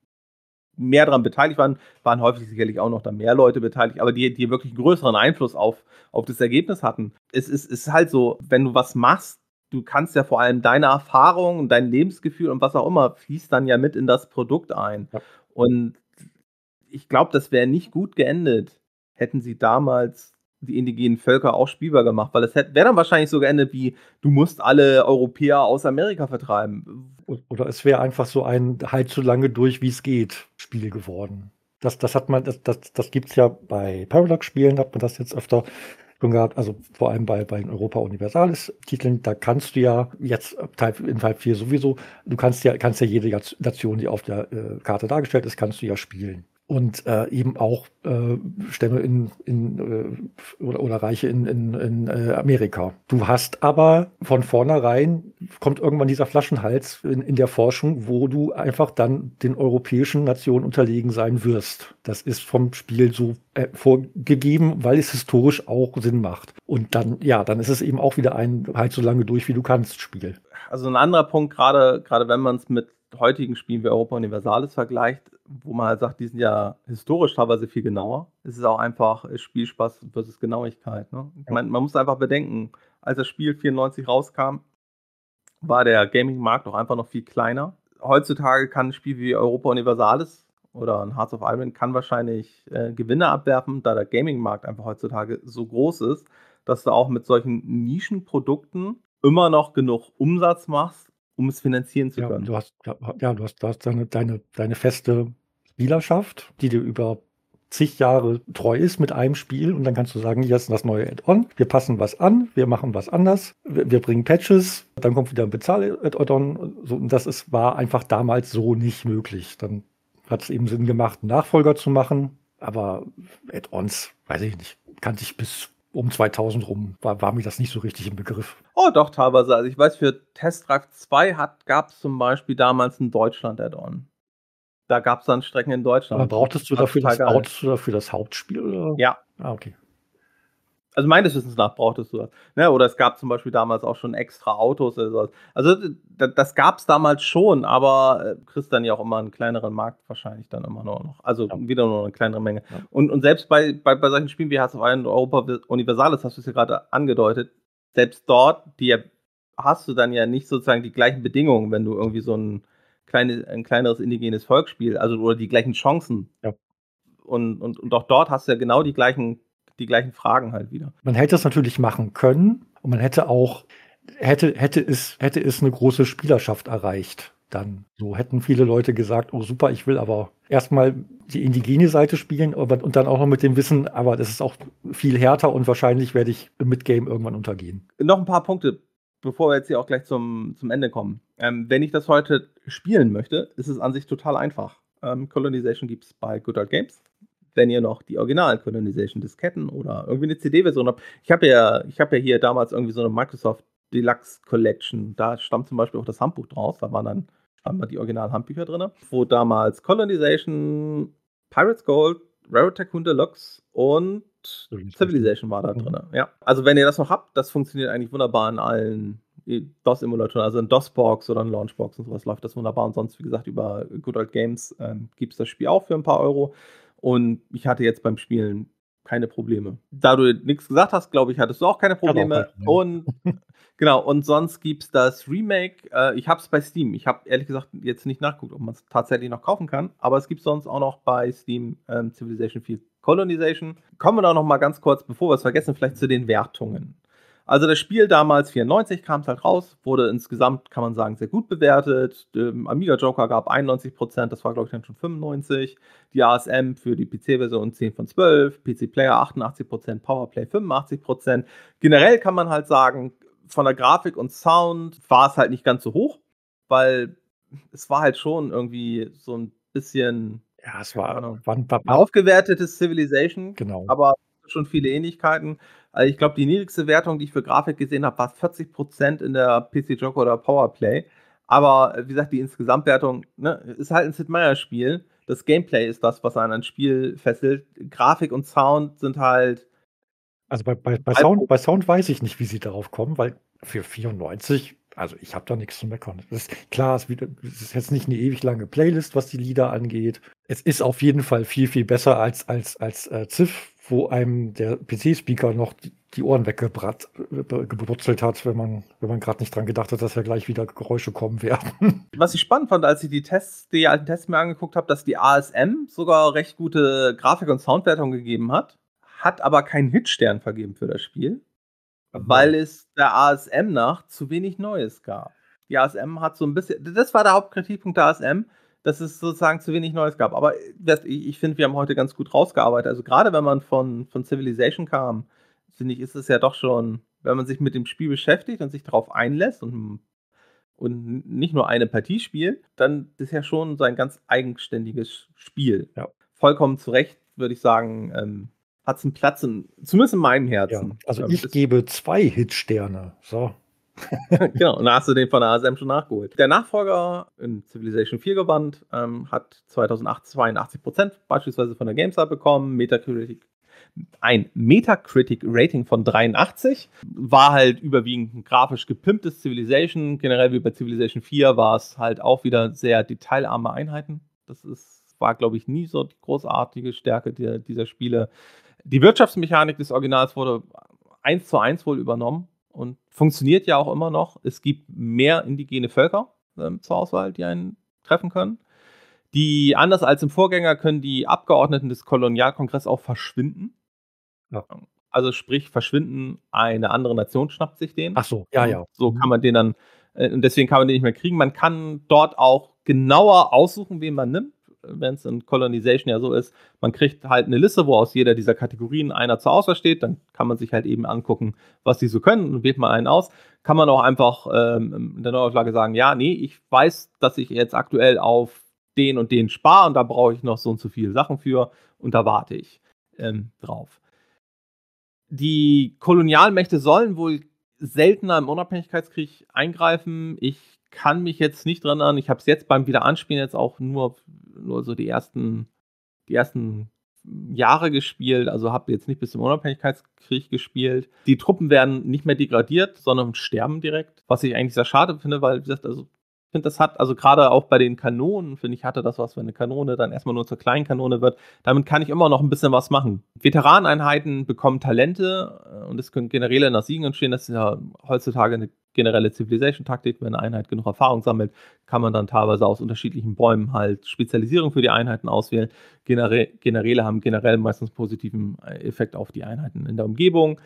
mehr daran beteiligt waren, waren häufig sicherlich auch noch da mehr Leute beteiligt, aber die, die wirklich einen größeren Einfluss auf, auf das Ergebnis hatten. Es ist, ist halt so, wenn du was machst, du kannst ja vor allem deine Erfahrung und dein Lebensgefühl und was auch immer fließt dann ja mit in das Produkt ein. Ja. Und ich glaube, das wäre nicht gut geendet, hätten sie damals die indigenen Völker auch spielbar gemacht, weil es wäre dann wahrscheinlich so geendet wie, du musst alle Europäer aus Amerika vertreiben. Oder es wäre einfach so ein halt so lange durch, wie es geht, Spiel geworden. Das, das hat man, das, das, das gibt es ja bei Paradox-Spielen, hat man das jetzt öfter schon gehabt, also vor allem bei, bei Europa Universalis Titeln, da kannst du ja jetzt in Teil 4 sowieso, du kannst ja, kannst ja jede Nation, die auf der äh, Karte dargestellt ist, kannst du ja spielen und äh, eben auch äh, Stämme in, in äh, oder, oder Reiche in, in, in äh, Amerika. Du hast aber von vornherein kommt irgendwann dieser Flaschenhals in, in der Forschung, wo du einfach dann den europäischen Nationen unterlegen sein wirst. Das ist vom Spiel so äh, vorgegeben, weil es historisch auch Sinn macht. Und dann, ja, dann ist es eben auch wieder ein halt so lange durch, wie du kannst Spiel. Also ein anderer Punkt, gerade gerade wenn man es mit heutigen Spielen wie Europa Universalis vergleicht, wo man halt sagt, die sind ja historisch teilweise viel genauer. Es ist auch einfach Spielspaß versus Genauigkeit. Ne? Ich meine, man muss einfach bedenken, als das Spiel 94 rauskam, war der Gaming-Markt auch einfach noch viel kleiner. Heutzutage kann ein Spiel wie Europa Universalis oder ein Hearts of Iron kann wahrscheinlich äh, Gewinne abwerfen, da der Gaming-Markt einfach heutzutage so groß ist, dass du auch mit solchen Nischenprodukten immer noch genug Umsatz machst, um es finanzieren zu ja, können. Du hast, ja, du hast, du hast deine, deine, deine feste Spielerschaft, die dir über zig Jahre treu ist mit einem Spiel und dann kannst du sagen, hier ist das neue Add-on, wir passen was an, wir machen was anders, wir, wir bringen Patches, dann kommt wieder ein Bezahl-Add-on. So, und das ist, war einfach damals so nicht möglich. Dann hat es eben Sinn gemacht, Nachfolger zu machen, aber Add-ons, weiß ich nicht, kannte ich bis um 2000 rum war, war mir das nicht so richtig im Begriff. Oh, doch, teilweise. Also ich weiß, für Test Drive 2 gab es zum Beispiel damals ein Deutschland-Add-on. Da gab es dann Strecken in Deutschland. Aber brauchtest du, dafür das, brauchtest du dafür das Hauptspiel? Oder? Ja. Ah, okay. Also meines Wissens nach brauchtest du das. Ne? Oder es gab zum Beispiel damals auch schon extra Autos oder sowas. Also das, das gab es damals schon, aber äh, kriegst dann ja auch immer einen kleineren Markt wahrscheinlich dann immer nur noch. Also ja. wieder nur eine kleinere Menge. Ja. Und, und selbst bei, bei, bei solchen Spielen wie Hearts of Iron Europa Universalis, hast du es ja gerade angedeutet, selbst dort, die hast du dann ja nicht sozusagen die gleichen Bedingungen, wenn du irgendwie so ein, kleine, ein kleineres indigenes Volksspiel, also oder die gleichen Chancen. Ja. Und, und, und auch dort hast du ja genau die gleichen die gleichen Fragen halt wieder. Man hätte es natürlich machen können und man hätte auch, hätte, hätte es, hätte es eine große Spielerschaft erreicht. Dann so hätten viele Leute gesagt, oh super, ich will aber erstmal die indigene Seite spielen und dann auch noch mit dem Wissen, aber das ist auch viel härter und wahrscheinlich werde ich im Midgame irgendwann untergehen. Noch ein paar Punkte, bevor wir jetzt hier auch gleich zum, zum Ende kommen. Ähm, wenn ich das heute spielen möchte, ist es an sich total einfach. Ähm, Colonization gibt es bei Good Old Games wenn ihr noch die Original Colonization Disketten oder irgendwie eine CD-Version habt. Ich habe ja, habe ja hier damals irgendwie so eine Microsoft Deluxe Collection. Da stammt zum Beispiel auch das Handbuch draus. Da waren dann standen die Original Handbücher drin, wo damals Colonization, Pirates Gold, Rare Tycoon Deluxe und Civilization war da drin. Ja. Also wenn ihr das noch habt, das funktioniert eigentlich wunderbar in allen DOS-Emulatoren, also in DOS-Box oder in Launchbox und sowas läuft das wunderbar. Und sonst, wie gesagt, über Good Old Games ähm, gibt es das Spiel auch für ein paar Euro. Und ich hatte jetzt beim Spielen keine Probleme. Da du nichts gesagt hast, glaube ich, hattest du auch keine Probleme. Auch und genau, und sonst gibt es das Remake. Äh, ich habe es bei Steam. Ich habe ehrlich gesagt jetzt nicht nachgeguckt, ob man es tatsächlich noch kaufen kann. Aber es gibt sonst auch noch bei Steam ähm, Civilization 4 Colonization. Kommen wir da noch mal ganz kurz, bevor wir es vergessen, vielleicht zu den Wertungen. Also das Spiel damals 94 kam es halt raus, wurde insgesamt, kann man sagen, sehr gut bewertet. Ähm, Amiga Joker gab 91%, das war glaube ich dann schon 95. Die ASM für die PC-Version 10 von 12, PC Player 88%, Powerplay 85%. Generell kann man halt sagen, von der Grafik und Sound war es halt nicht ganz so hoch, weil es war halt schon irgendwie so ein bisschen ja, es war, war, war, war aufgewertetes Civilization. Genau. Aber schon viele Ähnlichkeiten. Also ich glaube, die niedrigste Wertung, die ich für Grafik gesehen habe, war 40% in der PC Joker oder Powerplay. Aber wie gesagt, die Insgesamtwertung ne, ist halt ein Sid Meier-Spiel. Das Gameplay ist das, was einen ans Spiel fesselt. Grafik und Sound sind halt. Also bei, bei, bei, Sound, bei Sound weiß ich nicht, wie sie darauf kommen, weil für 94 also ich habe da nichts zu meckern. Ist, klar, es ist jetzt nicht eine ewig lange Playlist, was die Lieder angeht. Es ist auf jeden Fall viel, viel besser als, als, als äh, Ziff, wo einem der PC-Speaker noch die, die Ohren weggebrutzelt hat, wenn man, wenn man gerade nicht dran gedacht hat, dass ja gleich wieder Geräusche kommen werden. Was ich spannend fand, als ich die Tests, die alten Tests mir angeguckt habe, dass die ASM sogar recht gute Grafik- und Soundwertung gegeben hat, hat aber keinen Hitstern vergeben für das Spiel, weil es der ASM nach zu wenig Neues gab. Die ASM hat so ein bisschen, das war der Hauptkritikpunkt der ASM, dass es sozusagen zu wenig Neues gab. Aber ich, ich finde, wir haben heute ganz gut rausgearbeitet. Also gerade wenn man von, von Civilization kam, finde ich, ist es ja doch schon, wenn man sich mit dem Spiel beschäftigt und sich darauf einlässt und, und nicht nur eine Partie spielt, dann ist ja schon so ein ganz eigenständiges Spiel. Ja. Vollkommen zu Recht, würde ich sagen, ähm, hat es einen Platz, in, zumindest in meinem Herzen. Ja, also ähm, ich gebe zwei Hitsterne. So. genau, und da hast du den von der ASM schon nachgeholt. Der Nachfolger in Civilization 4 gewandt, ähm, hat 2008 82 beispielsweise von der GameStar bekommen, Metacritic ein Metacritic-Rating von 83. War halt überwiegend ein grafisch gepimptes Civilization. Generell wie bei Civilization 4 war es halt auch wieder sehr detailarme Einheiten. Das ist, war, glaube ich, nie so die großartige Stärke der, dieser Spiele. Die Wirtschaftsmechanik des Originals wurde eins zu eins wohl übernommen und funktioniert ja auch immer noch. Es gibt mehr indigene Völker ähm, zur Auswahl, die einen treffen können. Die, anders als im Vorgänger, können die Abgeordneten des Kolonialkongresses auch verschwinden. Ja. Also sprich, verschwinden, eine andere Nation schnappt sich den. Ach so, ja, ja. So kann man den dann, äh, und deswegen kann man den nicht mehr kriegen. Man kann dort auch genauer aussuchen, wen man nimmt wenn es in Colonization ja so ist, man kriegt halt eine Liste, wo aus jeder dieser Kategorien einer zur Auswahl steht. Dann kann man sich halt eben angucken, was die so können und wählt mal einen aus. Kann man auch einfach ähm, in der Neuauflage sagen, ja, nee, ich weiß, dass ich jetzt aktuell auf den und den spare und da brauche ich noch so und so viele Sachen für und da warte ich ähm, drauf. Die Kolonialmächte sollen wohl seltener im Unabhängigkeitskrieg eingreifen. Ich kann mich jetzt nicht dran erinnern. Ich habe es jetzt beim Wiederanspielen jetzt auch nur, nur so die ersten, die ersten Jahre gespielt, also habe jetzt nicht bis zum Unabhängigkeitskrieg gespielt. Die Truppen werden nicht mehr degradiert, sondern sterben direkt, was ich eigentlich sehr schade finde, weil, gesagt, also ich finde, das hat, also gerade auch bei den Kanonen, finde ich, hatte das was, wenn eine Kanone dann erstmal nur zur kleinen Kanone wird. Damit kann ich immer noch ein bisschen was machen. Veteraneinheiten bekommen Talente äh, und es können Generäle nach Siegen entstehen. Das ist ja heutzutage eine generelle Civilization-Taktik. Wenn eine Einheit genug Erfahrung sammelt, kann man dann teilweise aus unterschiedlichen Bäumen halt Spezialisierung für die Einheiten auswählen. Genere Generäle haben generell meistens positiven äh, Effekt auf die Einheiten in der Umgebung.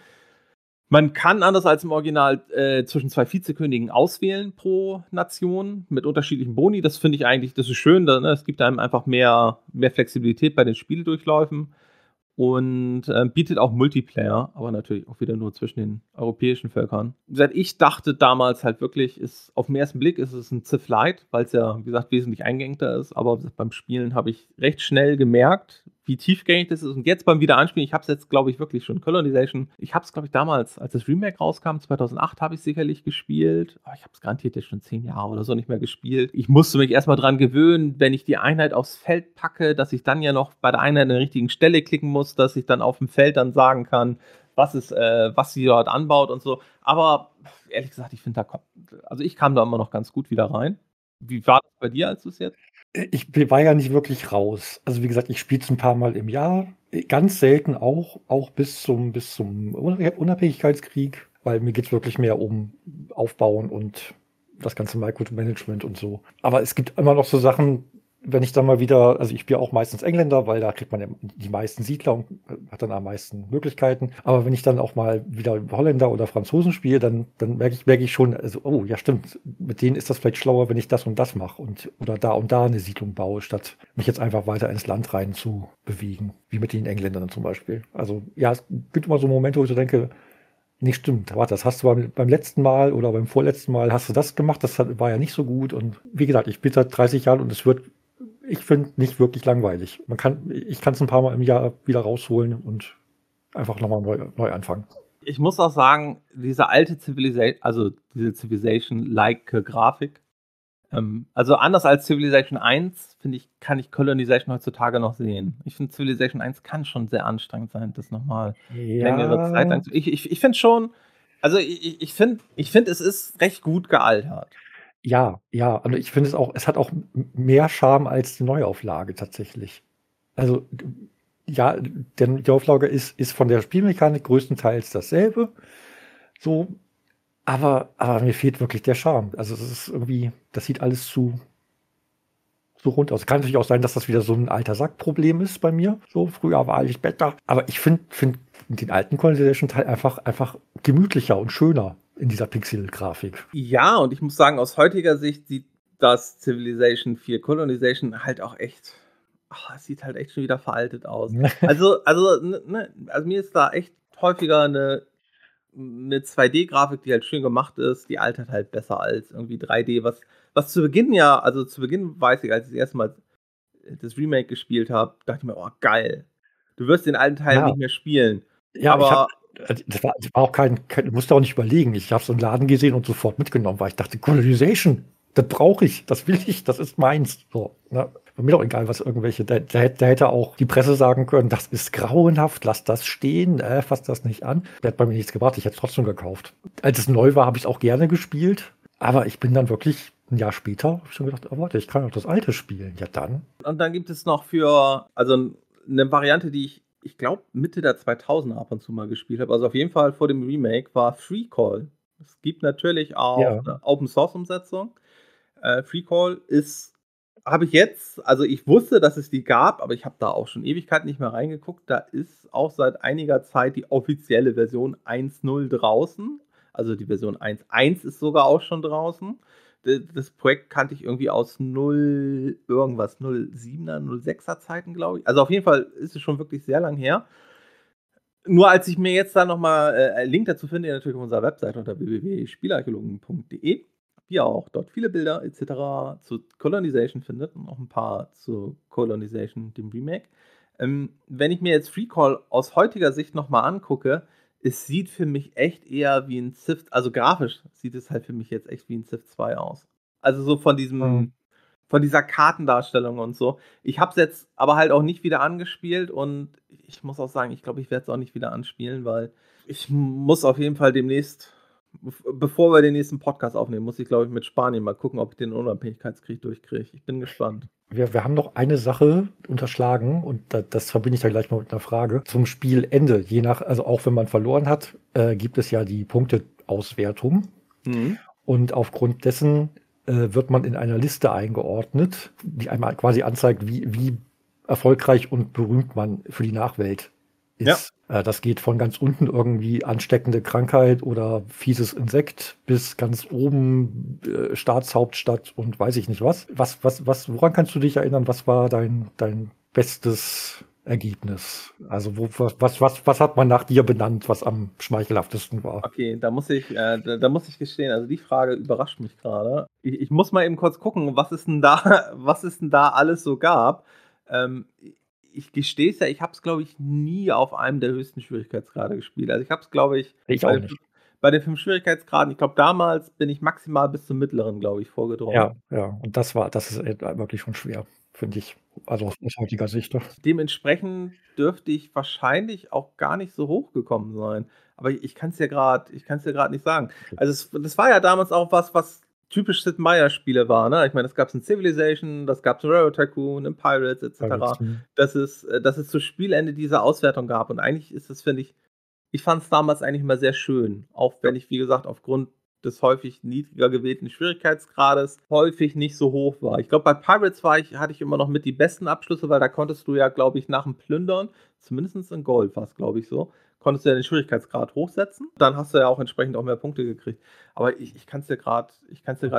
Man kann anders als im Original äh, zwischen zwei Vizekönigen auswählen pro Nation mit unterschiedlichen Boni. Das finde ich eigentlich, das ist schön. Ne? Es gibt einem einfach mehr, mehr Flexibilität bei den Spieldurchläufen und äh, bietet auch Multiplayer, aber natürlich auch wieder nur zwischen den europäischen Völkern. Gesagt, ich dachte damals halt wirklich, ist auf den ersten Blick ist es ein Civ Light, weil es ja, wie gesagt, wesentlich eingängter ist, aber beim Spielen habe ich recht schnell gemerkt, wie tiefgängig das ist. Und jetzt beim Wiederanspielen, ich habe es jetzt, glaube ich, wirklich schon Colonization. Ich habe es, glaube ich, damals, als das Remake rauskam, 2008, habe ich sicherlich gespielt. Aber ich habe es garantiert jetzt schon zehn Jahre oder so nicht mehr gespielt. Ich musste mich erstmal dran gewöhnen, wenn ich die Einheit aufs Feld packe, dass ich dann ja noch bei der Einheit an der richtigen Stelle klicken muss, dass ich dann auf dem Feld dann sagen kann, was ist, äh, was sie dort anbaut und so. Aber ehrlich gesagt, ich finde da also ich kam da immer noch ganz gut wieder rein. Wie war das bei dir, als du es jetzt ich war ja nicht wirklich raus. Also wie gesagt, ich spiele es ein paar Mal im Jahr. Ganz selten auch, auch bis zum, bis zum Unabhängigkeitskrieg, weil mir geht es wirklich mehr um Aufbauen und das ganze Micromanagement und so. Aber es gibt immer noch so Sachen, wenn ich dann mal wieder, also ich spiele auch meistens Engländer, weil da kriegt man ja die meisten Siedler und hat dann am meisten Möglichkeiten. Aber wenn ich dann auch mal wieder Holländer oder Franzosen spiele, dann, dann merke ich, merke ich schon, also, oh, ja, stimmt, mit denen ist das vielleicht schlauer, wenn ich das und das mache und oder da und da eine Siedlung baue, statt mich jetzt einfach weiter ins Land rein zu bewegen, wie mit den Engländern zum Beispiel. Also ja, es gibt immer so Momente, wo ich so denke, nicht stimmt, warte, das hast du beim, beim, letzten Mal oder beim vorletzten Mal hast du das gemacht, das war ja nicht so gut. Und wie gesagt, ich bin seit 30 Jahren und es wird ich finde nicht wirklich langweilig. Man kann, ich kann es ein paar Mal im Jahr wieder rausholen und einfach nochmal neu, neu anfangen. Ich muss auch sagen, diese alte Civilization, also diese Civilization-like Grafik, ähm, also anders als Civilization 1, finde ich, kann ich Colonization heutzutage noch sehen. Ich finde, Civilization 1 kann schon sehr anstrengend sein, das nochmal ja. längere Zeit lang Ich, ich, ich finde schon, also ich, ich finde, ich find, es ist recht gut gealtert. Ja, ja, und ich finde es auch, es hat auch mehr Charme als die Neuauflage tatsächlich. Also, ja, denn die Auflage ist, ist von der Spielmechanik größtenteils dasselbe. So, aber, aber mir fehlt wirklich der Charme. Also, es ist irgendwie, das sieht alles zu, so rund aus. Kann natürlich auch sein, dass das wieder so ein alter Sackproblem ist bei mir. So, früher war ich besser. Aber ich finde find den alten Colonization-Teil einfach, einfach gemütlicher und schöner in dieser Pixel-Grafik. Ja, und ich muss sagen, aus heutiger Sicht sieht das Civilization 4 Colonization halt auch echt ach, es sieht halt echt schon wieder veraltet aus. also, also, ne, also mir ist da echt häufiger eine, eine 2D-Grafik, die halt schön gemacht ist, die altert halt besser als irgendwie 3D, was, was zu Beginn ja, also zu Beginn weiß ich, als ich das erste Mal das Remake gespielt habe, dachte ich mir, oh geil, du wirst den alten Teil ja. nicht mehr spielen. Ja, aber das, war, das war, auch kein, kein, musste auch nicht überlegen. Ich habe so einen Laden gesehen und sofort mitgenommen, weil ich dachte, Colonization, das brauche ich, das will ich, das ist meins. So, ne? mir doch egal, was irgendwelche, da, da, da, hätte auch die Presse sagen können, das ist grauenhaft, lass das stehen, äh, fass das nicht an. Der hat bei mir nichts gebracht, ich hätte es trotzdem gekauft. Als es neu war, habe ich es auch gerne gespielt, aber ich bin dann wirklich ein Jahr später, habe ich schon gedacht, oh, warte, ich kann auch das alte spielen. Ja, dann. Und dann gibt es noch für, also eine Variante, die ich, ich glaube, Mitte der 2000er ab und zu mal gespielt habe, also auf jeden Fall vor dem Remake, war Free Call. Es gibt natürlich auch ja. eine Open Source Umsetzung. Äh, Free Call ist habe ich jetzt, also ich wusste, dass es die gab, aber ich habe da auch schon Ewigkeiten nicht mehr reingeguckt. Da ist auch seit einiger Zeit die offizielle Version 1.0 draußen. Also die Version 1.1 ist sogar auch schon draußen. Das Projekt kannte ich irgendwie aus 0 irgendwas, 07er, 06er Zeiten, glaube ich. Also auf jeden Fall ist es schon wirklich sehr lang her. Nur als ich mir jetzt da nochmal äh, einen Link dazu finde, natürlich auf unserer Webseite unter www.spielarchäologen.de ihr auch dort viele Bilder etc. zu Colonization findet und auch ein paar zu Colonization, dem Remake. Ähm, wenn ich mir jetzt Freecall aus heutiger Sicht nochmal angucke, es sieht für mich echt eher wie ein Civ, also grafisch sieht es halt für mich jetzt echt wie ein Civ 2 aus. Also so von diesem, mhm. von dieser Kartendarstellung und so. Ich habe es jetzt aber halt auch nicht wieder angespielt und ich muss auch sagen, ich glaube, ich werde es auch nicht wieder anspielen, weil ich muss auf jeden Fall demnächst bevor wir den nächsten Podcast aufnehmen, muss ich, glaube ich, mit Spanien mal gucken, ob ich den Unabhängigkeitskrieg durchkriege. Ich bin gespannt. Wir, wir haben noch eine Sache unterschlagen und das, das verbinde ich da gleich mal mit einer Frage. Zum Spielende, je nach, also auch wenn man verloren hat, äh, gibt es ja die Punkteauswertung. Mhm. Und aufgrund dessen äh, wird man in einer Liste eingeordnet, die einmal quasi anzeigt, wie, wie erfolgreich und berühmt man für die Nachwelt ist. Ja. Äh, das geht von ganz unten irgendwie ansteckende Krankheit oder fieses Insekt bis ganz oben äh, Staatshauptstadt und weiß ich nicht was. Was, was, was, woran kannst du dich erinnern? Was war dein, dein bestes Ergebnis? Also wo, was, was, was hat man nach dir benannt, was am schmeichelhaftesten war? Okay, da muss ich, äh, da, da, muss ich gestehen, also die Frage überrascht mich gerade. Ich, ich, muss mal eben kurz gucken, was es denn da, was es denn da alles so gab. Ähm, ich gestehe es ja, ich habe es, glaube ich, nie auf einem der höchsten Schwierigkeitsgrade gespielt. Also ich habe es, glaube ich, ich bei, nicht. bei den fünf Schwierigkeitsgraden, ich glaube, damals bin ich maximal bis zum mittleren, glaube ich, vorgedrungen. Ja, ja, und das war, das ist äh, wirklich schon schwer, finde ich. Also aus, heutiger Sicht. Dementsprechend dürfte ich wahrscheinlich auch gar nicht so hoch gekommen sein. Aber ich, ich kann es ja gerade, ich kann es ja gerade nicht sagen. Also es, das war ja damals auch was, was typisch Sid Meier-Spiele war. Ne? Ich meine, das gab es in Civilization, das gab es in Railroad Tycoon, in Pirates etc. dass, es, dass es zu Spielende diese Auswertung gab. Und eigentlich ist es, finde ich, ich fand es damals eigentlich immer sehr schön. Auch wenn ich, wie gesagt, aufgrund des häufig niedriger gewählten Schwierigkeitsgrades häufig nicht so hoch war. Ich glaube, bei Pirates war ich, hatte ich immer noch mit die besten Abschlüsse, weil da konntest du ja, glaube ich, nach dem Plündern, zumindest in Gold war es, glaube ich, so, konntest du ja den Schwierigkeitsgrad hochsetzen. Dann hast du ja auch entsprechend auch mehr Punkte gekriegt. Aber ich, ich kann es dir gerade,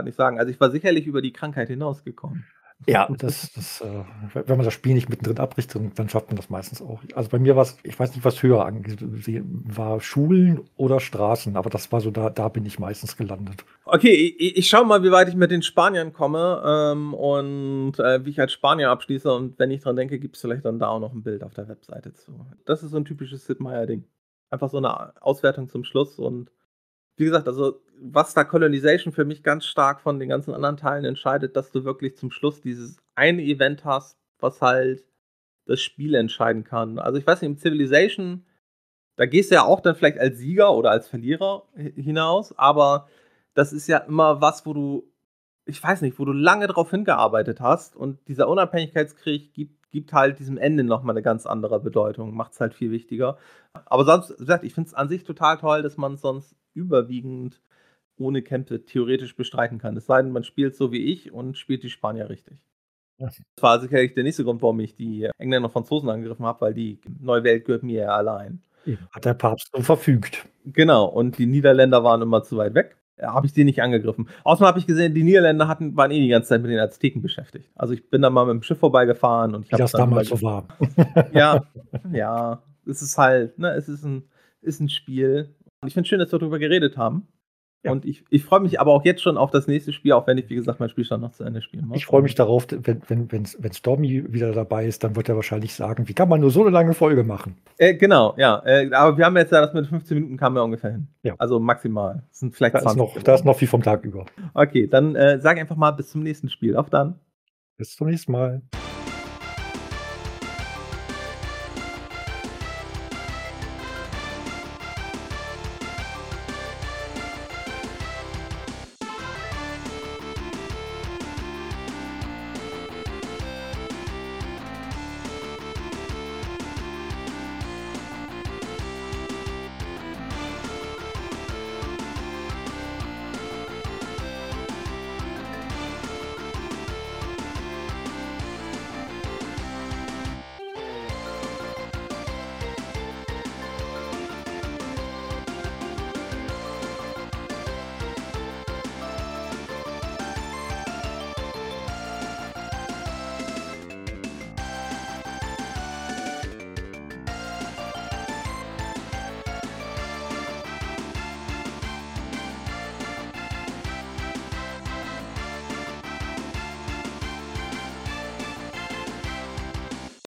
nicht sagen. Also ich war sicherlich über die Krankheit hinausgekommen. Ja, das, das, äh, wenn man das Spiel nicht mittendrin abbricht, dann, dann schafft man das meistens auch. Also bei mir war es, ich weiß nicht, was höher angesehen war, Schulen oder Straßen, aber das war so, da, da bin ich meistens gelandet. Okay, ich, ich schaue mal, wie weit ich mit den Spaniern komme ähm, und äh, wie ich als Spanier abschließe. Und wenn ich dran denke, gibt es vielleicht dann da auch noch ein Bild auf der Webseite zu. Das ist so ein typisches Sid Meier-Ding. Einfach so eine Auswertung zum Schluss und wie gesagt, also was da Colonization für mich ganz stark von den ganzen anderen Teilen entscheidet, dass du wirklich zum Schluss dieses eine Event hast, was halt das Spiel entscheiden kann. Also ich weiß nicht, im Civilization, da gehst du ja auch dann vielleicht als Sieger oder als Verlierer hinaus, aber das ist ja immer was, wo du, ich weiß nicht, wo du lange drauf hingearbeitet hast und dieser Unabhängigkeitskrieg gibt, gibt halt diesem Ende nochmal eine ganz andere Bedeutung, macht es halt viel wichtiger. Aber sonst, wie gesagt, ich finde es an sich total toll, dass man sonst überwiegend ohne Kämpfe theoretisch bestreiten kann. Es sei denn, man spielt so wie ich und spielt die Spanier richtig. Das war sicherlich der nächste Grund, warum ich die Engländer und Franzosen angegriffen habe, weil die neue Welt gehört mir ja allein. Hat der Papst so verfügt. Genau, und die Niederländer waren immer zu weit weg. Ja, habe ich die nicht angegriffen. Außerdem habe ich gesehen, die Niederländer hatten, waren eh die ganze Zeit mit den Azteken beschäftigt. Also ich bin da mal mit dem Schiff vorbeigefahren und ich habe das damals so war. Ja, ja, es ist halt, ne, es ist ein, ist ein Spiel und ich finde es schön, dass wir darüber geredet haben. Ja. Und ich, ich freue mich aber auch jetzt schon auf das nächste Spiel, auch wenn ich, wie gesagt, mein Spielstand noch zu Ende spielen muss. Ich freue mich darauf, wenn, wenn, wenn, wenn Stormy wieder dabei ist, dann wird er wahrscheinlich sagen, wie kann man nur so eine lange Folge machen? Äh, genau, ja. Äh, aber wir haben jetzt ja das mit 15 Minuten kamen wir ungefähr hin. Ja. Also maximal. Das sind vielleicht da 20 ist noch, Da ist noch viel vom Tag über. Okay, dann äh, sage einfach mal bis zum nächsten Spiel. Auf dann. Bis zum nächsten Mal.